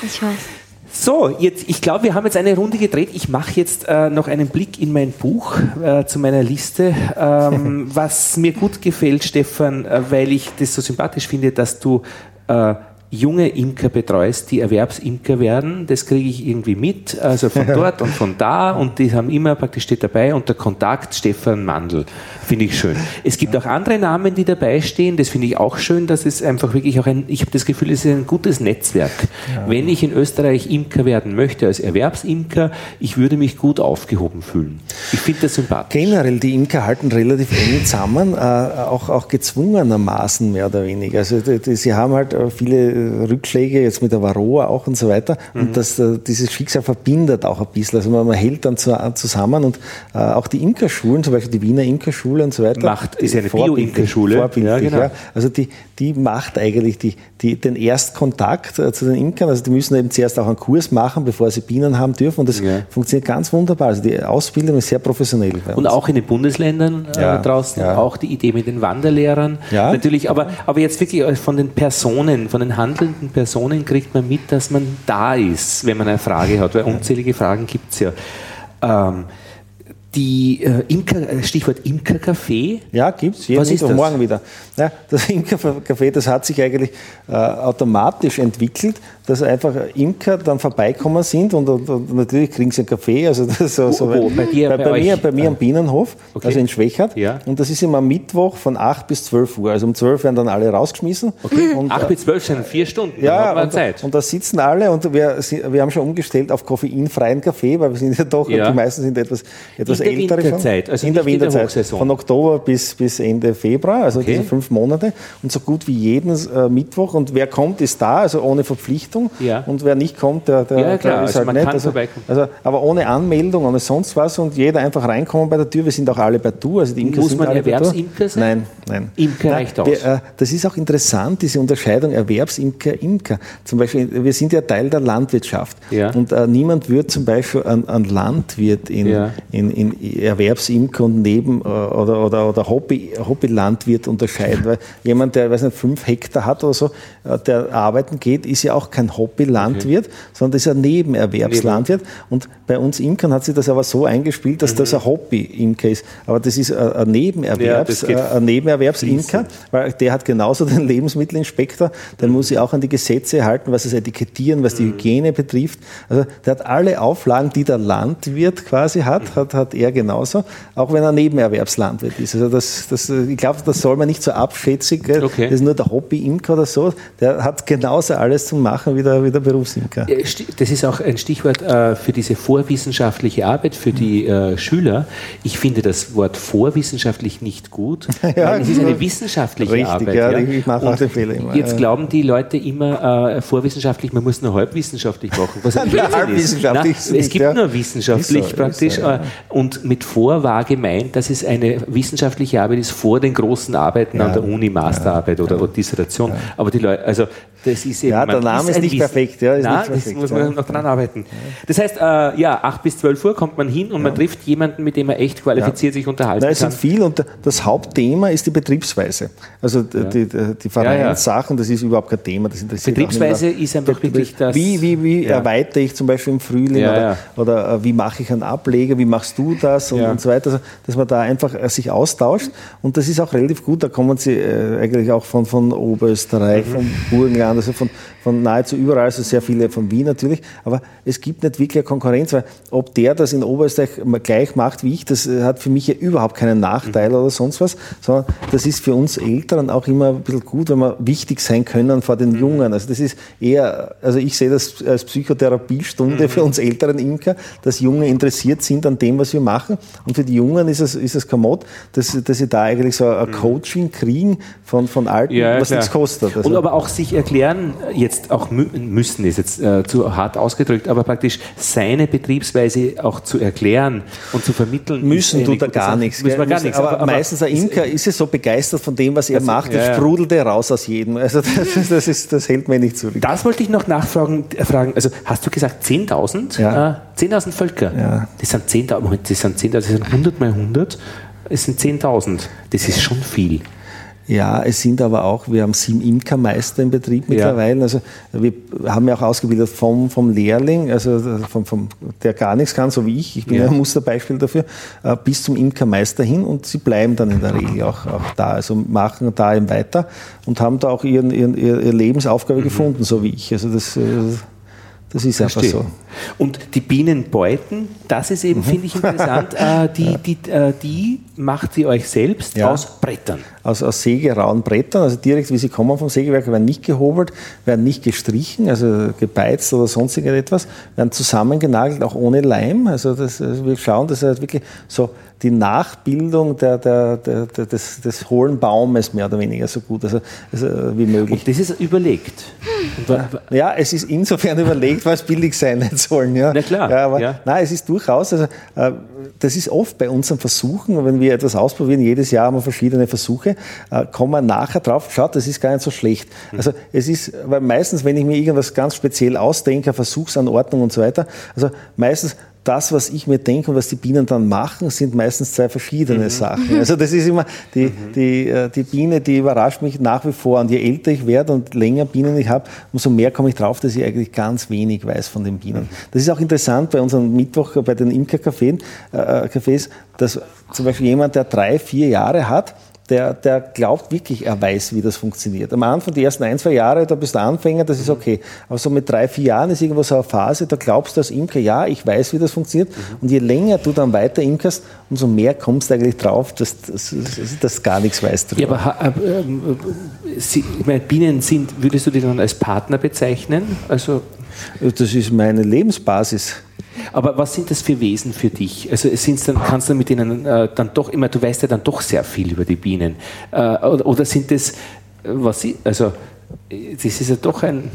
Ich weiß. So, jetzt, ich glaube, wir haben jetzt eine Runde gedreht. Ich mache jetzt äh, noch einen Blick in mein Buch äh, zu meiner Liste. Ähm, was mir gut gefällt, Stefan, äh, weil ich das so sympathisch finde, dass du äh, junge Imker betreust, die Erwerbsimker werden. Das kriege ich irgendwie mit, also von dort und von da und die haben immer praktisch steht dabei unter Kontakt Stefan Mandl. Finde ich schön. Es gibt auch andere Namen, die dabei stehen. Das finde ich auch schön, dass es einfach wirklich auch ein, ich habe das Gefühl, es ist ein gutes Netzwerk. Ja. Wenn ich in Österreich Imker werden möchte als Erwerbsimker, ich würde mich gut aufgehoben fühlen. Ich finde das sympathisch. Generell, die Imker halten relativ eng zusammen, äh, auch, auch gezwungenermaßen mehr oder weniger. Also die, die, sie haben halt äh, viele Rückschläge, jetzt mit der Varroa auch und so weiter. Mhm. Und das, äh, dieses Schicksal verbindet auch ein bisschen. Also man, man hält dann zu, zusammen und äh, auch die Imkerschulen, zum Beispiel die Wiener Imkerschule, Schule und so weiter. Macht, ist eine Bio-Imkerschule. Ja, genau. ja. Also die, die macht eigentlich die, die, den Erstkontakt äh, zu den Imkern. Also die müssen eben zuerst auch einen Kurs machen, bevor sie Bienen haben dürfen. Und das ja. funktioniert ganz wunderbar. Also die Ausbildung ist sehr professionell. Und auch in den Bundesländern äh, ja, draußen, auch die Idee mit den Wanderlehrern. Ja. Natürlich, aber, aber jetzt wirklich äh, von den Personen, von den handelnden Personen kriegt man mit, dass man da ist, wenn man eine Frage hat, weil unzählige Fragen gibt es ja. Ähm, die äh, Imker, äh, Stichwort Imkercafé. Ja, gibt es. Was ist das? morgen wieder. Ja, das Imkercafé, das hat sich eigentlich äh, automatisch entwickelt, dass einfach Imker dann vorbeikommen sind und, und, und natürlich kriegen sie einen Kaffee. Also das so, so wo, bei, dir, bei, bei, bei mir, bei mir am Bienenhof, okay. also in Schwächert. Ja. Und das ist immer Mittwoch von 8 bis 12 Uhr. Also um 12 werden dann alle rausgeschmissen. Okay. Und, 8 bis 12 sind vier Stunden. Ja, und, Zeit. und da sitzen alle und wir, wir haben schon umgestellt auf koffeinfreien Kaffee, weil wir sind ja doch, ja. die meisten sind etwas, etwas in ältere. Winterzeit, also in der Winterzeit. In der von Oktober bis, bis Ende Februar, also okay. diese fünf Monate. Und so gut wie jeden äh, Mittwoch. Und wer kommt, ist da, also ohne Verpflichtung. Ja. Und wer nicht kommt, der, der, ja, klar, der ist also halt nicht. Also, also, aber ohne Anmeldung, ohne sonst was und jeder einfach reinkommen bei der Tür. Wir sind auch alle bei Tour. Also die Imker Muss man Erwerbsimker sein? Nein, nein. Imker reicht aus. Äh, das ist auch interessant, diese Unterscheidung Erwerbsimker, Imker. Zum Beispiel, wir sind ja Teil der Landwirtschaft. Ja. Und äh, niemand wird zum Beispiel ein, ein Landwirt in, ja. in, in Erwerbsimker und Neben- äh, oder, oder, oder Hobby, Hobbylandwirt unterscheiden. Weil jemand, der weiß nicht, fünf Hektar hat oder so, der arbeiten geht, ist ja auch kein Hobbylandwirt, okay. sondern ist ein Nebenerwerbslandwirt. Und bei uns Imkern hat sich das aber so eingespielt, dass mhm. das ein Hobby-Imker ist. Aber das ist ein Nebenerwerbs, ja, ein Nebenerwerbsimker, weil der hat genauso den Lebensmittelinspektor, der muss sich auch an die Gesetze halten, was das Etikettieren, was die mhm. Hygiene betrifft. Also der hat alle Auflagen, die der Landwirt quasi hat, mhm. hat, hat er genauso, auch wenn er Nebenerwerbslandwirt ist. Also das, das, ich glaube, das soll man nicht so abschätzig, okay. das ist nur der Hobby-Imker oder so, der hat genauso alles zu machen wie der, wie der Berufsimker. Das ist auch ein Stichwort äh, für diese Vor vorwissenschaftliche Arbeit für die äh, Schüler. Ich finde das Wort vorwissenschaftlich nicht gut, ja, es ist eine wissenschaftliche richtig, Arbeit. Ja, ja. ich mache auch den Fehler immer. Jetzt ja. glauben die Leute immer äh, vorwissenschaftlich, man muss nur halbwissenschaftlich machen. Was ein ja, halbwissenschaftlich. Na, es gibt ja. nur wissenschaftlich so, praktisch so, äh, und mit vor war gemeint, dass es eine wissenschaftliche Arbeit ist vor den großen Arbeiten an der Uni, Masterarbeit oder, oder Dissertation. Aber die Leute, also das ist eben, ja, der Name ist, ist nicht perfekt. Ja, ist Nein, nicht perfekt, das muss man noch dran arbeiten. Das heißt, äh, ja, 8 bis 12 Uhr kommt man hin und man trifft jemanden, mit dem er echt qualifiziert sich unterhalten Nein, es kann. Es sind viel und das Hauptthema ist die Betriebsweise. Also die, die, die Vereinssachen, das ist überhaupt kein Thema. Das interessiert Betriebsweise ist einfach wirklich das. Wie, wie, wie erweitere ich zum Beispiel im Frühling oder, oder äh, wie mache ich einen Ableger, wie machst du das und, und so weiter. Also, dass man da einfach äh, sich austauscht und das ist auch relativ gut. Da kommen sie äh, eigentlich auch von, von Oberösterreich, mhm. Burgenland, also von, von nahezu überall, also sehr viele von Wien natürlich, aber es gibt nicht wirklich eine Konkurrenz, weil ob der das in Oberösterreich gleich macht wie ich, das äh, hat für mich ja überhaupt keinen Nachteil mhm. oder sonst was, sondern das ist für uns Älteren auch immer ein bisschen gut, wenn wir wichtig sein können vor den mhm. Jungen. Also das ist eher, also ich sehe das als Psychotherapiestunde mhm. für uns älteren Imker, dass Junge interessiert sind an dem, was wir machen und für die Jungen ist es, ist es Kommod, dass, dass sie da eigentlich so ein. Coaching kriegen von, von Alten, ja, was klar. nichts kostet. Also und aber auch sich erklären, jetzt auch müssen, ist jetzt äh, zu hart ausgedrückt, aber praktisch seine Betriebsweise auch zu erklären und zu vermitteln. Müssen tut er gar nichts. Müssen wir gar nichts. Aber, aber, meistens ein Imker ist ja so begeistert von dem, was er macht, das ja, sprudelt er raus aus jedem. Also das, das, ist, das hält mir nicht zurück. Das wollte ich noch nachfragen. Fragen. Also hast du gesagt 10.000? Ja. Äh, 10.000 Völker? Ja. Das sind 10.000, das sind 10.000, das sind 100 mal 100, es sind 10.000. Das ist schon viel. Ja, es sind aber auch, wir haben sieben Imkermeister im Betrieb mittlerweile. Ja. Also wir haben ja auch ausgebildet vom, vom Lehrling, also vom, vom, der gar nichts kann, so wie ich, ich bin ja. ein Musterbeispiel dafür, äh, bis zum Imkermeister hin und sie bleiben dann in der Regel auch, auch da, also machen da eben weiter und haben da auch ihren, ihren, ihre Lebensaufgabe mhm. gefunden, so wie ich. Also das, äh, das ist einfach so. Und die Bienenbeuten, das ist eben, mhm. finde ich, interessant, äh, die, die, äh, die macht ihr euch selbst ja. aus Brettern. Aus, aus sägerauen Brettern, also direkt wie sie kommen vom Sägewerk, werden nicht gehobelt, werden nicht gestrichen, also gebeizt oder sonst irgendetwas, werden zusammengenagelt, auch ohne Leim. Also, das, also wir schauen, dass halt wirklich so die Nachbildung der, der, der, des, des hohlen Baumes mehr oder weniger so gut also, also wie möglich. Und das ist überlegt. Ja, es ist insofern überlegt, weil es billig sein sollen. Ja. Na klar. Ja, aber, ja. Nein, es ist durchaus, also, äh, das ist oft bei unseren Versuchen, wenn wir etwas ausprobieren, jedes Jahr haben wir verschiedene Versuche, äh, kommen wir nachher drauf, schaut, das ist gar nicht so schlecht. Mhm. Also es ist, weil meistens, wenn ich mir irgendwas ganz speziell ausdenke, Versuchsanordnung und so weiter, also meistens das, was ich mir denke und was die Bienen dann machen, sind meistens zwei verschiedene mhm. Sachen. Also das ist immer, die, mhm. die, äh, die Biene, die überrascht mich nach wie vor. Und je älter ich werde und länger Bienen ich habe, umso mehr komme ich drauf, dass ich eigentlich ganz wenig weiß von den Bienen. Mhm. Das ist auch interessant bei unserem Mittwoch, bei den Imkercafés, äh, Cafés, dass zum Beispiel jemand, der drei, vier Jahre hat, der, der glaubt wirklich, er weiß, wie das funktioniert. Am Anfang, die ersten ein, zwei Jahre, da bist du Anfänger, das ist okay. Aber so mit drei, vier Jahren ist irgendwo so eine Phase, da glaubst du als Imker, ja, ich weiß, wie das funktioniert. Mhm. Und je länger du dann weiter imkerst, umso mehr kommst du eigentlich drauf, dass, dass, dass, dass gar nichts weißt. Drüber. Ja, aber äh, äh, Sie, ich meine, Bienen sind, würdest du die dann als Partner bezeichnen? Also das ist meine Lebensbasis. Aber was sind das für Wesen für dich? Also sind's dann, kannst du mit denen äh, dann doch immer, du weißt ja dann doch sehr viel über die Bienen. Äh, oder, oder, sind das, was sie, also das ist ja doch ein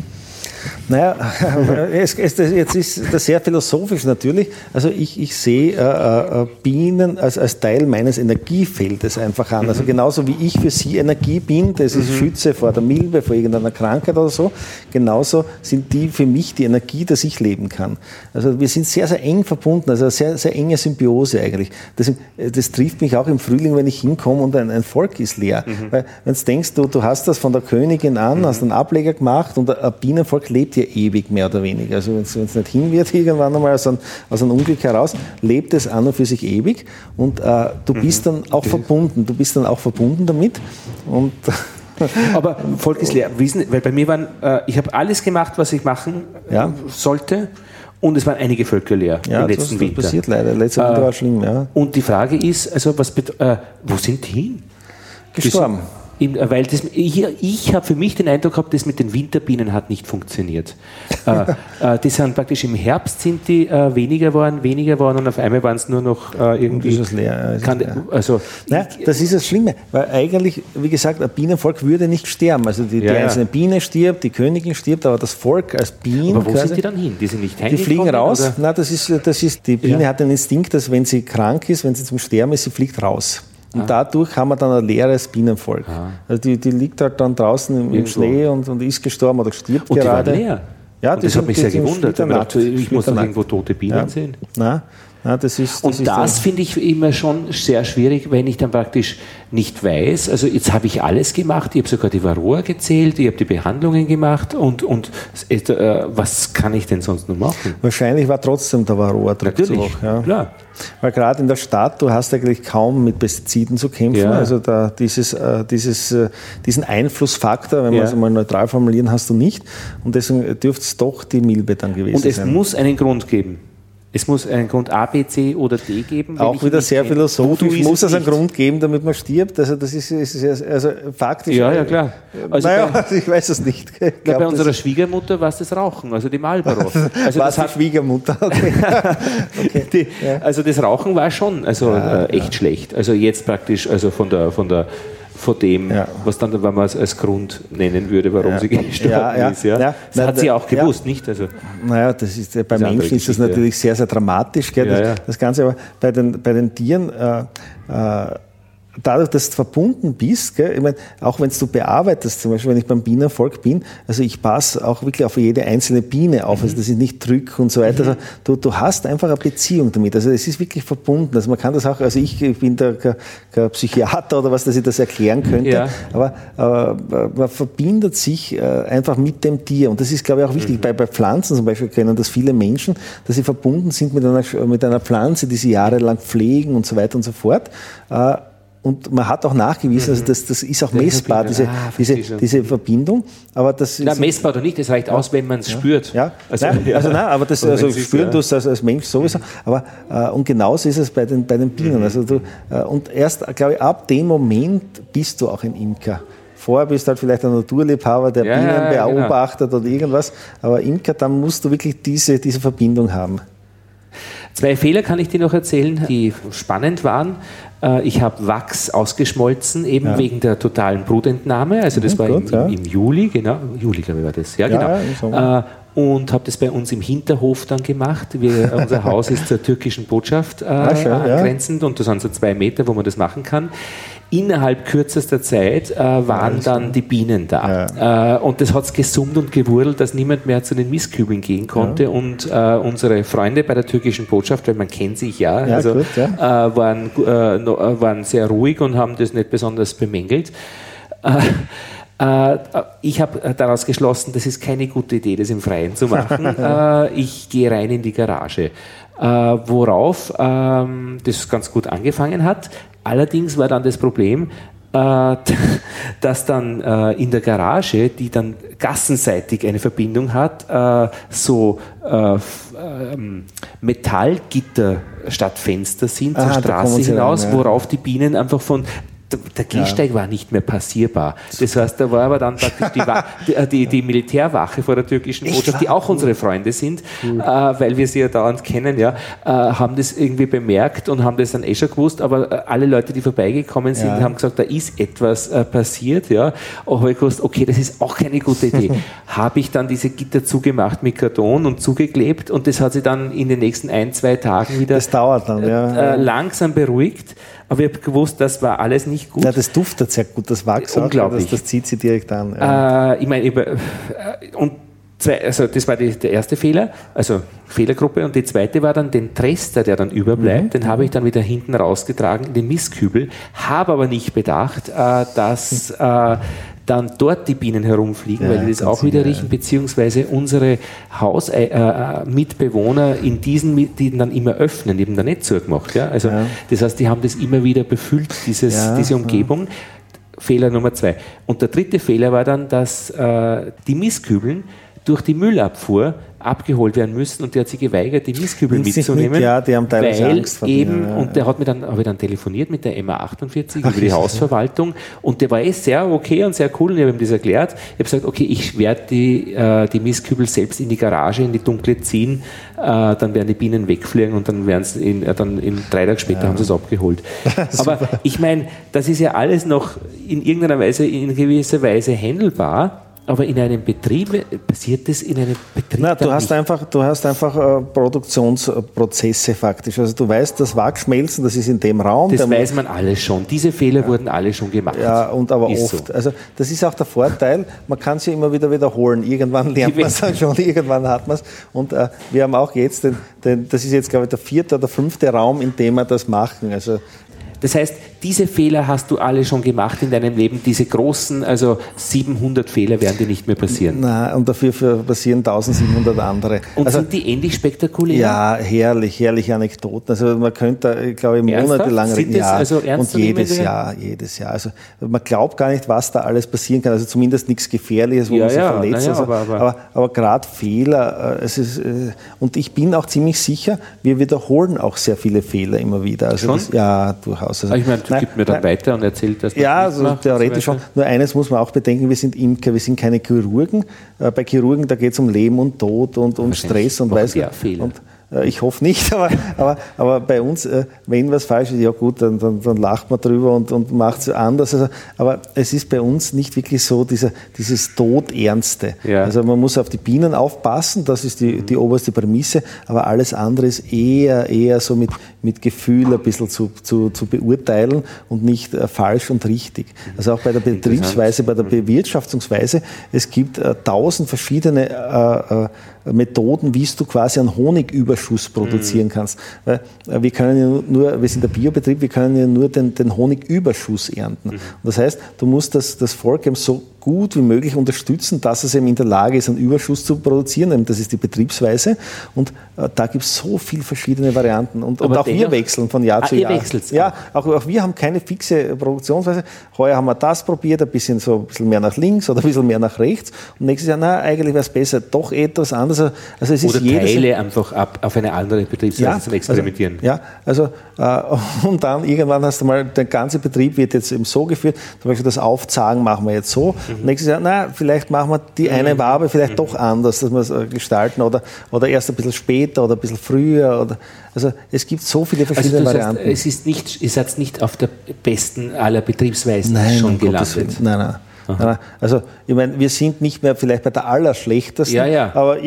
naja, es, es, jetzt ist das sehr philosophisch natürlich. Also ich, ich sehe äh, äh, Bienen als, als Teil meines Energiefeldes einfach an. Also mhm. genauso wie ich für sie Energie bin, das ist mhm. Schütze vor der Milbe, vor irgendeiner Krankheit oder so, genauso sind die für mich die Energie, dass ich leben kann. Also wir sind sehr, sehr eng verbunden, also eine sehr, sehr enge Symbiose eigentlich. Das, äh, das trifft mich auch im Frühling, wenn ich hinkomme und ein, ein Volk ist leer. Mhm. Weil wenn du denkst, du, du hast das von der Königin an, mhm. hast einen Ableger gemacht und ein Bienenvolk lebt ja ewig mehr oder weniger. Also wenn es nicht hin wird, irgendwann einmal aus einem, aus einem Unglück heraus, lebt es an und für sich ewig und äh, du bist mhm. dann auch verbunden. Du bist dann auch verbunden damit und aber Volk ist leer. Wissen, weil bei mir waren, äh, ich habe alles gemacht, was ich machen ja. sollte. Und es waren einige Völker leer ja, im letzten das, Winter. Das passiert leider. Letzter Winter war schlimm, ja. Und die Frage ist, also was äh, wo sind die hin? Gestorben. Äh, weil das, ich, ich habe für mich den Eindruck gehabt, das mit den Winterbienen hat nicht funktioniert. äh, äh, die sind praktisch im Herbst sind die äh, weniger geworden, weniger geworden und auf einmal waren es nur noch äh, irgendwie. Ist es leer, kann, leer. Also, naja, das ist das Schlimme, weil eigentlich, wie gesagt, ein Bienenvolk würde nicht sterben. Also die, ja, die einzelne. Biene stirbt, die Königin stirbt, aber das Volk als Bienen. Aber wo quasi, sind die dann hin? Die sind nicht Die fliegen raus. Nein, das ist, das ist, die Biene ja. hat den Instinkt, dass wenn sie krank ist, wenn sie zum Sterben ist, sie fliegt raus. Und ah. dadurch haben wir dann ein leeres Bienenvolk. Ah. Also die, die, liegt halt dann draußen im, im Schnee und, und, ist gestorben oder stirbt und gerade. Die waren leer. Ja, das hat mich sehr gewundert. Ich, ich muss doch irgendwo tote Bienen ja. sehen. Nein, ja, das ist, das und das finde ich immer schon sehr schwierig, wenn ich dann praktisch nicht weiß, also jetzt habe ich alles gemacht, ich habe sogar die Varroa gezählt, ich habe die Behandlungen gemacht und, und äh, was kann ich denn sonst noch machen? Wahrscheinlich war trotzdem der Varroa Natürlich, hoch, ja. klar. Weil gerade in der Stadt, du hast eigentlich kaum mit Pestiziden zu kämpfen, ja. also da dieses, äh, dieses, äh, diesen Einflussfaktor, wenn ja. man es mal neutral formulieren, hast du nicht und deswegen dürfte es doch die Milbe dann gewesen sein. Und es sein. muss einen Grund geben. Es muss einen Grund A, B, C oder D geben. Auch wieder sehr philosophisch. Muss es einen Grund geben, damit man stirbt? Also das ist, ist also faktisch. Ja, ja, klar. Also naja, bei, ich weiß es nicht. Na, bei unserer Schwiegermutter war es das Rauchen, also die Marlboro. Also was hat Schwiegermutter? Okay. okay. Die, ja. Also das Rauchen war schon also ja, äh, echt ja. schlecht. Also jetzt praktisch, also von der von der von dem, ja. was dann, wenn man es als Grund nennen würde, warum ja. sie gestorben ja, ist. Ja. Das Na, hat sie auch gewusst, nicht? Also, naja, das ist, bei Menschen ist das natürlich sehr, sehr dramatisch, gell, das, das, Ganze, aber bei den, bei den Tieren äh, äh, dadurch, dass du verbunden bist, gell, ich meine, auch wenn du bearbeitest, zum Beispiel, wenn ich beim Bienenvolk bin, also ich passe auch wirklich auf jede einzelne Biene auf, also dass ich nicht drücke und so weiter. Mhm. Also du, du hast einfach eine Beziehung damit. Also es ist wirklich verbunden. Also man kann das auch, also ich, ich bin da kein, kein Psychiater oder was, dass ich das erklären könnte, ja. aber, aber man verbindet sich äh, einfach mit dem Tier. Und das ist, glaube ich, auch wichtig. Mhm. Bei, bei Pflanzen zum Beispiel kennen das viele Menschen, dass sie verbunden sind mit einer, mit einer Pflanze, die sie jahrelang pflegen und so weiter und so fort. Und man hat auch nachgewiesen, also das, das ist auch messbar, diese, ah, diese, diese Verbindung. Aber das Na, messbar oder nicht, das reicht aus, wenn man es spürt. Ja, also, nein, also nein, aber das also spüren du es als, als Mensch sowieso. Aber äh, und genauso ist es bei den, bei den Bienen. Mhm. Also du, äh, und erst, glaube ich, ab dem Moment bist du auch ein Imker. Vorher bist du halt vielleicht ein Naturliebhaber, der ja, Bienen genau. beobachtet genau. oder irgendwas. Aber Imker, dann musst du wirklich diese, diese Verbindung haben. Zwei Fehler kann ich dir noch erzählen, die spannend waren. Äh, ich habe Wachs ausgeschmolzen, eben ja. wegen der totalen Brutentnahme. Also das mhm, war gut, im, ja. im, Juli, genau. Juli, glaube ich, war das. Ja, genau. Äh, und habe das bei uns im Hinterhof dann gemacht. Wir, unser Haus ist zur türkischen Botschaft äh, ah, schön, angrenzend und das sind so zwei Meter, wo man das machen kann innerhalb kürzester Zeit äh, waren dann die Bienen da. Ja. Äh, und das hat es gesummt und gewurdelt, dass niemand mehr zu den Mistkübeln gehen konnte. Ja. Und äh, unsere Freunde bei der türkischen Botschaft, weil man kennt sich ja, ja also, gut, äh, waren, äh, äh, waren sehr ruhig und haben das nicht besonders bemängelt. Ich habe daraus geschlossen, das ist keine gute Idee, das im Freien zu machen. ich gehe rein in die Garage. worauf ähm, das ganz gut angefangen hat. Allerdings war dann das Problem, äh, dass dann äh, in der Garage, die dann gassenseitig eine Verbindung hat, äh, so ähm, Metallgitter statt Fenster sind zur Straße hinaus, rein, ja. worauf die Bienen einfach von der Gehsteig ja. war nicht mehr passierbar. Das heißt, da war aber dann praktisch die, die, die, die Militärwache vor der türkischen Botschaft, die auch unsere Freunde sind, cool. äh, weil wir sie ja dauernd kennen, ja, äh, haben das irgendwie bemerkt und haben das dann eh schon gewusst, aber äh, alle Leute, die vorbeigekommen sind, ja. haben gesagt, da ist etwas äh, passiert, ja. Auch habe ich gewusst, okay, das ist auch keine gute Idee. habe ich dann diese Gitter zugemacht mit Karton und zugeklebt und das hat sich dann in den nächsten ein, zwei Tagen wieder das dauert dann, ja. Äh, langsam beruhigt. Aber ich habe gewusst, das war alles nicht gut. Ja, das duftet sehr gut, das Wachs. Unglaublich. Das, das, zieht sie direkt an. Ja. Äh, ich meine, äh, und zwei, also das war die, der erste Fehler, also Fehlergruppe. Und die zweite war dann den Trester, der dann überbleibt, mhm. den habe ich dann wieder hinten rausgetragen in den Mistkübel, habe aber nicht bedacht, äh, dass äh, dann dort die Bienen herumfliegen, ja, weil die das auch wieder riechen, beziehungsweise unsere Hausmitbewohner äh, äh in diesen, die dann immer öffnen, die haben da nicht zugemacht. Ja? Also, ja. Das heißt, die haben das immer wieder befüllt, dieses, ja, diese Umgebung. Fehler Nummer zwei. Und der dritte Fehler war dann, dass äh, die Mistkübeln durch die Müllabfuhr abgeholt werden müssen und der hat sich geweigert, die Mistkübel mitzunehmen. Mit, ja, die haben teilweise weil Angst vor eben, ja, und der hat mir dann, habe ich dann telefoniert mit der MA48 über die Hausverwaltung und der war eh sehr okay und sehr cool und ich habe ihm das erklärt. Ich habe gesagt, okay, ich werde die, äh, die Mistkübel selbst in die Garage, in die dunkle ziehen, äh, dann werden die Bienen wegfliegen und dann werden sie in, äh, dann in drei Tage später ja. haben sie es abgeholt. Aber ich meine, das ist ja alles noch in irgendeiner Weise, in gewisser Weise handelbar. Aber in einem Betrieb passiert das in einem Betrieb. Na, du hast nicht. einfach, du hast einfach äh, Produktionsprozesse faktisch. Also du weißt, das Wachsmelzen, das ist in dem Raum. Das weiß man alles schon. Diese Fehler ja. wurden alle schon gemacht. Ja, und aber ist oft. So. Also das ist auch der Vorteil. Man kann sie immer wieder wiederholen. Irgendwann lernt man es dann schon, irgendwann hat man es. Und äh, wir haben auch jetzt den, den, das ist jetzt glaube ich der vierte oder fünfte Raum, in dem wir das machen. Also das heißt, diese Fehler hast du alle schon gemacht in deinem Leben, diese großen, also 700 Fehler werden dir nicht mehr passieren. Nein, und dafür passieren 1700 andere. Und also, sind die ähnlich spektakulär? Ja, herrlich, herrliche Anekdoten. Also man könnte, glaube ich, monatelang reden. Ja, also und jedes Jahr, jedes Jahr. Also man glaubt gar nicht, was da alles passieren kann. Also zumindest nichts Gefährliches, wo ja, man sich ja, verletzt. Ja, also, aber, aber, aber, aber gerade Fehler, äh, es ist, äh, und ich bin auch ziemlich sicher, wir wiederholen auch sehr viele Fehler immer wieder. Also? Das, ja, durchaus. Also, ich meine, du gibst mir dann weiter und erzählt das. Ja, also theoretisch schon. Nur eines muss man auch bedenken, wir sind Imker, wir sind keine Chirurgen. Äh, bei Chirurgen, da geht es um Leben und Tod und um Stress und weiß. Und, ich hoffe nicht, aber, aber, aber bei uns, äh, wenn was falsch ist, ja gut, dann, dann, dann lacht man drüber und, und macht es anders. Also, aber es ist bei uns nicht wirklich so dieser, dieses Todernste. Ja. Also man muss auf die Bienen aufpassen, das ist die, die oberste Prämisse, aber alles andere ist eher, eher so mit, mit Gefühl ein bisschen zu, zu, zu beurteilen und nicht äh, falsch und richtig. Also auch bei der Betriebsweise, bei der Bewirtschaftungsweise, es gibt äh, tausend verschiedene äh, äh Methoden, wie du quasi einen Honigüberschuss produzieren mhm. kannst. Weil äh, wir können ja nur, wir sind der Biobetrieb, wir können ja nur den, den Honigüberschuss ernten. Mhm. das heißt, du musst das, das Volk eben so gut wie möglich unterstützen, dass es eben in der Lage ist, einen Überschuss zu produzieren. Das ist die Betriebsweise. Und äh, da gibt es so viele verschiedene Varianten. Und, und auch wir wechseln von Jahr ah, zu Jahr. Ja, auch, auch wir haben keine fixe Produktionsweise. Heuer haben wir das probiert, ein bisschen so ein bisschen mehr nach links oder ein bisschen mehr nach rechts. Und nächstes Jahr, na, eigentlich wäre es besser, doch etwas anderes. Also, also es oder ist Teile einfach ab auf eine andere Betriebsweise ja, zum Experimentieren. Also, ja, also äh, und dann irgendwann hast du mal, der ganze Betrieb wird jetzt eben so geführt, zum Beispiel das Aufzagen machen wir jetzt so. Mhm. Nächstes Jahr, na, vielleicht machen wir die eine mhm. Wabe vielleicht mhm. doch anders, dass wir es äh, gestalten oder, oder erst ein bisschen später oder ein bisschen früher. Oder, also es gibt so viele also verschiedene also Varianten. Sagst, es ist nicht, ihr seid nicht auf der besten aller Betriebsweisen nein, schon gelandet. Nein, nein. Aha. Also, ich meine, wir sind nicht mehr vielleicht bei der Allerschlechtesten, ja, ja. aber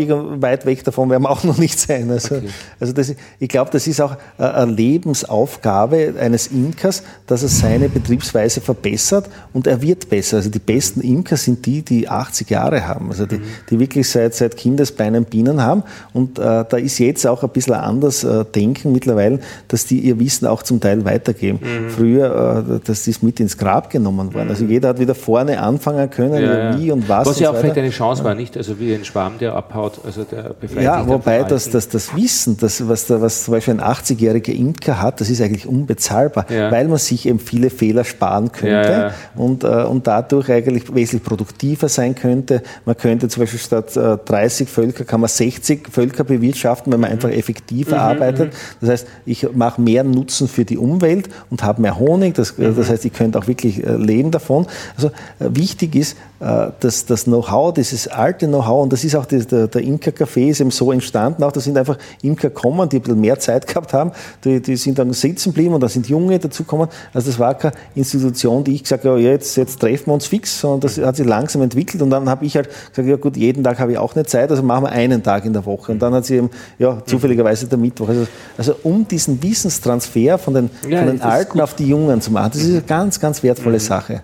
weit weg davon werden wir auch noch nicht sein. Also, okay. also das, ich glaube, das ist auch eine Lebensaufgabe eines Imkers, dass er seine Betriebsweise verbessert und er wird besser. Also die besten Imker sind die, die 80 Jahre haben, also die, mhm. die wirklich seit, seit Kindesbeinen Bienen haben. Und äh, da ist jetzt auch ein bisschen anders äh, Denken mittlerweile, dass die ihr Wissen auch zum Teil weitergeben. Mhm. Früher, äh, dass die es mit ins Grab genommen worden. Also mhm. jeder hat wieder vorne anfangen können, ja, wie und was. Was ja auch so vielleicht eine Chance war, nicht? Also wie ein Schwarm, der abhaut, also der befreit Ja, wobei das, das, das Wissen, das, was, da, was zum Beispiel ein 80-jähriger Imker hat, das ist eigentlich unbezahlbar, ja. weil man sich eben viele Fehler sparen könnte Und, äh, und dadurch eigentlich wesentlich produktiver sein könnte. Man könnte zum Beispiel statt äh, 30 Völker kann man 60 Völker bewirtschaften, wenn man mhm. einfach effektiver mhm, arbeitet. Mhm. Das heißt, ich mache mehr Nutzen für die Umwelt und habe mehr Honig. Das, mhm. das heißt, ich könnte auch wirklich äh, leben davon. Also äh, wichtig ist, äh, dass das Know-how, dieses alte Know-how, und das ist auch der, der Imker-Café ist eben so entstanden, auch da sind einfach Imker gekommen, die ein bisschen mehr Zeit gehabt haben, die, die sind dann sitzen geblieben und da sind Junge dazugekommen. Also das war keine Institution, die ich gesagt habe, ja, jetzt, jetzt treffen wir uns fix, sondern das hat sich langsam entwickelt und dann habe ich halt gesagt, ja gut, jeden Tag habe ich auch eine Zeit, also machen wir einen Tag in der Woche. Und dann hat sie eben, ja, zufälligerweise der Mittwoch. Also, also um diesen Wissenstransfer von den, ja, von den Alten auf die Jungen zu machen, das ist eine ganz, ganz wertvolle mhm. Sache.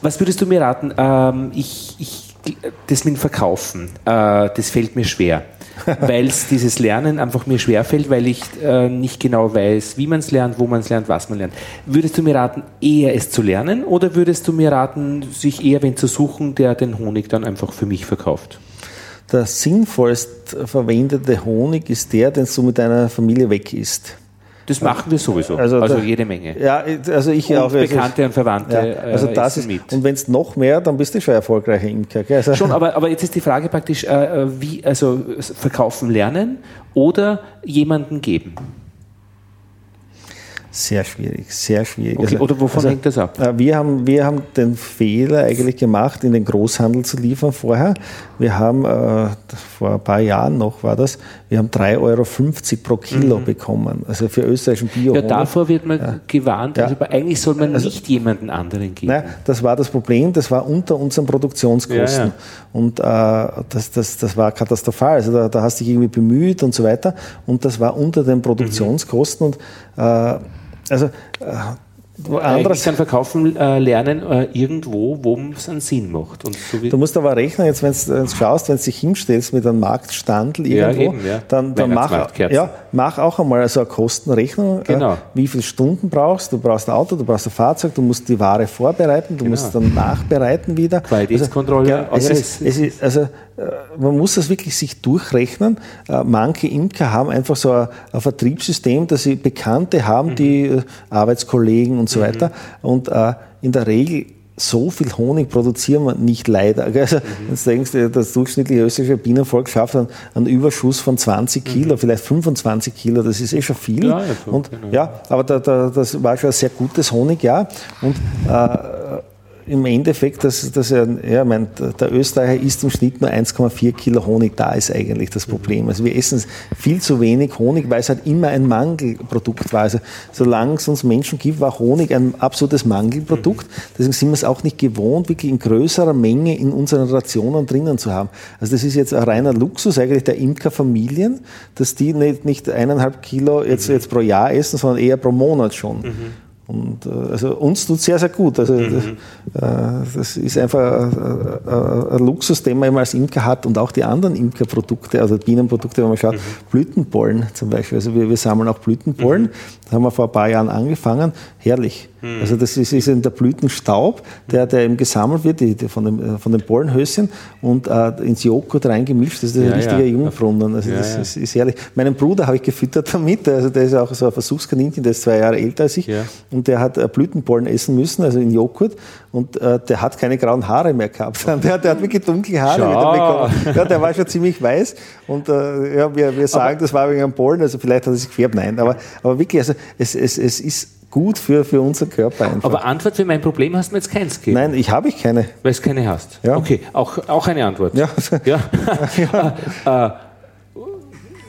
Was würdest du mir raten? Ähm, ich, ich, das mit dem Verkaufen, äh, das fällt mir schwer. weil es dieses Lernen einfach mir schwerfällt, weil ich äh, nicht genau weiß, wie man es lernt, wo man es lernt, was man lernt. Würdest du mir raten, eher es zu lernen oder würdest du mir raten, sich eher wen zu suchen, der den Honig dann einfach für mich verkauft? Der sinnvollst verwendete Honig ist der, den du mit deiner Familie weg isst. Das machen wir sowieso. Also, also da, jede Menge. Ja, also ich und auch. Bekannte und Verwandte. Ja, also äh, das ist, mit. Und wenn es noch mehr, dann bist du schon erfolgreicher Imker. Also schon, aber, aber jetzt ist die Frage praktisch, äh, wie, also verkaufen lernen oder jemanden geben? Sehr schwierig, sehr schwierig. Okay, also, oder wovon also, hängt das ab? Äh, wir haben, wir haben den Fehler eigentlich gemacht, in den Großhandel zu liefern vorher. Wir haben, äh, vor ein paar Jahren noch war das, wir haben 3,50 Euro pro Kilo mhm. bekommen. Also für österreichischen bio Ja, davor wird man ja. gewarnt. Also ja. eigentlich soll man also, nicht jemanden anderen geben. Nein, das war das Problem, das war unter unseren Produktionskosten. Ja, und äh, das, das, das war katastrophal. Also da, da hast du dich irgendwie bemüht und so weiter. Und das war unter den Produktionskosten. Mhm. Und äh, also äh, Anderes kann verkaufen äh, lernen äh, irgendwo, wo es einen Sinn macht. So du musst aber rechnen, jetzt wenn du schaust, wenn du dich hinstellst mit einem Marktstandel irgendwo, ja, eben, ja. dann, dann mach, ja, mach auch einmal so eine Kostenrechnung. Äh, genau. Äh, wie viele Stunden brauchst du? Du brauchst ein Auto, du brauchst ein Fahrzeug, du musst die Ware vorbereiten, du genau. musst dann nachbereiten wieder. Qualitätskontrolle, also, ja, es ist, es ist, also äh, man muss das wirklich sich durchrechnen. Äh, manche Imker haben einfach so ein, ein Vertriebssystem, dass sie Bekannte haben, mhm. die äh, Arbeitskollegen und so mhm. weiter. Und in der Regel so viel Honig produzieren wir nicht leider. Also, mhm. Du denkst, das durchschnittliche österreichische Bienenvolk schafft einen, einen Überschuss von 20 Kilo, mhm. vielleicht 25 Kilo, das ist eh schon viel. Ja, und, genau. ja aber da, da, das war schon ein sehr gutes Honigjahr. Und äh, im Endeffekt, dass, dass er, ja, mein, der Österreicher isst im Schnitt nur 1,4 Kilo Honig. Da ist eigentlich das Problem. Also wir essen viel zu wenig Honig, weil es halt immer ein Mangelprodukt war. Also solange es uns Menschen gibt, war Honig ein absolutes Mangelprodukt. Deswegen sind wir es auch nicht gewohnt, wirklich in größerer Menge in unseren Rationen drinnen zu haben. Also das ist jetzt ein reiner Luxus eigentlich der Imkerfamilien, dass die nicht, nicht eineinhalb Kilo jetzt, jetzt pro Jahr essen, sondern eher pro Monat schon. Mhm. Und äh, also uns tut sehr, sehr gut. Also mhm. das, äh, das, ist einfach ein, ein, Luxus, den man immer als Imker hat und auch die anderen Imkerprodukte, also Bienenprodukte, wenn man schaut, mhm. Blütenpollen zum Beispiel. Also wir, wir sammeln auch Blütenpollen. Mhm. Das haben wir vor ein paar Jahren angefangen. Herrlich. Mhm. Also das ist, ist in der Blütenstaub, der, der eben gesammelt wird die, die von, dem, äh, von den Pollenhöschen und äh, ins Joghurt reingemischt. Das ist ein ja, richtiger ja. Jungbrunnen. Also ja, das ja. Ist, ist, herrlich. Meinen Bruder habe ich gefüttert damit. Also der ist auch so ein Versuchskaninchen, der ist zwei Jahre älter als ich. Und der hat äh, Blütenpollen essen müssen, also in Joghurt. Und äh, der hat keine grauen Haare mehr gehabt. Der, der hat wirklich dunkle Haare wieder bekommen. Ja, der war schon ziemlich weiß. Und äh, ja, wir, wir sagen, aber, das war wegen einem Pollen, also vielleicht hat er sich gefärbt. Nein, aber, aber wirklich, also es, es, es ist gut für, für unseren Körper einfach. Aber Antwort für mein Problem hast du mir jetzt keins gegeben. Nein, ich habe ich keine. Weil du keine hast. Ja. Okay, auch, auch eine Antwort. Ja. ja. ja. äh,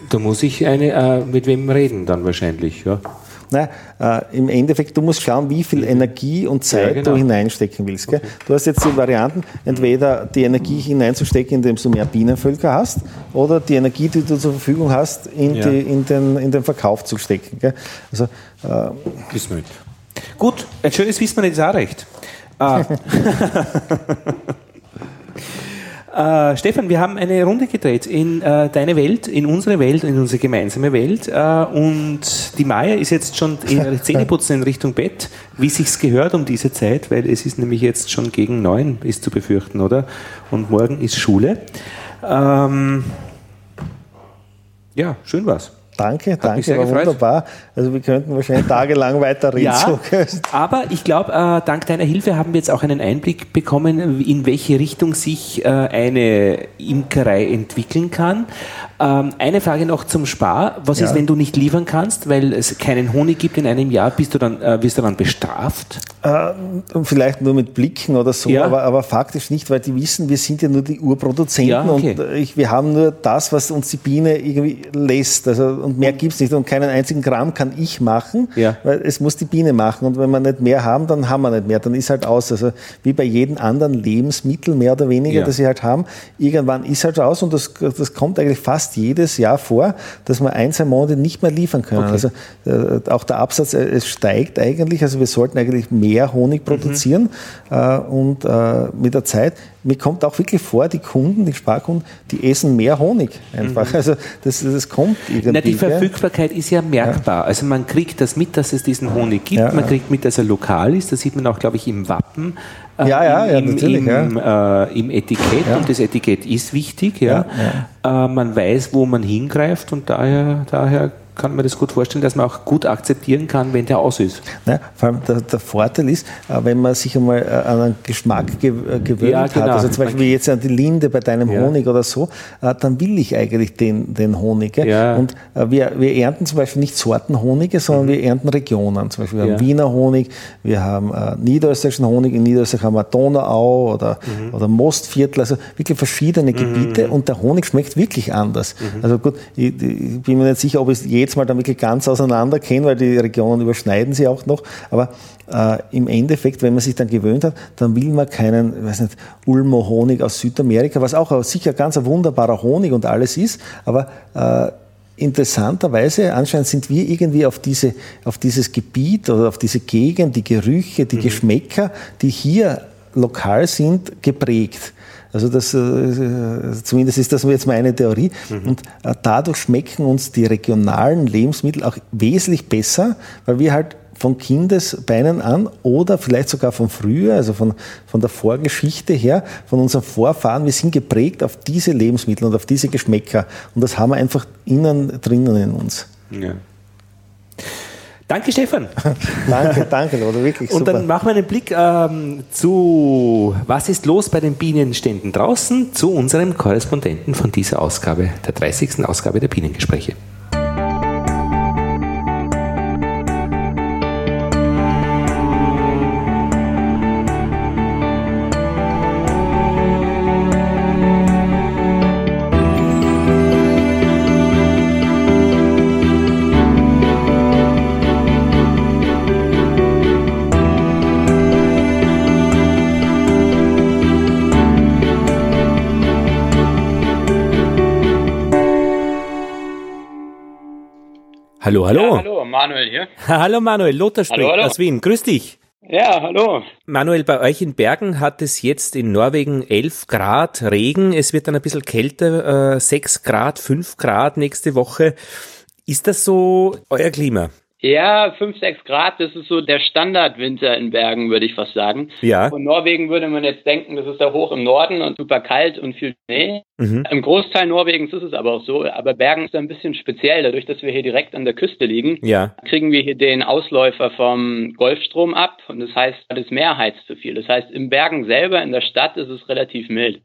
da muss ich eine, äh, mit wem reden dann wahrscheinlich. Ja. Nein, äh, im Endeffekt, du musst schauen, wie viel Energie und Zeit ja, genau. du hineinstecken willst. Okay. Du hast jetzt die Varianten, entweder die Energie hineinzustecken, indem du mehr Bienenvölker hast, oder die Energie, die du zur Verfügung hast, in, ja. die, in, den, in den Verkauf zu stecken. Gell? Also, äh, ist möglich. Gut, ein schönes Wissen ist auch recht. Ah. Äh, Stefan, wir haben eine Runde gedreht in äh, deine Welt, in unsere Welt, in unsere gemeinsame Welt. Äh, und die Maya ist jetzt schon ihre Zähneputzen in Richtung Bett, wie sich's gehört um diese Zeit, weil es ist nämlich jetzt schon gegen neun, ist zu befürchten, oder? Und morgen ist Schule. Ähm, ja, schön war's. Danke, Hat danke, war gefreut. wunderbar. Also wir könnten wahrscheinlich tagelang weiter reden. Ja, aber ich glaube, äh, dank deiner Hilfe haben wir jetzt auch einen Einblick bekommen, in welche Richtung sich äh, eine Imkerei entwickeln kann. Ähm, eine Frage noch zum Spar. Was ja. ist, wenn du nicht liefern kannst, weil es keinen Honig gibt in einem Jahr? Bist du dann, äh, wirst du dann bestraft? Äh, vielleicht nur mit Blicken oder so, ja. aber, aber faktisch nicht, weil die wissen, wir sind ja nur die Urproduzenten ja, okay. und ich, wir haben nur das, was uns die Biene irgendwie lässt. Also, und mehr gibt es nicht. Und keinen einzigen Gramm kann ich machen, ja. weil es muss die Biene machen. Und wenn wir nicht mehr haben, dann haben wir nicht mehr. Dann ist halt aus. Also wie bei jedem anderen Lebensmittel, mehr oder weniger, das sie halt haben, irgendwann ist halt aus und das, das kommt eigentlich fast fast jedes Jahr vor, dass wir ein, zwei Monate nicht mehr liefern können. Okay. Also äh, auch der Absatz, äh, es steigt eigentlich. Also wir sollten eigentlich mehr Honig produzieren mhm. äh, und äh, mit der Zeit mir kommt auch wirklich vor, die Kunden, die Sparkunden, die essen mehr Honig einfach. Mhm. Also das, das kommt irgendwie. Na, die Verfügbarkeit ist ja merkbar. Ja. Also man kriegt das mit, dass es diesen Honig gibt. Ja, man kriegt mit, dass er lokal ist. Das sieht man auch, glaube ich, im Wappen. Äh, ja, ja, im. Im, ja. Äh, im Etikett und das Etikett ist wichtig. Ja. ja. Äh, man weiß, wo man hingreift und daher, daher kann mir das gut vorstellen, dass man auch gut akzeptieren kann, wenn der aus ist. Ja, vor allem der, der, Vorteil ist, äh, wenn man sich einmal äh, an einen Geschmack ge äh, gewöhnt ja, genau. hat, also zum Beispiel jetzt an die Linde bei deinem ja. Honig oder so, dann will ich eigentlich den, den Honig. Ja. Und wir, wir ernten zum Beispiel nicht Sortenhonige, sondern mhm. wir ernten Regionen. Zum Beispiel wir haben Wiener Honig, wir haben niederösterreichischen Honig, in Niederösterreich haben wir Donauau oder, mhm. oder Mostviertel, also wirklich verschiedene Gebiete mhm. und der Honig schmeckt wirklich anders. Mhm. Also gut, ich, ich, bin mir nicht sicher, ob es jeder jetzt mal dann wirklich ganz auseinander kennen, weil die Regionen überschneiden sie auch noch. Aber äh, im Endeffekt, wenn man sich dann gewöhnt hat, dann will man keinen, weiß nicht, Ulmo Honig aus Südamerika, was auch sicher ganz ein wunderbarer Honig und alles ist, aber äh, interessanterweise, anscheinend sind wir irgendwie auf, diese, auf dieses Gebiet oder auf diese Gegend, die Gerüche, die mhm. Geschmäcker, die hier lokal sind, geprägt. Also das, äh, zumindest ist das jetzt meine Theorie. Mhm. Und äh, dadurch schmecken uns die regionalen Lebensmittel auch wesentlich besser, weil wir halt von Kindesbeinen an oder vielleicht sogar von früher, also von, von der Vorgeschichte her, von unseren Vorfahren, wir sind geprägt auf diese Lebensmittel und auf diese Geschmäcker. Und das haben wir einfach innen drinnen in uns. Ja. Danke, Stefan. danke, danke, Lothar, wirklich Und dann machen wir einen Blick ähm, zu, was ist los bei den Bienenständen draußen, zu unserem Korrespondenten von dieser Ausgabe, der 30. Ausgabe der Bienengespräche. Hallo, hallo. Ja, hallo, Manuel hier. Hallo Manuel, Lothar spricht hallo, hallo. aus Wien. Grüß dich. Ja, hallo. Manuel, bei euch in Bergen hat es jetzt in Norwegen 11 Grad Regen. Es wird dann ein bisschen kälter, äh, 6 Grad, 5 Grad nächste Woche. Ist das so euer Klima? Ja, 5, 6 Grad, das ist so der Standardwinter in Bergen, würde ich fast sagen. Ja. Von Norwegen würde man jetzt denken, das ist da hoch im Norden und super kalt und viel Schnee. Mhm. Im Großteil Norwegens ist es aber auch so, aber Bergen ist ein bisschen speziell, dadurch, dass wir hier direkt an der Küste liegen, ja. kriegen wir hier den Ausläufer vom Golfstrom ab und das heißt, das Meer heizt zu viel. Das heißt, im Bergen selber, in der Stadt ist es relativ mild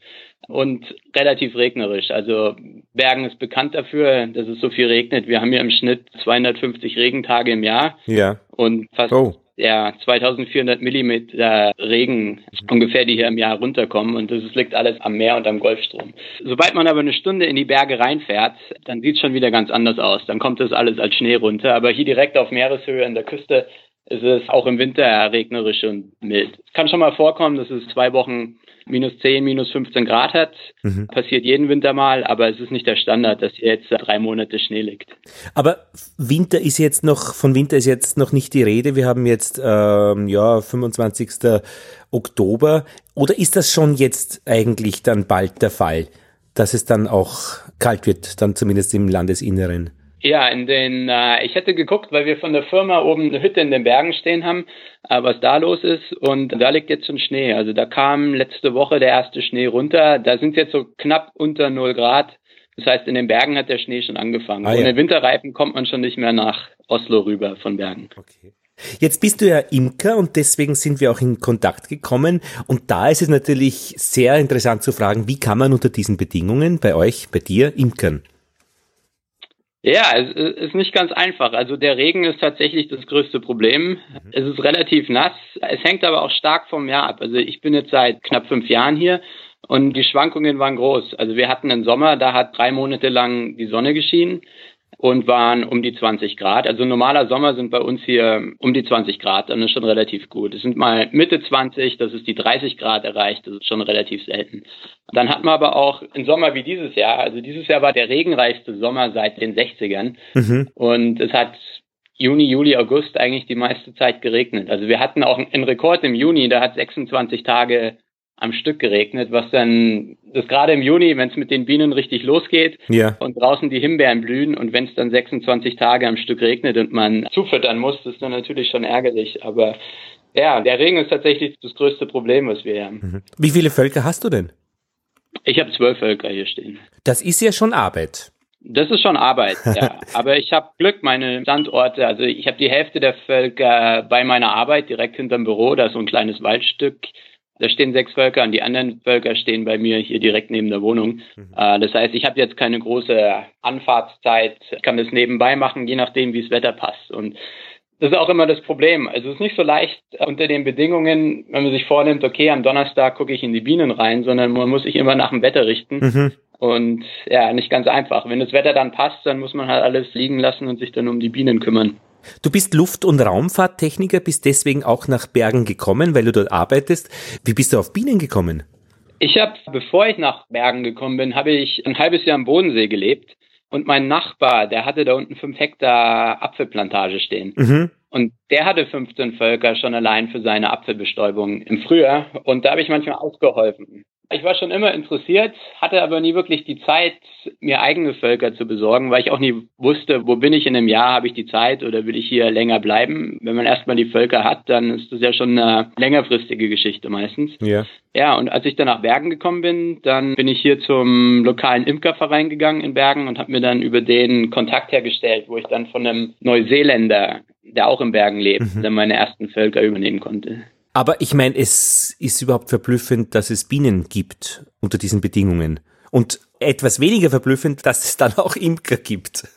und relativ regnerisch. Also Bergen ist bekannt dafür, dass es so viel regnet. Wir haben hier im Schnitt 250 Regentage im Jahr. Ja. Und fast oh. ja, 2400 Millimeter Regen ungefähr, die hier im Jahr runterkommen. Und das liegt alles am Meer und am Golfstrom. Sobald man aber eine Stunde in die Berge reinfährt, dann sieht es schon wieder ganz anders aus. Dann kommt das alles als Schnee runter. Aber hier direkt auf Meereshöhe an der Küste ist es auch im Winter regnerisch und mild. Es kann schon mal vorkommen, dass es zwei Wochen minus 10, minus 15 Grad hat. Mhm. Passiert jeden Winter mal, aber es ist nicht der Standard, dass jetzt drei Monate Schnee liegt. Aber Winter ist jetzt noch, von Winter ist jetzt noch nicht die Rede. Wir haben jetzt, ähm, ja, 25. Oktober. Oder ist das schon jetzt eigentlich dann bald der Fall, dass es dann auch kalt wird, dann zumindest im Landesinneren? Ja, in den, äh, ich hätte geguckt, weil wir von der Firma oben eine Hütte in den Bergen stehen haben, äh, was da los ist. Und da liegt jetzt schon Schnee. Also da kam letzte Woche der erste Schnee runter. Da sind jetzt so knapp unter 0 Grad. Das heißt, in den Bergen hat der Schnee schon angefangen. Ah, ja. Ohne Winterreifen kommt man schon nicht mehr nach Oslo rüber von Bergen. Okay. Jetzt bist du ja Imker und deswegen sind wir auch in Kontakt gekommen. Und da ist es natürlich sehr interessant zu fragen, wie kann man unter diesen Bedingungen bei euch, bei dir, imkern? Ja, es ist nicht ganz einfach. Also der Regen ist tatsächlich das größte Problem. Mhm. Es ist relativ nass. Es hängt aber auch stark vom Jahr ab. Also ich bin jetzt seit knapp fünf Jahren hier und die Schwankungen waren groß. Also wir hatten einen Sommer, da hat drei Monate lang die Sonne geschienen und waren um die 20 Grad. Also normaler Sommer sind bei uns hier um die 20 Grad, dann ist schon relativ gut. Es sind mal Mitte 20, das ist die 30 Grad erreicht, das ist schon relativ selten. Dann hat man aber auch einen Sommer wie dieses Jahr, also dieses Jahr war der regenreichste Sommer seit den 60ern mhm. und es hat Juni, Juli, August eigentlich die meiste Zeit geregnet. Also wir hatten auch einen Rekord im Juni, da hat 26 Tage am Stück geregnet, was dann, das gerade im Juni, wenn es mit den Bienen richtig losgeht ja. und draußen die Himbeeren blühen und wenn es dann 26 Tage am Stück regnet und man zufüttern muss, das ist dann natürlich schon ärgerlich. Aber ja, der Regen ist tatsächlich das größte Problem, was wir haben. Mhm. Wie viele Völker hast du denn? Ich habe zwölf Völker hier stehen. Das ist ja schon Arbeit. Das ist schon Arbeit, ja. Aber ich habe Glück, meine Standorte, also ich habe die Hälfte der Völker bei meiner Arbeit direkt hinterm Büro, da ist so ein kleines Waldstück. Da stehen sechs Völker und die anderen Völker stehen bei mir hier direkt neben der Wohnung. Mhm. Äh, das heißt, ich habe jetzt keine große Anfahrtszeit, ich kann das nebenbei machen, je nachdem, wie das Wetter passt. Und das ist auch immer das Problem. Also es ist nicht so leicht unter den Bedingungen, wenn man sich vornimmt, okay, am Donnerstag gucke ich in die Bienen rein, sondern man muss sich immer nach dem Wetter richten. Mhm. Und ja, nicht ganz einfach. Wenn das Wetter dann passt, dann muss man halt alles liegen lassen und sich dann um die Bienen kümmern. Du bist Luft- und Raumfahrttechniker, bist deswegen auch nach Bergen gekommen, weil du dort arbeitest. Wie bist du auf Bienen gekommen? Ich habe, bevor ich nach Bergen gekommen bin, habe ich ein halbes Jahr am Bodensee gelebt. Und mein Nachbar, der hatte da unten fünf Hektar Apfelplantage stehen. Mhm. Und der hatte 15 Völker schon allein für seine Apfelbestäubung im Frühjahr. Und da habe ich manchmal ausgeholfen. Ich war schon immer interessiert, hatte aber nie wirklich die Zeit, mir eigene Völker zu besorgen, weil ich auch nie wusste, wo bin ich in einem Jahr, habe ich die Zeit oder will ich hier länger bleiben. Wenn man erstmal die Völker hat, dann ist das ja schon eine längerfristige Geschichte meistens. Ja. Ja, und als ich dann nach Bergen gekommen bin, dann bin ich hier zum lokalen Imkerverein gegangen in Bergen und habe mir dann über den Kontakt hergestellt, wo ich dann von einem Neuseeländer, der auch in Bergen lebt, mhm. dann meine ersten Völker übernehmen konnte. Aber ich meine, es ist überhaupt verblüffend, dass es Bienen gibt unter diesen Bedingungen. Und etwas weniger verblüffend, dass es dann auch Imker gibt.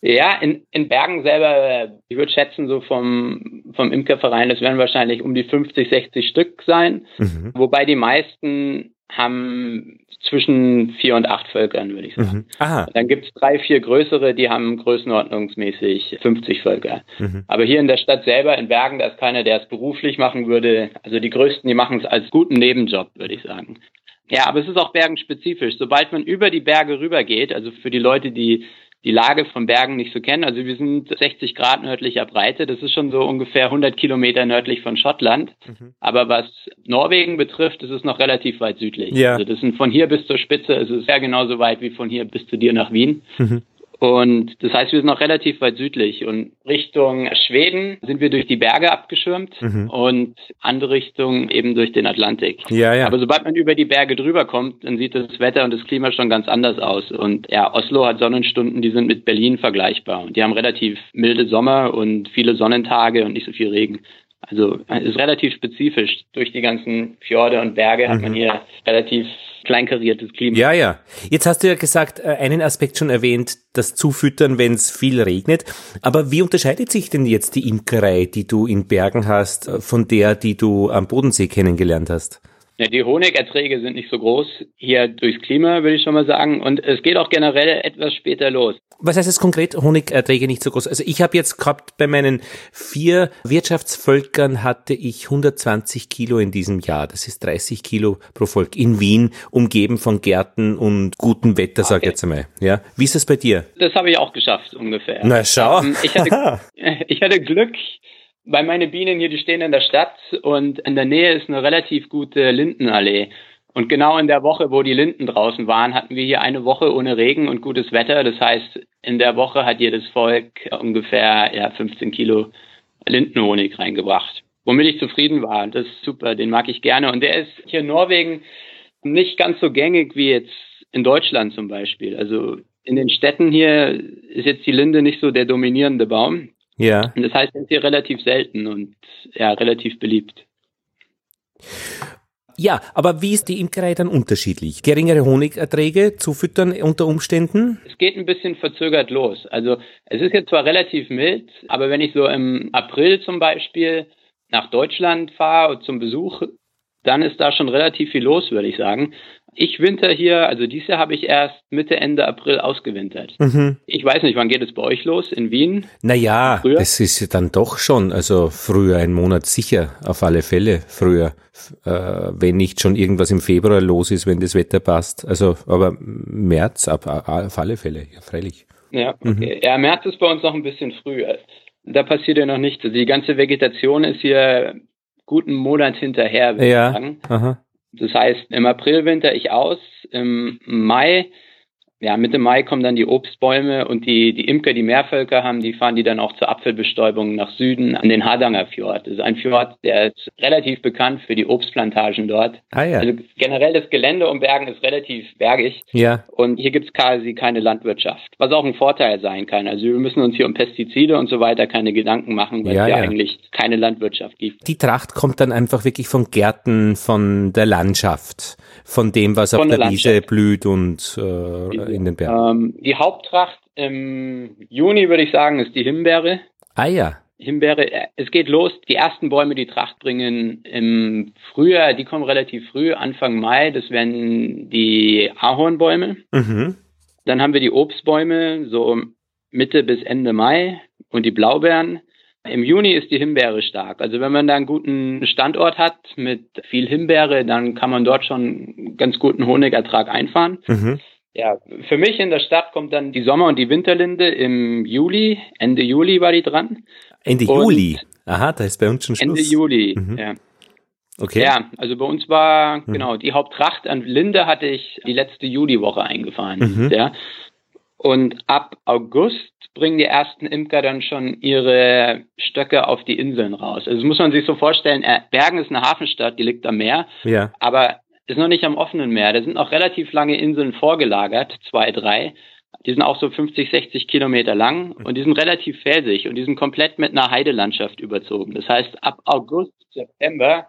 Ja, in, in Bergen selber, ich würde schätzen, so vom, vom Imkerverein, das werden wahrscheinlich um die 50, 60 Stück sein. Mhm. Wobei die meisten haben zwischen vier und acht Völkern, würde ich sagen. Mhm. Aha. Dann gibt es drei, vier größere, die haben größenordnungsmäßig 50 Völker. Mhm. Aber hier in der Stadt selber, in Bergen, da ist keiner, der es beruflich machen würde. Also die größten, die machen es als guten Nebenjob, würde ich sagen. Ja, aber es ist auch bergenspezifisch. Sobald man über die Berge rübergeht, also für die Leute, die die Lage von Bergen nicht so kennen. Also wir sind 60 Grad nördlicher Breite. Das ist schon so ungefähr 100 Kilometer nördlich von Schottland. Mhm. Aber was Norwegen betrifft, ist es noch relativ weit südlich. Ja. Also das sind von hier bis zur Spitze, ist es ja genauso weit wie von hier bis zu dir nach Wien. Mhm. Und das heißt, wir sind noch relativ weit südlich und Richtung Schweden sind wir durch die Berge abgeschirmt mhm. und andere Richtung eben durch den Atlantik. Ja, ja. Aber sobald man über die Berge drüber kommt, dann sieht das Wetter und das Klima schon ganz anders aus. Und ja, Oslo hat Sonnenstunden, die sind mit Berlin vergleichbar und die haben relativ milde Sommer und viele Sonnentage und nicht so viel Regen. Also ist relativ spezifisch. Durch die ganzen Fjorde und Berge hat man mhm. hier relativ kleinkariertes Klima. Ja, ja. Jetzt hast du ja gesagt, äh, einen Aspekt schon erwähnt, das Zufüttern, wenn es viel regnet. Aber wie unterscheidet sich denn jetzt die Imkerei, die du in Bergen hast, äh, von der, die du am Bodensee kennengelernt hast? Ja, die Honigerträge sind nicht so groß hier durchs Klima, würde ich schon mal sagen. Und es geht auch generell etwas später los. Was heißt es konkret, Honigerträge nicht so groß? Also ich habe jetzt gehabt, bei meinen vier Wirtschaftsvölkern hatte ich 120 Kilo in diesem Jahr. Das ist 30 Kilo pro Volk in Wien, umgeben von Gärten und gutem Wetter, okay. sag ich jetzt einmal. Ja, Wie ist das bei dir? Das habe ich auch geschafft, ungefähr. Na schau. Ähm, ich hatte, ich hatte Glück, weil meine Bienen hier, die stehen in der Stadt und in der Nähe ist eine relativ gute Lindenallee. Und genau in der Woche, wo die Linden draußen waren, hatten wir hier eine Woche ohne Regen und gutes Wetter. Das heißt, in der Woche hat jedes Volk ungefähr ja, 15 Kilo Lindenhonig reingebracht. Womit ich zufrieden war. Das ist super, den mag ich gerne. Und der ist hier in Norwegen nicht ganz so gängig wie jetzt in Deutschland zum Beispiel. Also in den Städten hier ist jetzt die Linde nicht so der dominierende Baum. Ja. Und das heißt, ist hier relativ selten und ja, relativ beliebt. Ja, aber wie ist die Imkerei dann unterschiedlich? Geringere Honigerträge zufüttern unter Umständen? Es geht ein bisschen verzögert los. Also es ist jetzt zwar relativ mild, aber wenn ich so im April zum Beispiel nach Deutschland fahre zum Besuch, dann ist da schon relativ viel los, würde ich sagen. Ich winter hier, also dieses Jahr habe ich erst Mitte, Ende April ausgewintert. Mhm. Ich weiß nicht, wann geht es bei euch los in Wien? Naja, früher? das ist dann doch schon, also früher, ein Monat sicher, auf alle Fälle früher, äh, wenn nicht schon irgendwas im Februar los ist, wenn das Wetter passt. Also, aber März ab, auf alle Fälle, ja, freilich. Ja, okay. Mhm. Ja, März ist bei uns noch ein bisschen früh. Da passiert ja noch nichts. Also die ganze Vegetation ist hier guten Monat hinterher, würde ja. ich sagen. Aha. Das heißt, im April winter ich aus, im Mai ja, Mitte Mai kommen dann die Obstbäume und die, die Imker, die Meervölker haben, die fahren die dann auch zur Apfelbestäubung nach Süden an den Hardanger Fjord. Das ist ein Fjord, der ist relativ bekannt für die Obstplantagen dort. Ah, ja. Also generell das Gelände um Bergen ist relativ bergig. Ja. Und hier gibt es quasi keine Landwirtschaft, was auch ein Vorteil sein kann. Also wir müssen uns hier um Pestizide und so weiter keine Gedanken machen, weil ja, es ja, ja eigentlich keine Landwirtschaft gibt. Die Tracht kommt dann einfach wirklich von Gärten, von der Landschaft, von dem, was von auf der Wiese blüht und äh, in den Bergen? Ähm, die Haupttracht im Juni, würde ich sagen, ist die Himbeere. Ah ja. Himbeere, äh, es geht los. Die ersten Bäume, die Tracht bringen im Frühjahr, die kommen relativ früh, Anfang Mai. Das wären die Ahornbäume. Mhm. Dann haben wir die Obstbäume, so Mitte bis Ende Mai und die Blaubeeren. Im Juni ist die Himbeere stark. Also wenn man da einen guten Standort hat mit viel Himbeere, dann kann man dort schon ganz guten Honigertrag einfahren. Mhm. Ja, für mich in der Stadt kommt dann die Sommer- und die Winterlinde im Juli. Ende Juli war die dran. Ende und Juli? Aha, da ist bei uns schon Schluss. Ende Juli, mhm. ja. Okay. Ja, also bei uns war, mhm. genau, die Haupttracht an Linde hatte ich die letzte Juliwoche eingefahren. Mhm. Ja. Und ab August bringen die ersten Imker dann schon ihre Stöcke auf die Inseln raus. Also muss man sich so vorstellen, äh, Bergen ist eine Hafenstadt, die liegt am Meer. Ja. Aber ist noch nicht am offenen Meer. Da sind noch relativ lange Inseln vorgelagert, zwei, drei. Die sind auch so 50, 60 Kilometer lang und die sind relativ felsig und die sind komplett mit einer Heidelandschaft überzogen. Das heißt, ab August, September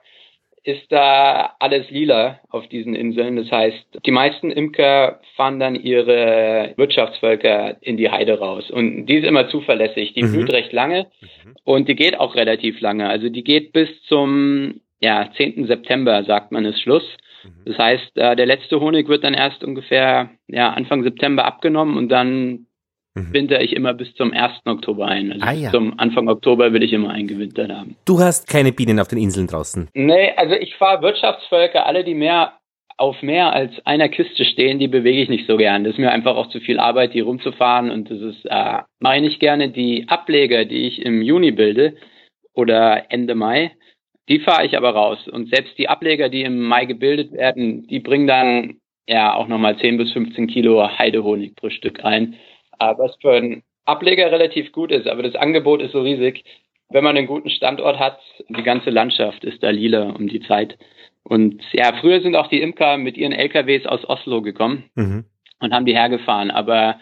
ist da alles lila auf diesen Inseln. Das heißt, die meisten Imker fahren dann ihre Wirtschaftsvölker in die Heide raus. Und die ist immer zuverlässig. Die mhm. blüht recht lange mhm. und die geht auch relativ lange. Also die geht bis zum ja, 10. September, sagt man, ist Schluss. Mhm. Das heißt, äh, der letzte Honig wird dann erst ungefähr ja, Anfang September abgenommen und dann mhm. winter ich immer bis zum 1. Oktober ein. Also ah, ja. zum Anfang Oktober will ich immer eingewintert haben. Du hast keine Bienen auf den Inseln draußen? Nee, also ich fahre Wirtschaftsvölker, alle, die mehr auf mehr als einer Kiste stehen, die bewege ich nicht so gern. Das ist mir einfach auch zu viel Arbeit, die rumzufahren und das ist, äh, mache ich nicht gerne. Die Ableger, die ich im Juni bilde oder Ende Mai, die fahre ich aber raus. Und selbst die Ableger, die im Mai gebildet werden, die bringen dann ja auch nochmal 10 bis 15 Kilo Heidehonig pro Stück ein. Was für einen Ableger relativ gut ist, aber das Angebot ist so riesig. Wenn man einen guten Standort hat, die ganze Landschaft ist da lila um die Zeit. Und ja, früher sind auch die Imker mit ihren LKWs aus Oslo gekommen mhm. und haben die hergefahren. Aber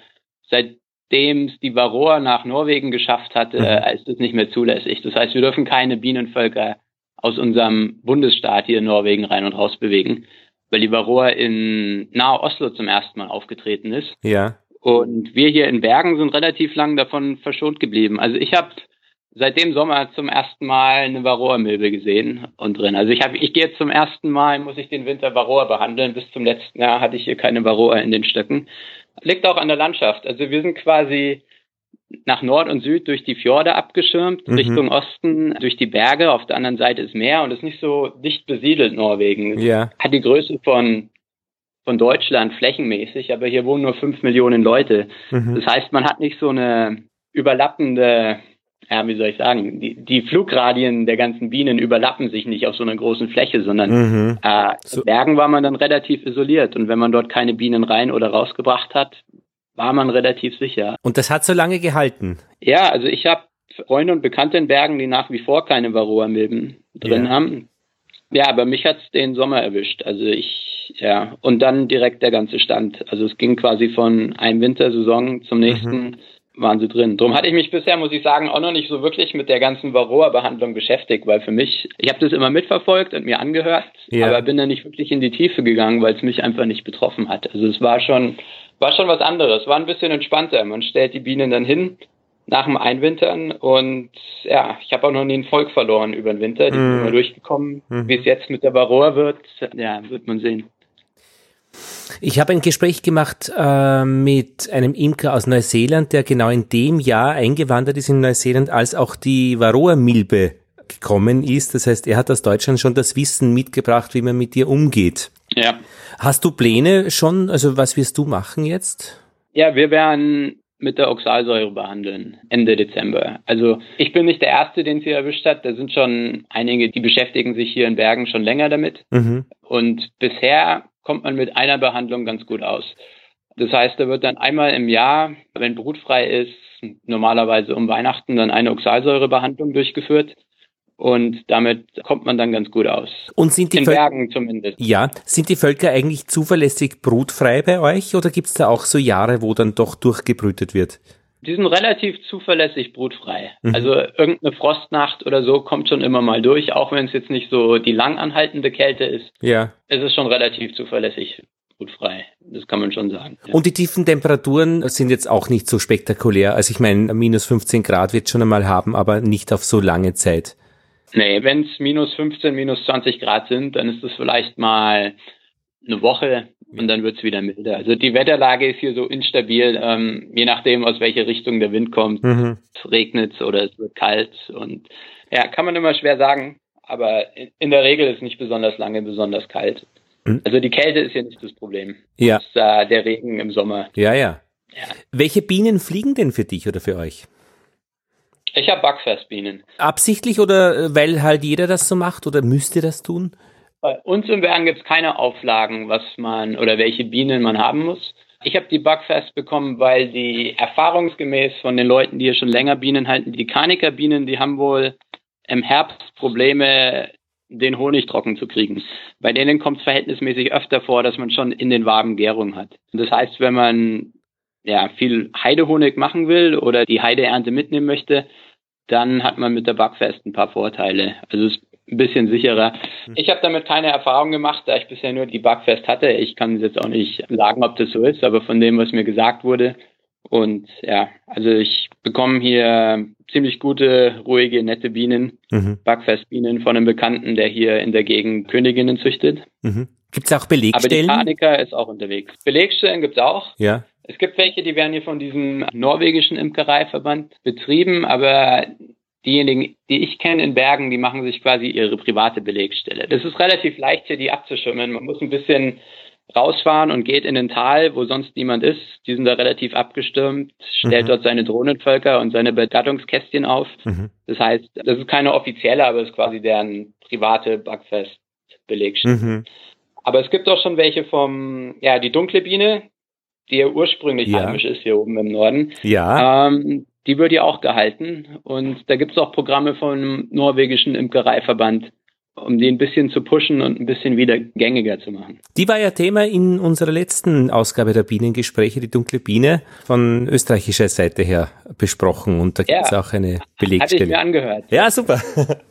seitdem es die Varroa nach Norwegen geschafft hat, mhm. äh, ist das nicht mehr zulässig. Das heißt, wir dürfen keine Bienenvölker aus unserem Bundesstaat hier in Norwegen rein und raus bewegen, weil die Varroa in nahe Oslo zum ersten Mal aufgetreten ist. Ja. Und wir hier in Bergen sind relativ lang davon verschont geblieben. Also ich habe seit dem Sommer zum ersten Mal eine Varroa-Milbe gesehen und drin. Also ich habe, ich gehe jetzt zum ersten Mal, muss ich den Winter Varroa behandeln. Bis zum letzten Jahr hatte ich hier keine Varroa in den Stöcken. Liegt auch an der Landschaft. Also wir sind quasi nach Nord und Süd durch die Fjorde abgeschirmt, mhm. Richtung Osten durch die Berge, auf der anderen Seite ist Meer und ist nicht so dicht besiedelt Norwegen. Ja. Hat die Größe von von Deutschland flächenmäßig, aber hier wohnen nur fünf Millionen Leute. Mhm. Das heißt, man hat nicht so eine überlappende, ja, wie soll ich sagen, die, die Flugradien der ganzen Bienen überlappen sich nicht auf so einer großen Fläche, sondern mhm. äh, so. in Bergen war man dann relativ isoliert und wenn man dort keine Bienen rein oder rausgebracht hat, war man relativ sicher. Und das hat so lange gehalten? Ja, also ich habe Freunde und Bekannte in Bergen, die nach wie vor keine Varroa-Milben drin ja. haben. Ja, aber mich hat's den Sommer erwischt. Also ich ja. Und dann direkt der ganze Stand. Also es ging quasi von einem Wintersaison zum nächsten. Mhm waren sie drin. Darum hatte ich mich bisher, muss ich sagen, auch noch nicht so wirklich mit der ganzen Varroa-Behandlung beschäftigt, weil für mich, ich habe das immer mitverfolgt und mir angehört, ja. aber bin da nicht wirklich in die Tiefe gegangen, weil es mich einfach nicht betroffen hat. Also es war schon, war schon was anderes, war ein bisschen entspannter. Man stellt die Bienen dann hin nach dem Einwintern und ja, ich habe auch noch nie ein Volk verloren über den Winter, die mhm. sind immer durchgekommen. Mhm. Wie es jetzt mit der Varroa wird, ja, wird man sehen. Ich habe ein Gespräch gemacht äh, mit einem Imker aus Neuseeland, der genau in dem Jahr eingewandert ist in Neuseeland, als auch die Varroa-Milbe gekommen ist. Das heißt, er hat aus Deutschland schon das Wissen mitgebracht, wie man mit dir umgeht. Ja. Hast du Pläne schon? Also was wirst du machen jetzt? Ja, wir werden mit der Oxalsäure behandeln, Ende Dezember. Also ich bin nicht der Erste, den sie erwischt hat. Da sind schon einige, die beschäftigen sich hier in Bergen schon länger damit. Mhm. Und bisher kommt man mit einer Behandlung ganz gut aus. Das heißt, da wird dann einmal im Jahr, wenn brutfrei ist, normalerweise um Weihnachten dann eine Oxalsäurebehandlung durchgeführt. Und damit kommt man dann ganz gut aus. Und sind die In Völ Bergen zumindest. Ja, sind die Völker eigentlich zuverlässig brutfrei bei euch oder gibt es da auch so Jahre, wo dann doch durchgebrütet wird? Die sind relativ zuverlässig brutfrei. Mhm. Also irgendeine Frostnacht oder so kommt schon immer mal durch, auch wenn es jetzt nicht so die lang anhaltende Kälte ist. Ja. Es ist schon relativ zuverlässig brutfrei. Das kann man schon sagen. Ja. Und die tiefen Temperaturen sind jetzt auch nicht so spektakulär. Also ich meine, minus 15 Grad wird schon einmal haben, aber nicht auf so lange Zeit. Nee, wenn es minus 15, minus 20 Grad sind, dann ist es vielleicht mal eine Woche, und dann wird es wieder milder. Also die Wetterlage ist hier so instabil, ähm, je nachdem, aus welcher Richtung der Wind kommt. Mhm. Es regnet oder es wird kalt und ja, kann man immer schwer sagen, aber in, in der Regel ist nicht besonders lange besonders kalt. Mhm. Also die Kälte ist hier nicht das Problem. Ja. Das ist äh, der Regen im Sommer. Ja, ja, ja. Welche Bienen fliegen denn für dich oder für euch? Ich habe Backfestbienen. Absichtlich oder äh, weil halt jeder das so macht oder müsst ihr das tun? Bei uns im Bergen gibt es keine Auflagen, was man oder welche Bienen man haben muss. Ich habe die Bugfest bekommen, weil die erfahrungsgemäß von den Leuten, die hier schon länger Bienen halten, die Kanika-Bienen, die haben wohl im Herbst Probleme, den Honig trocken zu kriegen. Bei denen kommt es verhältnismäßig öfter vor, dass man schon in den Waben Gärung hat. Das heißt, wenn man ja viel Heidehonig machen will oder die Heideernte mitnehmen möchte, dann hat man mit der Backfest ein paar Vorteile. Also es ein bisschen sicherer. Hm. Ich habe damit keine Erfahrung gemacht, da ich bisher nur die Bugfest hatte. Ich kann jetzt auch nicht sagen, ob das so ist, aber von dem, was mir gesagt wurde. Und ja, also ich bekomme hier ziemlich gute, ruhige, nette Bienen, mhm. Backfestbienen von einem Bekannten, der hier in der Gegend Königinnen züchtet. Mhm. Gibt es auch Belegstellen? Aber die Paniker ist auch unterwegs. Belegstellen gibt es auch. Ja. Es gibt welche, die werden hier von diesem norwegischen Imkereiverband betrieben, aber diejenigen, die ich kenne in Bergen, die machen sich quasi ihre private Belegstelle. Das ist relativ leicht hier, die abzuschirmen. Man muss ein bisschen rausfahren und geht in ein Tal, wo sonst niemand ist. Die sind da relativ abgestürmt, stellt mhm. dort seine Drohnenvölker und seine Begattungskästchen auf. Mhm. Das heißt, das ist keine offizielle, aber es ist quasi deren private Backfest-Belegstelle. Mhm. Aber es gibt auch schon welche vom, ja, die dunkle Biene, die ja ursprünglich ja. heimisch ist hier oben im Norden. Ja. Ähm, die wird ja auch gehalten. Und da gibt es auch Programme vom norwegischen Imkereiverband, um die ein bisschen zu pushen und ein bisschen wieder gängiger zu machen. Die war ja Thema in unserer letzten Ausgabe der Bienengespräche, die dunkle Biene, von österreichischer Seite her besprochen. Und da gibt es ja, auch eine Belegstelle. Hatte ich mir angehört. Ja, super.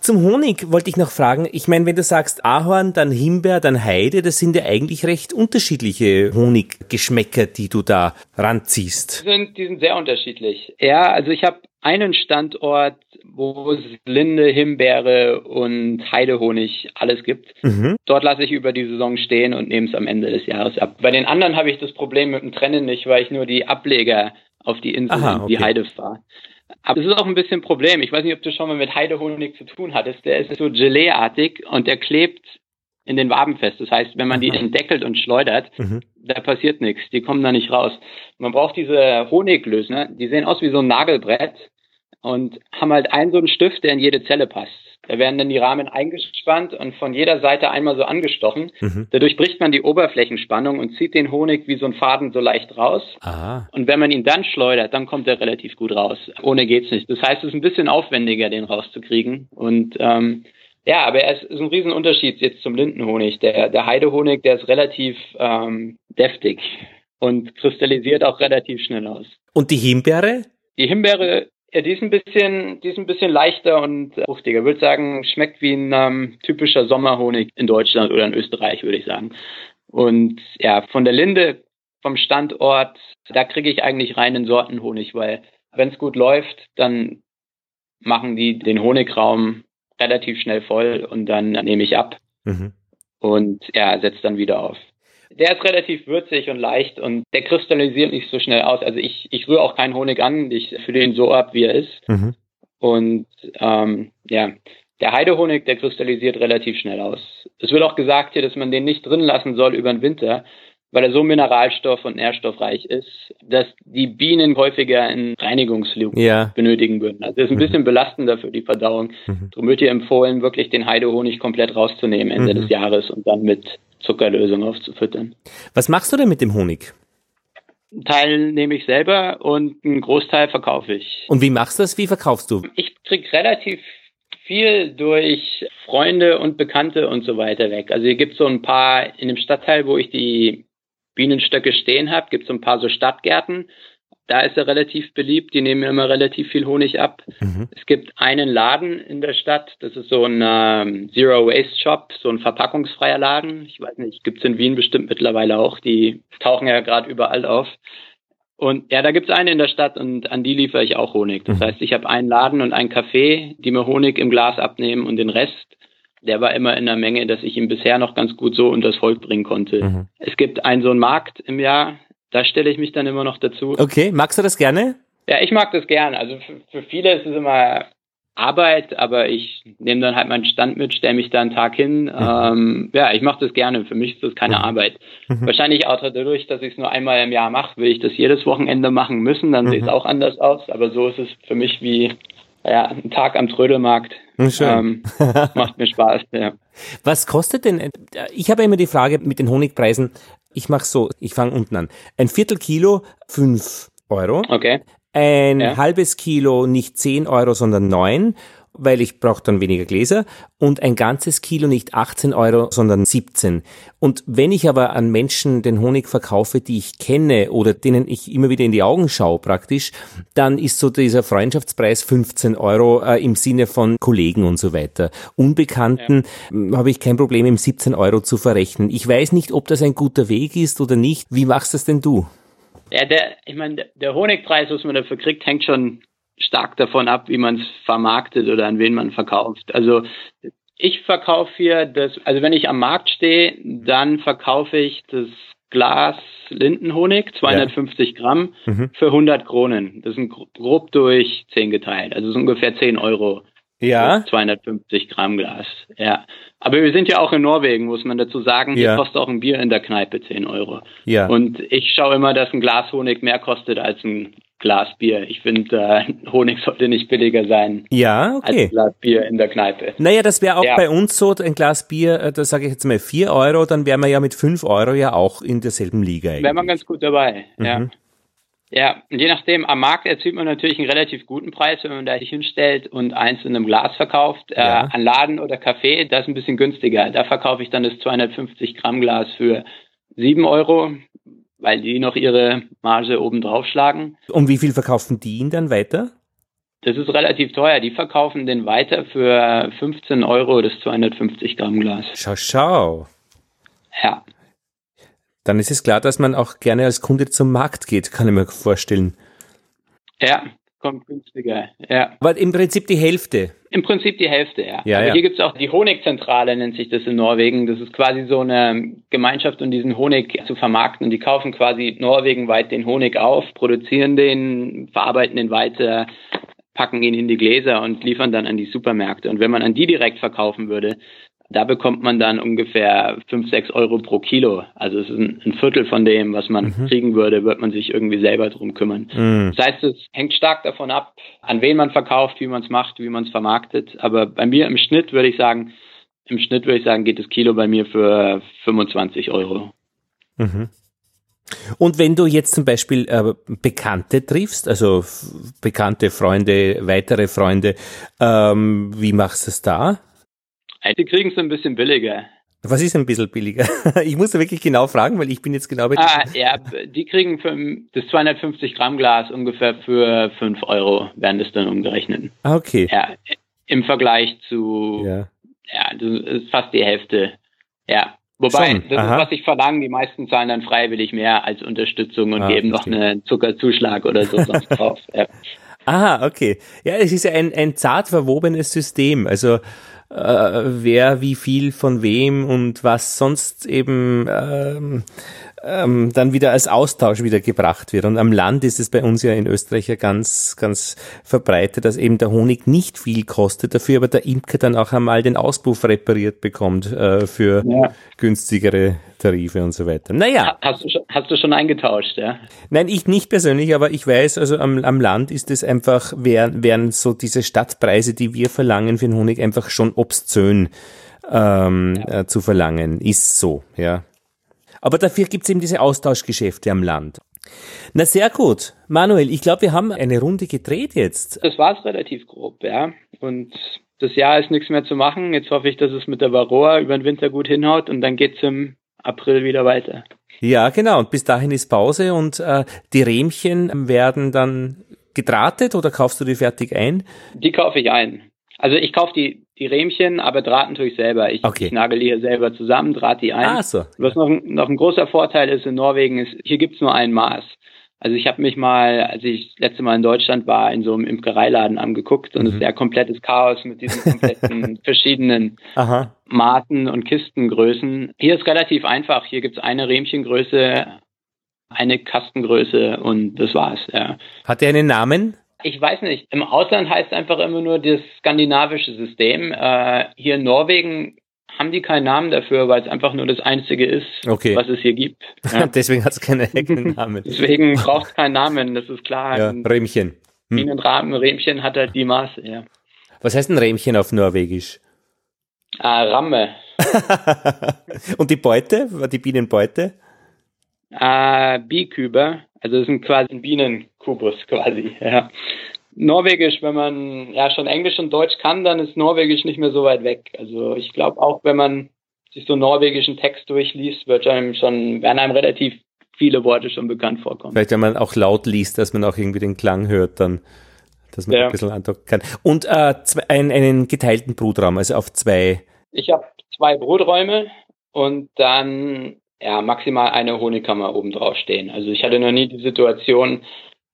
Zum Honig wollte ich noch fragen. Ich meine, wenn du sagst Ahorn, dann Himbeer, dann Heide, das sind ja eigentlich recht unterschiedliche Honiggeschmäcker, die du da ranziehst. Die sind, die sind sehr unterschiedlich. Ja, also ich habe einen Standort, wo es Linde, Himbeere und Heidehonig alles gibt. Mhm. Dort lasse ich über die Saison stehen und nehme es am Ende des Jahres ab. Bei den anderen habe ich das Problem mit dem Trennen nicht, weil ich nur die Ableger auf die Insel, Aha, okay. die Heide fahre. Aber es ist auch ein bisschen ein Problem. Ich weiß nicht, ob du schon mal mit Heidehonig zu tun hattest. Der ist so Gelee-artig und der klebt in den Waben fest. Das heißt, wenn man die entdeckelt und schleudert, mhm. da passiert nichts. Die kommen da nicht raus. Man braucht diese Honiglösner. Die sehen aus wie so ein Nagelbrett und haben halt einen so einen Stift, der in jede Zelle passt. Da werden dann die Rahmen eingespannt und von jeder Seite einmal so angestochen. Mhm. Dadurch bricht man die Oberflächenspannung und zieht den Honig wie so ein Faden so leicht raus. Aha. Und wenn man ihn dann schleudert, dann kommt er relativ gut raus. Ohne geht's nicht. Das heißt, es ist ein bisschen aufwendiger, den rauszukriegen. Und ähm, ja, aber es ist ein Riesenunterschied jetzt zum Lindenhonig. Der, der Heidehonig, der ist relativ ähm, deftig und kristallisiert auch relativ schnell aus. Und die Himbeere? Die Himbeere ja, die ist ein bisschen, die ist ein bisschen leichter und fruchtiger. Ich würde sagen, schmeckt wie ein ähm, typischer Sommerhonig in Deutschland oder in Österreich, würde ich sagen. Und ja, von der Linde, vom Standort, da kriege ich eigentlich reinen Sortenhonig, weil wenn es gut läuft, dann machen die den Honigraum relativ schnell voll und dann nehme ich ab mhm. und ja, setzt dann wieder auf. Der ist relativ würzig und leicht und der kristallisiert nicht so schnell aus. Also ich, ich rühre auch keinen Honig an, ich fülle ihn so ab, wie er ist. Mhm. Und ähm, ja, der Heidehonig, der kristallisiert relativ schnell aus. Es wird auch gesagt hier, dass man den nicht drin lassen soll über den Winter, weil er so mineralstoff- und nährstoffreich ist, dass die Bienen häufiger einen Reinigungsflug ja. benötigen würden. Also das ist ein mhm. bisschen belastender für die Verdauung. Mhm. Darum wird hier empfohlen, wirklich den Heidehonig komplett rauszunehmen Ende mhm. des Jahres und dann mit Zuckerlösung aufzufüttern. Was machst du denn mit dem Honig? Ein Teil nehme ich selber und einen Großteil verkaufe ich. Und wie machst du das? Wie verkaufst du? Ich kriege relativ viel durch Freunde und Bekannte und so weiter weg. Also hier gibt es so ein paar in dem Stadtteil, wo ich die Bienenstöcke stehen habe, gibt es so ein paar so Stadtgärten da ist er relativ beliebt. Die nehmen immer relativ viel Honig ab. Mhm. Es gibt einen Laden in der Stadt. Das ist so ein ähm, Zero Waste Shop, so ein verpackungsfreier Laden. Ich weiß nicht, gibt es in Wien bestimmt mittlerweile auch. Die tauchen ja gerade überall auf. Und ja, da gibt es eine in der Stadt und an die liefere ich auch Honig. Das mhm. heißt, ich habe einen Laden und ein Café, die mir Honig im Glas abnehmen und den Rest, der war immer in der Menge, dass ich ihn bisher noch ganz gut so unters Volk bringen konnte. Mhm. Es gibt einen so einen Markt im Jahr, da stelle ich mich dann immer noch dazu. Okay, magst du das gerne? Ja, ich mag das gerne. Also für, für viele ist es immer Arbeit, aber ich nehme dann halt meinen Stand mit, stelle mich da einen Tag hin. Mhm. Ähm, ja, ich mache das gerne. Für mich ist das keine mhm. Arbeit. Mhm. Wahrscheinlich auch dadurch, dass ich es nur einmal im Jahr mache, will ich das jedes Wochenende machen müssen, dann sieht es mhm. auch anders aus. Aber so ist es für mich wie ja, ein Tag am Trödelmarkt. Schön. Ähm, macht mir Spaß, ja. Was kostet denn, ich habe immer die Frage mit den Honigpreisen, ich mache so, ich fange unten an. Ein Viertel Kilo, fünf Euro. Okay. Ein ja. halbes Kilo nicht zehn Euro, sondern neun weil ich brauche dann weniger Gläser und ein ganzes Kilo nicht 18 Euro, sondern 17. Und wenn ich aber an Menschen den Honig verkaufe, die ich kenne oder denen ich immer wieder in die Augen schaue praktisch, dann ist so dieser Freundschaftspreis 15 Euro äh, im Sinne von Kollegen und so weiter. Unbekannten ja. Hm, habe ich kein Problem, im 17 Euro zu verrechnen. Ich weiß nicht, ob das ein guter Weg ist oder nicht. Wie machst das denn du? Ja, der, ich meine, der Honigpreis, was man dafür kriegt, hängt schon stark davon ab, wie man es vermarktet oder an wen man verkauft. Also ich verkaufe hier das, also wenn ich am Markt stehe, dann verkaufe ich das Glas Lindenhonig, 250 ja. Gramm, mhm. für 100 Kronen. Das sind grob durch 10 geteilt, also so ungefähr 10 Euro. Ja. 250 Gramm Glas. Ja. Aber wir sind ja auch in Norwegen, muss man dazu sagen. Hier ja. kostet auch ein Bier in der Kneipe 10 Euro. Ja. Und ich schaue immer, dass ein Glas Honig mehr kostet als ein Glas Bier. Ich finde, äh, Honig sollte nicht billiger sein. Ja, okay. Als ein Glas Bier in der Kneipe. Naja, das wäre auch ja. bei uns so, ein Glas Bier, äh, da sage ich jetzt mal 4 Euro, dann wären wir ja mit 5 Euro ja auch in derselben Liga. Wäre man ganz gut dabei, mhm. ja. Ja, und je nachdem, am Markt erzielt man natürlich einen relativ guten Preis, wenn man da sich hinstellt und eins in einem Glas verkauft. Äh, ja. Äh, an Laden oder Café, das ist ein bisschen günstiger. Da verkaufe ich dann das 250 Gramm Glas für 7 Euro weil die noch ihre Marge oben drauf schlagen. Und wie viel verkaufen die ihn dann weiter? Das ist relativ teuer. Die verkaufen den weiter für 15 Euro das 250 Gramm Glas. Schau, schau. Ja. Dann ist es klar, dass man auch gerne als Kunde zum Markt geht, kann ich mir vorstellen. Ja, kommt günstiger, ja. Aber im Prinzip die Hälfte. Im Prinzip die Hälfte, ja. ja, Aber ja. hier gibt es auch die Honigzentrale, nennt sich das in Norwegen. Das ist quasi so eine Gemeinschaft, um diesen Honig zu vermarkten. Und die kaufen quasi norwegenweit den Honig auf, produzieren den, verarbeiten den weiter, packen ihn in die Gläser und liefern dann an die Supermärkte. Und wenn man an die direkt verkaufen würde, da bekommt man dann ungefähr 5, 6 Euro pro Kilo. Also es ist ein, ein Viertel von dem, was man mhm. kriegen würde, wird man sich irgendwie selber drum kümmern. Mhm. Das heißt, es hängt stark davon ab, an wen man verkauft, wie man es macht, wie man es vermarktet. Aber bei mir im Schnitt würde ich sagen, im Schnitt würde ich sagen, geht das Kilo bei mir für 25 Euro. Mhm. Und wenn du jetzt zum Beispiel äh, Bekannte triffst, also bekannte Freunde, weitere Freunde, ähm, wie machst du es da? Die kriegen es ein bisschen billiger. Was ist ein bisschen billiger? Ich muss da wirklich genau fragen, weil ich bin jetzt genau bei Ah, ja, die kriegen für das 250 Gramm Glas ungefähr für 5 Euro, werden das dann umgerechnet. Ah, okay. Ja, im Vergleich zu, ja, ja das ist fast die Hälfte. Ja, Wobei, Schon. das Aha. ist, was ich verlange. Die meisten zahlen dann freiwillig mehr als Unterstützung und ah, geben noch einen Zuckerzuschlag oder so sonst drauf. Ja. Aha, okay. Ja, es ist ja ein, ein zart verwobenes System. Also äh, wer wie viel von wem und was sonst eben ähm, ähm, dann wieder als Austausch wieder gebracht wird. Und am Land ist es bei uns ja in Österreich ja ganz, ganz verbreitet, dass eben der Honig nicht viel kostet, dafür aber der Imker dann auch einmal den Auspuff repariert bekommt äh, für ja. günstigere Tarife und so weiter. Naja. Hast du schon, hast du schon eingetauscht, ja? Nein, ich nicht persönlich, aber ich weiß, also am, am Land ist es einfach, wären, wären so diese Stadtpreise, die wir verlangen für den Honig, einfach schon obszön ähm, ja. äh, zu verlangen. Ist so, ja. Aber dafür gibt's eben diese Austauschgeschäfte am Land. Na sehr gut. Manuel, ich glaube, wir haben eine Runde gedreht jetzt. Das war's relativ grob, ja. Und das Jahr ist nichts mehr zu machen. Jetzt hoffe ich, dass es mit der Varroa über den Winter gut hinhaut und dann geht's im April wieder weiter. Ja, genau. Und bis dahin ist Pause und äh, die Rähmchen werden dann gedrahtet oder kaufst du die fertig ein? Die kaufe ich ein. Also ich kaufe die, die Rähmchen, aber drahten tue ich selber. Ich, okay. ich nagel hier selber zusammen, draht die ein. Ah, so. Was noch, noch ein großer Vorteil ist in Norwegen, ist, hier gibt's nur ein Maß. Also ich habe mich mal, als ich das letzte Mal in Deutschland war, in so einem Imkereiladen angeguckt und mhm. es wäre komplettes Chaos mit diesen kompletten verschiedenen Aha. Maßen und Kistengrößen. Hier ist relativ einfach. Hier gibt's eine Rähmchengröße, eine Kastengröße und das war's. Ja. Hat der einen Namen? Ich weiß nicht. Im Ausland heißt es einfach immer nur das skandinavische System. Äh, hier in Norwegen haben die keinen Namen dafür, weil es einfach nur das einzige ist, okay. was es hier gibt. Ja. Deswegen hat es keinen eigenen Namen. Deswegen braucht es keinen Namen, das ist klar. Ja, Rähmchen. Hm. Bienenrahmen, Rähmchen hat halt die Maße, ja. Was heißt ein Rähmchen auf Norwegisch? Ah, Ramme. Und die Beute? Die Bienenbeute? Äh, Biküber. Also es sind quasi ein Bienenkubus quasi, ja. Norwegisch, wenn man ja schon Englisch und Deutsch kann, dann ist Norwegisch nicht mehr so weit weg. Also ich glaube auch, wenn man sich so norwegischen Text durchliest, wird einem schon, werden einem relativ viele Worte schon bekannt vorkommen. Vielleicht, wenn man auch laut liest, dass man auch irgendwie den Klang hört, dann, dass man ja. ein bisschen andocken kann. Und äh, zwei, ein, einen geteilten Brutraum, also auf zwei. Ich habe zwei Bruträume und dann ja, maximal eine Honigkammer oben drauf stehen. Also ich hatte noch nie die Situation,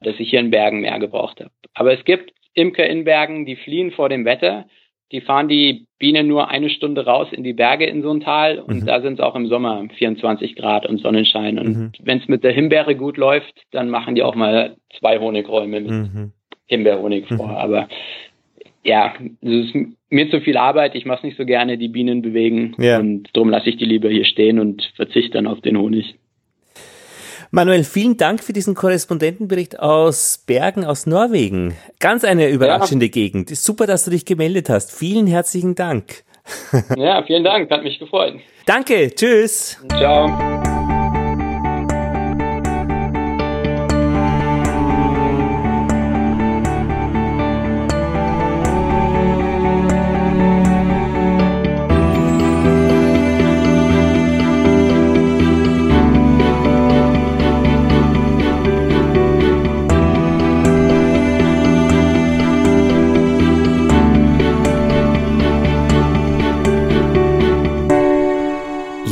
dass ich hier in Bergen mehr gebraucht habe. Aber es gibt Imker in Bergen, die fliehen vor dem Wetter. die fahren die Bienen nur eine Stunde raus in die Berge in so ein Tal und mhm. da sind es auch im Sommer 24 Grad und Sonnenschein. Und mhm. wenn es mit der Himbeere gut läuft, dann machen die auch mal zwei Honigräume mit mhm. Himbeerhonig vor. Mhm. Aber ja, es ist mir zu viel Arbeit, ich mache nicht so gerne, die Bienen bewegen ja. und darum lasse ich die lieber hier stehen und verzichte dann auf den Honig. Manuel, vielen Dank für diesen Korrespondentenbericht aus Bergen aus Norwegen. Ganz eine überraschende ja. Gegend. Super, dass du dich gemeldet hast. Vielen herzlichen Dank. Ja, vielen Dank. Hat mich gefreut. Danke. Tschüss. Ciao.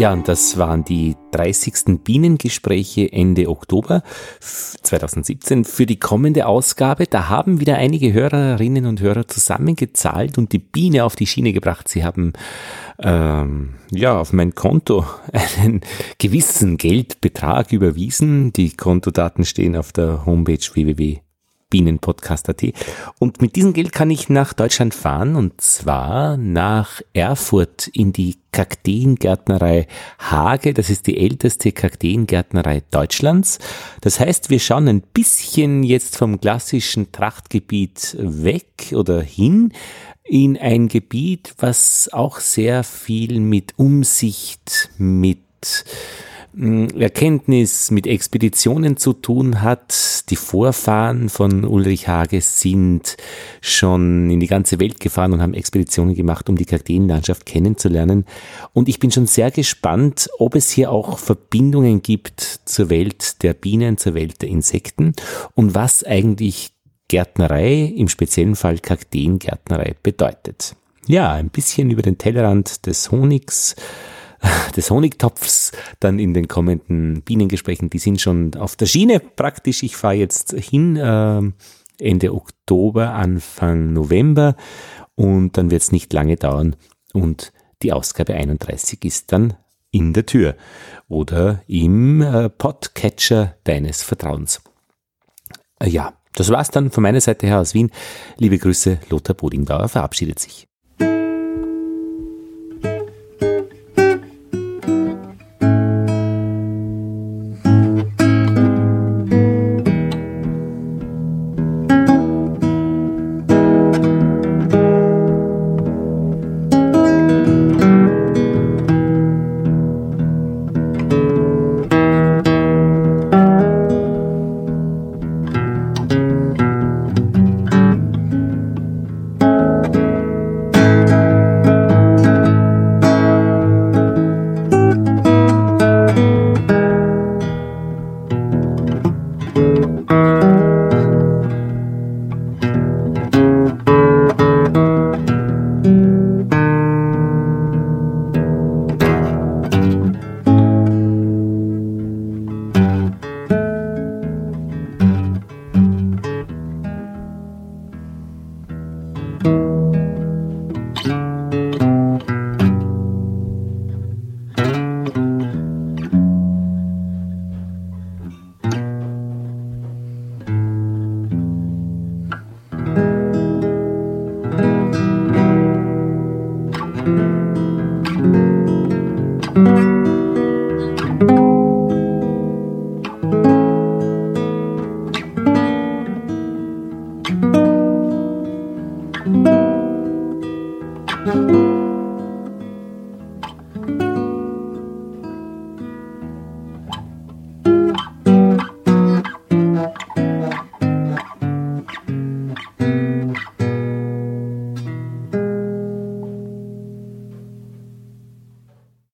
Ja, und das waren die 30. Bienengespräche Ende Oktober 2017 für die kommende Ausgabe. Da haben wieder einige Hörerinnen und Hörer zusammengezahlt und die Biene auf die Schiene gebracht. Sie haben ähm, ja auf mein Konto einen gewissen Geldbetrag überwiesen. Die Kontodaten stehen auf der Homepage www Bienenpodcast.at. Und mit diesem Geld kann ich nach Deutschland fahren und zwar nach Erfurt in die Kakteengärtnerei Hage. Das ist die älteste Kakteengärtnerei Deutschlands. Das heißt, wir schauen ein bisschen jetzt vom klassischen Trachtgebiet weg oder hin in ein Gebiet, was auch sehr viel mit Umsicht, mit Erkenntnis mit Expeditionen zu tun hat. Die Vorfahren von Ulrich Hage sind schon in die ganze Welt gefahren und haben Expeditionen gemacht, um die Kakteenlandschaft kennenzulernen. Und ich bin schon sehr gespannt, ob es hier auch Verbindungen gibt zur Welt der Bienen, zur Welt der Insekten und was eigentlich Gärtnerei, im speziellen Fall Kakteengärtnerei bedeutet. Ja, ein bisschen über den Tellerrand des Honigs des Honigtopfs dann in den kommenden Bienengesprächen. Die sind schon auf der Schiene praktisch. Ich fahre jetzt hin äh, Ende Oktober, Anfang November und dann wird es nicht lange dauern und die Ausgabe 31 ist dann in der Tür oder im äh, Podcatcher deines Vertrauens. Äh, ja, das war's dann von meiner Seite her aus Wien. Liebe Grüße, Lothar Bodingbauer verabschiedet sich.